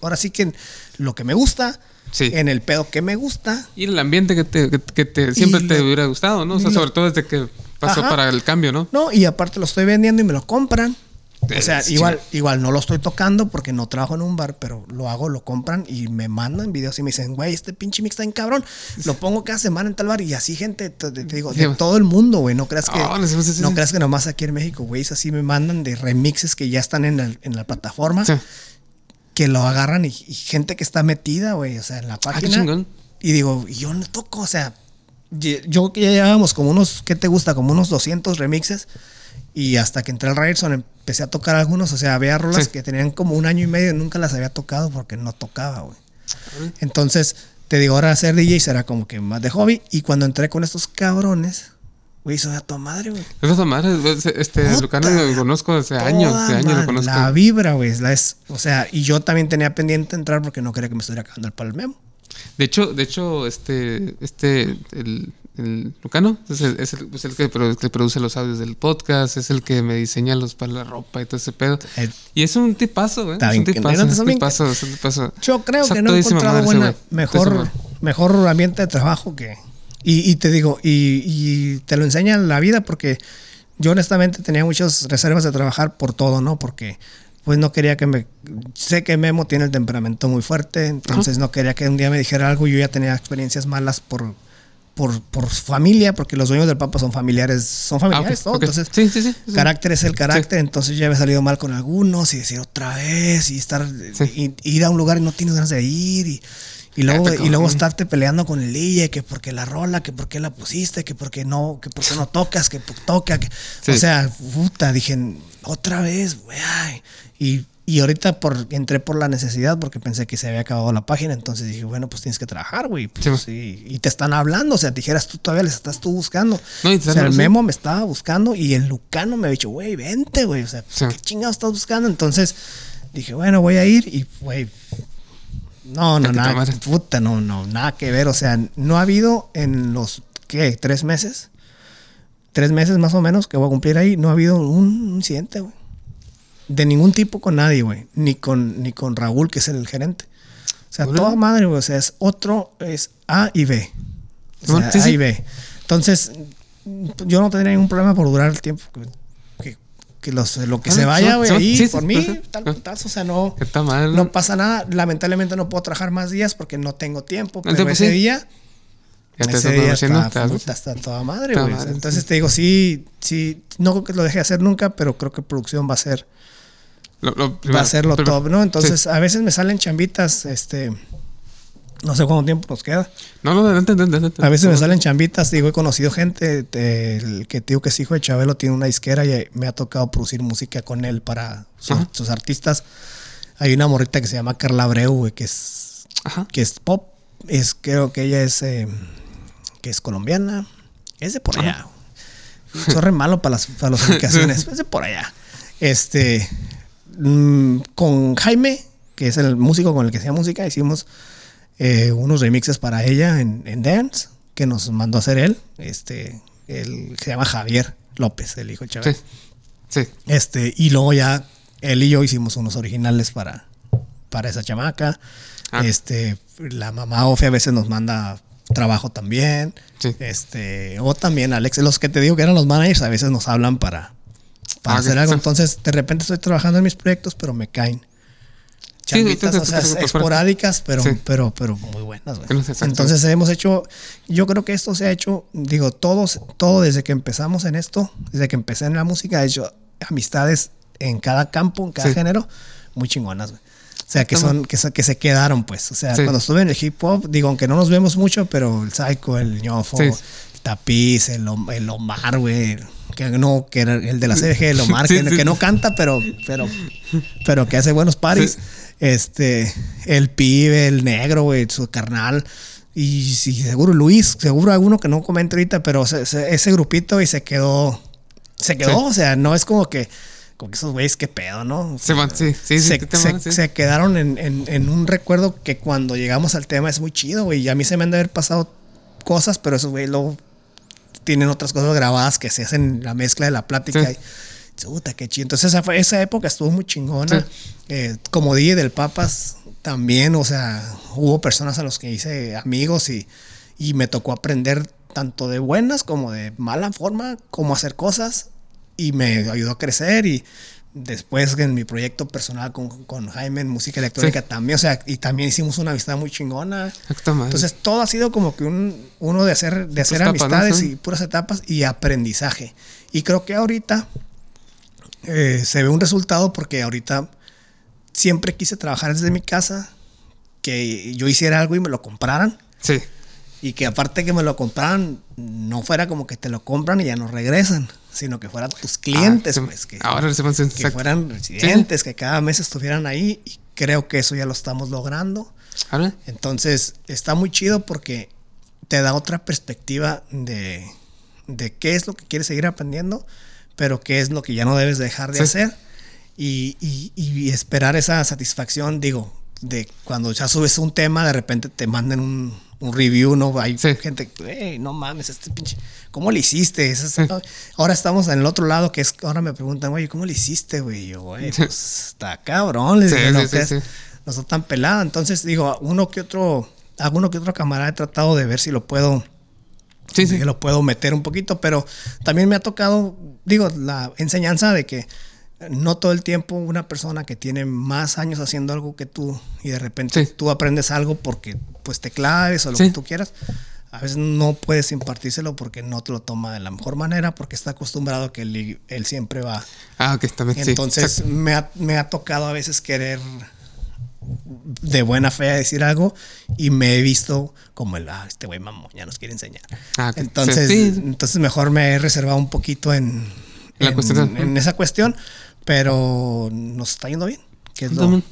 ahora sí que lo que me gusta, Sí. en el pedo que me gusta. Y el ambiente que te, que, que te siempre Y te lo- hubiera gustado, ¿no? O sea, lo- sobre todo desde que pasó Ajá. para el cambio, ¿no? No, y aparte lo estoy vendiendo y me lo compran. O sea, igual, igual no lo estoy tocando porque no trabajo en un bar, pero lo hago, lo compran y me mandan videos y me dicen, güey, este pinche mix está en cabrón. Lo pongo cada semana en tal bar y así gente, te, te digo, de todo el mundo, güey. No creas que, Oh, no, sí, sí, no sí. creas que nomás aquí en México, güey. Así me mandan de remixes que ya están en, el- en la plataforma, que lo agarran y, y gente que está metida, güey, o sea, en la Ah, página. chingón. Y digo, yo no toco, o sea, yo que ya llevábamos como unos, ¿qué te gusta? Como unos 200 remixes. Y hasta que entré al Ryerson empecé a tocar algunos, o sea, había rolas Sí. que tenían como un año y medio y nunca las había tocado porque no tocaba, güey. Entonces, te digo, ahora ser DJ será como que más de hobby. Y cuando entré con estos cabrones, güey, soy a toda madre, güey. Es la madre, es- este, Puta, Lucano lo conozco hace años, hace años lo madre, conozco. La vibra, güey, la es, o sea, y yo también tenía pendiente entrar porque no quería que me estuviera acabando el palmemo. De hecho, de hecho, este, este, el, el Lucano es el, es el- es el que, produ- que produce los audios del podcast, es el que me diseña los para la ropa y todo ese pedo. Eh, Y es un tipazo, güey. Es un tipazo, es un tipazo, es un tipazo. Yo creo que no he encontrado buena, mejor, mejor ambiente de trabajo que... Y, y te digo, y, y te lo enseña la vida porque yo honestamente tenía muchas reservas de trabajar por todo, ¿no? Porque pues no quería que me... Sé que Memo tiene el temperamento muy fuerte, entonces no quería que un día me dijera algo. Yo ya tenía experiencias malas por... Por, familia, porque los dueños del Papa son familiares, son Ah, familiares, todo. ok. Entonces, sí, sí, sí. carácter es el carácter, entonces ya había salido mal con algunos y decir otra vez y estar Sí. y- ir a un lugar y no tienes ganas de ir y, y luego Ah, y luego estarte peleando con el DJ que porque la rola, que porque la pusiste, que porque no, que porque no tocas, que toca, que- Sí. o sea, puta, dije otra vez, ay. y y ahorita por, entré por la necesidad porque pensé que se había acabado la página, entonces dije, bueno, pues tienes que trabajar, güey. pues, Sí, sí, y te están hablando, o sea, dijeras tú todavía les estás tú buscando. No, o sea, el memo me estaba buscando y el Lucano me ha dicho, güey, vente, güey. O sea, Sí. ¿qué chingados estás buscando? Entonces dije, bueno, voy a ir y, güey. No, no, nada. Puta, no, no, nada que ver. O sea, no ha habido en los, ¿qué? ¿Tres meses? Tres meses más o menos que voy a cumplir ahí. No ha habido un incidente, güey. De ningún tipo con nadie, güey. Ni con, ni con Raúl, que es el gerente. O sea, toda madre, güey. O sea, es otro, es A y B. O sea, sí, A y B. Entonces, yo no tendría ningún problema por durar el tiempo que, que, los, lo que Ah, se vaya, güey, ahí sí, por mí, tal Ah. putazo, o sea, no, está mal. no pasa nada. Lamentablemente no puedo trabajar más días porque no tengo tiempo, pero tiempo, ese día, Ya te ese día está, está toda madre, güey. Entonces te digo, sí, sí, no creo que lo deje de hacer nunca, pero creo que producción va a ser, Lo- lo va a ser lo primero. top, ¿no? Entonces, Sí. a veces me salen chambitas, este, no sé cuánto tiempo nos queda. No, no, adelante, adelante. A veces me salen chambitas, digo, he conocido gente, te- el que te digo que es hijo de Chabelo tiene una disquera y me ha tocado producir música con él para sus artistas. Hay una morrita que se llama Carla Abreu, güey, que es, Ajá. que es pop, es, creo que ella es, eh, que es colombiana, es de por allá. Soy re malo para las, para las ubicaciones, es de por allá. Este, mm, con Jaime, que es el músico con el que hacía música, hicimos eh, unos remixes para ella en, en Dance, que nos mandó a hacer él. Este, él se llama Javier López, el hijo de Chávez. Sí. Sí. Este, y luego ya él y yo hicimos unos originales para, para esa chamaca. Ah. Este, la mamá Ofe a veces nos manda trabajo también. Sí. Este, o también Alex, los que te digo que eran los managers, a veces nos hablan para, para Ah, hacer algo. Sí. Entonces, de repente estoy trabajando en mis proyectos, pero me caen. Sí, Chambitas, te- o sea, esporádicas, pero, Sí. pero, pero muy buenas, güey. Entonces hemos hecho, yo creo que esto se ha hecho, digo, todos, todo desde que empezamos en esto, desde que empecé en la música, he hecho amistades en cada campo, en cada Sí. género, muy chingonas, güey. O sea, que Está son, que, se- que se quedaron, pues. O sea, Sí. cuando estuve en el hip hop, digo, aunque no nos vemos mucho, pero el Psycho, el ñofo, Sí. Tapiz, el, Om- el Omar, güey. Que no, que era el de la CDG, el Omar, Sí, que, sí. que no canta, pero, pero, pero que hace buenos paris. Sí. Este, el pibe, el negro, güey, su carnal. Y sí, seguro Luis, seguro alguno que no comento ahorita, pero se- se- ese grupito y se quedó. Se quedó, o sea, no es como que, como que esos güeyes, qué pedo, ¿no? Se van, sí, sí, sí. se, te- te se- van, sí. se quedaron en, en- en un recuerdo que cuando llegamos al tema es muy chido, güey. Y a mí se me han de haber pasado cosas, pero esos güey luego tienen otras cosas grabadas que se hacen la mezcla de la plática. Sí. Y, Chuta, qué chido. Entonces esa, fue- esa época estuvo muy chingona. Sí. Eh, como DJ del Papas también, o sea, hubo personas a los que hice amigos y, y me tocó aprender tanto de buenas como de mala forma, cómo hacer cosas y me ayudó a crecer y después en mi proyecto personal con, con Jaime en música electrónica Sí. también, o sea, y también hicimos una amistad muy chingona. Entonces todo ha sido como que un, uno de hacer, de hacer amistades y puras etapas y aprendizaje. Y creo que ahorita eh, se ve un resultado porque ahorita siempre quise trabajar desde mi casa, que yo hiciera algo y me lo compraran. sí. Y que aparte que me lo compraran, no fuera como que te lo compran y ya no regresan, sino que fueran tus clientes, Ah, pues, que, Ahora se fueran residentes, que cada mes estuvieran ahí. Y creo que eso ya lo estamos logrando. Ahora, Entonces, está muy chido porque te da otra perspectiva de, de qué es lo que quieres seguir aprendiendo, pero qué es lo que ya no debes dejar de Sí. hacer y, y- y esperar esa satisfacción, digo, de cuando ya subes un tema, de repente te manden un, un review, ¿no? Hay Sí. gente, "Ey, no mames, este pinche, ¿cómo le hiciste? Eso es- Sí. Ahora estamos en el otro lado, que es, ahora me preguntan, oye, ¿cómo le hiciste, güey? Yo, güey, pues está cabrón, les digo, "No, sí, que es- sí. no está tan pelada. Entonces, digo, uno que otro, alguno que otro camarada he tratado de ver si lo puedo, sí. si lo puedo meter un poquito, pero también me ha tocado, digo, la enseñanza de que no todo el tiempo una persona que tiene más años haciendo algo que tú y de repente Sí. tú aprendes algo porque pues te claves o lo Sí. que tú quieras. A veces no puedes impartírselo porque no te lo toma de la mejor manera, porque está acostumbrado a que él, él siempre va Ah, ok, también, entonces me ha, me ha tocado a veces querer de buena fe decir algo y me he visto como el, ah, este güey mamón ya nos quiere enseñar. Ah, ok. Entonces, entonces mejor me he reservado un poquito en, La en, cuestión. en esa cuestión, pero nos está yendo bien, que es lo,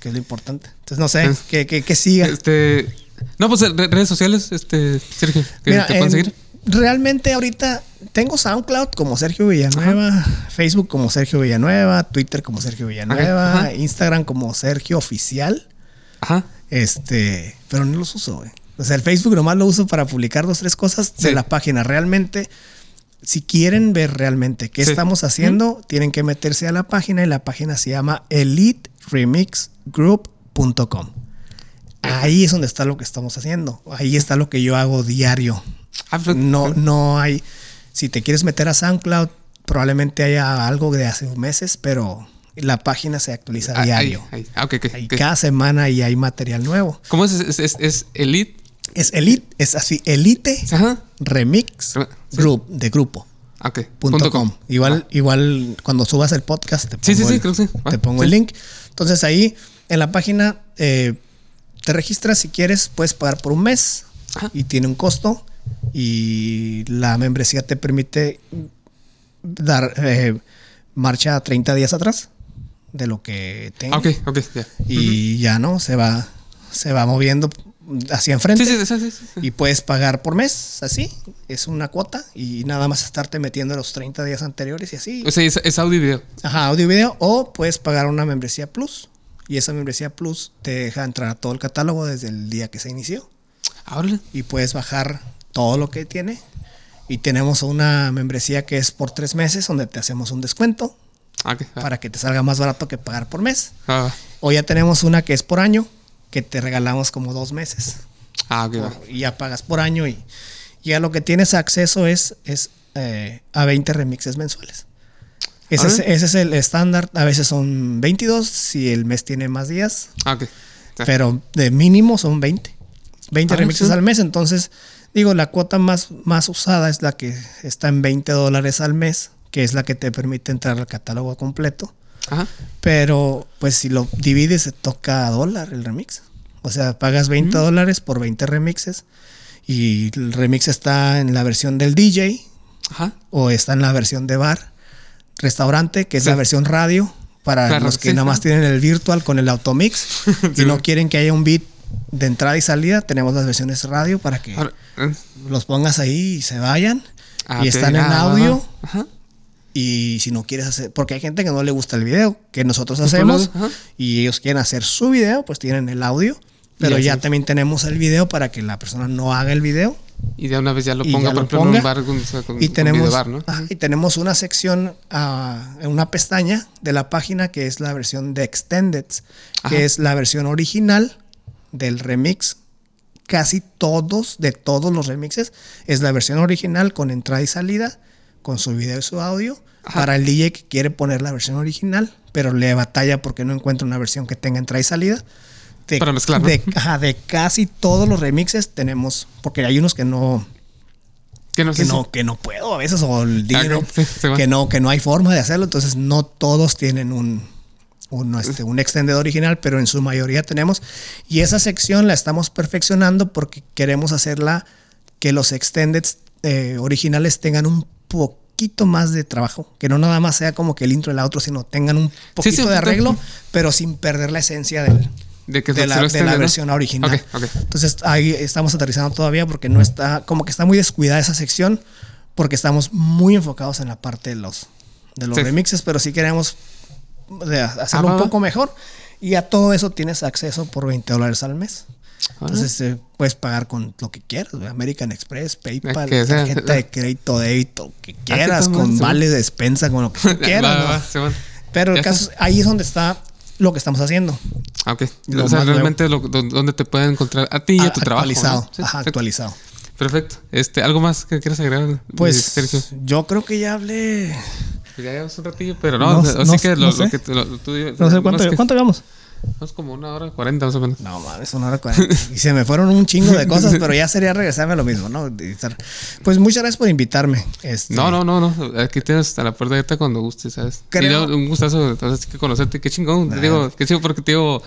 que es lo importante. Entonces no sé, que, que, que siga. Este. No, pues re- redes sociales, este, Sergio, que Mira, te pueden en- seguir. Realmente ahorita tengo SoundCloud como Sergio Villanueva, Facebook como Sergio Villanueva, Twitter como Sergio Villanueva, ajá. Instagram como Sergio Oficial. Ajá. Este, pero no los uso, güey. O sea, el Facebook nomás lo uso para publicar dos, tres cosas de la página. Realmente, si quieren ver realmente qué Sí. estamos haciendo, tienen que meterse a la página y la página se llama eliteremixgroup.com. Ahí es donde está lo que estamos haciendo. Ahí está lo que yo hago diario. Ah, pero- No, no hay. Si te quieres meter a SoundCloud, probablemente haya algo de hace meses, pero la página se actualiza Ah, diario. ahí. Ah, ok, ok. Ahí ok. cada semana y hay material nuevo. ¿Cómo es? Es, es, es Elite. Es Elite, es así, Elite Ajá. Remix Sí. Group de grupo. Ah. Punto com. Igual, igual cuando subas el podcast te pongo, Sí, sí, sí, el, creo que sí. te Ah, pongo sí. el link. Entonces ahí en la página eh, te registras si quieres, puedes pagar por un mes Ajá. y tiene un costo y la membresía te permite dar eh, marcha 30 días atrás de lo que Ah, tengas ok, ok, ya. y ya no se va se va moviendo hacia enfrente Sí, sí, sí, y puedes pagar por mes, así, es una cuota y nada más estarte metiendo los 30 días anteriores y así. O sea, es, es audio y video. Ajá, audio y video o puedes pagar una membresía plus y esa membresía plus te deja entrar a todo el catálogo desde el día que se inició Ahora. y puedes bajar todo lo que tiene y tenemos una membresía que es por tres meses donde te hacemos un descuento Ah, ok. Ah, para que te salga más barato que pagar por mes. ah, O ya tenemos una que es por año, que te regalamos como dos meses. ah, ok. Y ya pagas por año y, y a lo que tienes acceso es, es eh, a 20 remixes mensuales. Ese es, Órale. ese es el estándar. A veces son 22 si el mes tiene más días, Ah, ok. Ah, pero de mínimo son 20. 20 Ah, remixes sí. al mes. Entonces, digo, la cuota más, más usada es la que está en 20 dólares al mes, que es la que te permite entrar al catálogo completo. Ajá. Pero, pues si lo divides, se toca a dólar el remix. O sea, pagas 20 dólares por 20 remixes. Y el remix está en la versión del DJ Ajá. o está en la versión de bar, restaurante, que es Sí. la versión radio. Para Claro, los que sí, nada más sí. tienen el virtual con el automix y no quieren que haya un beat de entrada y salida, tenemos las versiones radio para que Ahora, eh, los pongas ahí y se vayan. ah, y están en ah, audio. Ajá. Y si no quieres hacer, porque hay gente que no le gusta el video que nosotros hacemos y ellos quieren hacer su video, pues tienen el audio. Pero ya también tenemos el video para que la persona no haga el video. Y de una vez ya lo ponga, ya por lo ejemplo, en un bar sea, con- Y tenemos, videobar, ¿no? y tenemos una sección, en una pestaña de la página que es la versión de Extended, Ajá. que es la versión original del remix. Casi todos, de todos los remixes, es la versión original con entrada y salida, con su video y su audio. Ajá. Para el DJ que quiere poner la versión original, pero le batalla porque no encuentra una versión que tenga entrada y salida. De, Para mezclar, ¿no? de, ajá, de casi todos los remixes tenemos, porque hay unos que no, Que no que no, que no puedo a veces, o el DJ Ah, sí, que no, que no hay forma de hacerlo, entonces no todos tienen un, un, este, un extended original, pero en su mayoría tenemos. Y esa sección la estamos perfeccionando porque queremos hacerla que los extendeds eh, originales tengan un poquito más de trabajo, que no nada más sea como que el intro y el outro, sino tengan un poquito sí, de arreglo, pero sin perder la esencia del, de, que de la, de la versión original. Entonces ahí estamos aterrizando todavía porque no está, como que está muy descuidada esa sección, porque estamos muy enfocados en la parte de los, de los Sí. remixes, pero sí queremos de hacerlo Ah, un poco mejor. Y a todo eso tienes acceso por 20 dólares al mes. Entonces eh, puedes pagar con lo que quieras, American Express, PayPal, que sea- tarjeta de crédito, débito, lo que quieras, con mal, sí, vale de despensa, con lo que quieras. Va, ¿no? va, sí, va. Pero el caso, es- ahí es donde está lo que estamos haciendo. Ah, ok. Lo o sea, realmente lo, donde te pueden encontrar a ti y a tu trabajo. actualizado. ¿no? Sí, Ajá, perfecto. actualizado. Perfecto. Este, ¿Algo más que quieras agregar? Pues Sergio. yo creo que ya hablé. Pues Ya llevamos un ratillo, pero no, No- así que lo, lo que lo- tú- No sé cuánto, es que- ¿cuánto llevamos. Es como una hora cuarenta más o menos. No mames, una hora cuarenta. Y se me fueron un chingo de cosas, pero ya sería regresarme a lo mismo, ¿no? Pues muchas gracias por invitarme. Este, No, no, no, no. Aquí tienes hasta la puerta abierta cuando gustes, ¿sabes? Creo- Y un gustazo, entonces, que conocerte. Qué chingón. Te digo, qué chido porque, tío,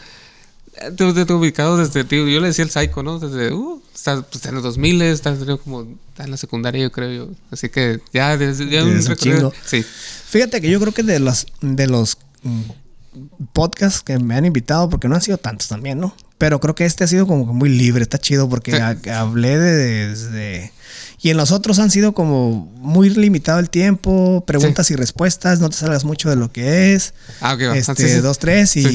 te, te, te ubicado desde, tío, yo le decía el psycho, ¿no? Desde, uh, estás pues, en los 2000, estás tío, como está en la secundaria, yo creo yo. Así que ya, desde, ya un Desde recorrido. chingo. Sí. Fíjate que yo creo que de los, de los mm, podcasts que me han invitado, porque no han sido tantos también, ¿no? Pero creo que este ha sido como que muy libre, está chido porque Sí. ha- hablé de, desde... Y en los otros han sido como muy limitado el tiempo, preguntas y respuestas, no te salgas mucho de lo que es. Ah, ok, va. Este, Sí, sí. dos, tres y,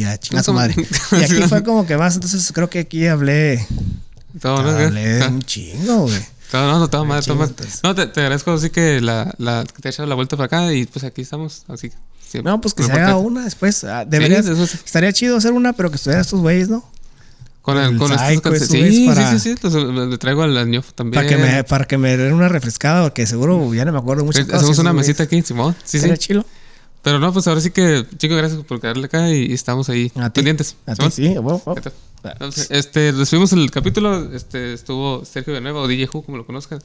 y a chingar su madre. Y aquí fue como que más, entonces creo que aquí hablé, Todo, ¿no? hablé Ah. un chingo, güey. No, no, no, todo mal, todo mal. No, te, te agradezco así que la, la, que te hayas echado la vuelta para acá y pues aquí estamos, así No, pues que se haga una después. Ah, deberías- eso sí. estaría chido hacer una, pero que estuvieran estos güeyes, ¿no? Con, el, el con estos Psycho, sí, sí, sí, sí, los- le traigo al año también. Para que, me, para que me den una refrescada, porque seguro ya no me acuerdo cosas. Hacemos una mesita aquí, Simón. Sí, sí. Chilo. Pero no, pues ahora sí que, chicos, gracias por quedarle acá y, y estamos ahí A pendientes. A ti, sí. Entonces, este, recibimos el capítulo, este, estuvo Sergio de Nueva o DJ Who, como lo conozcan.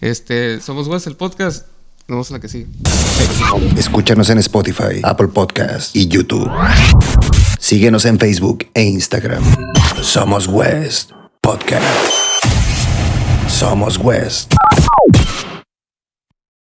Este, somos West, el podcast. La que. Escúchanos en Spotify, Apple Podcast y YouTube. Síguenos en Facebook e Instagram. Somos West Podcast. Somos West.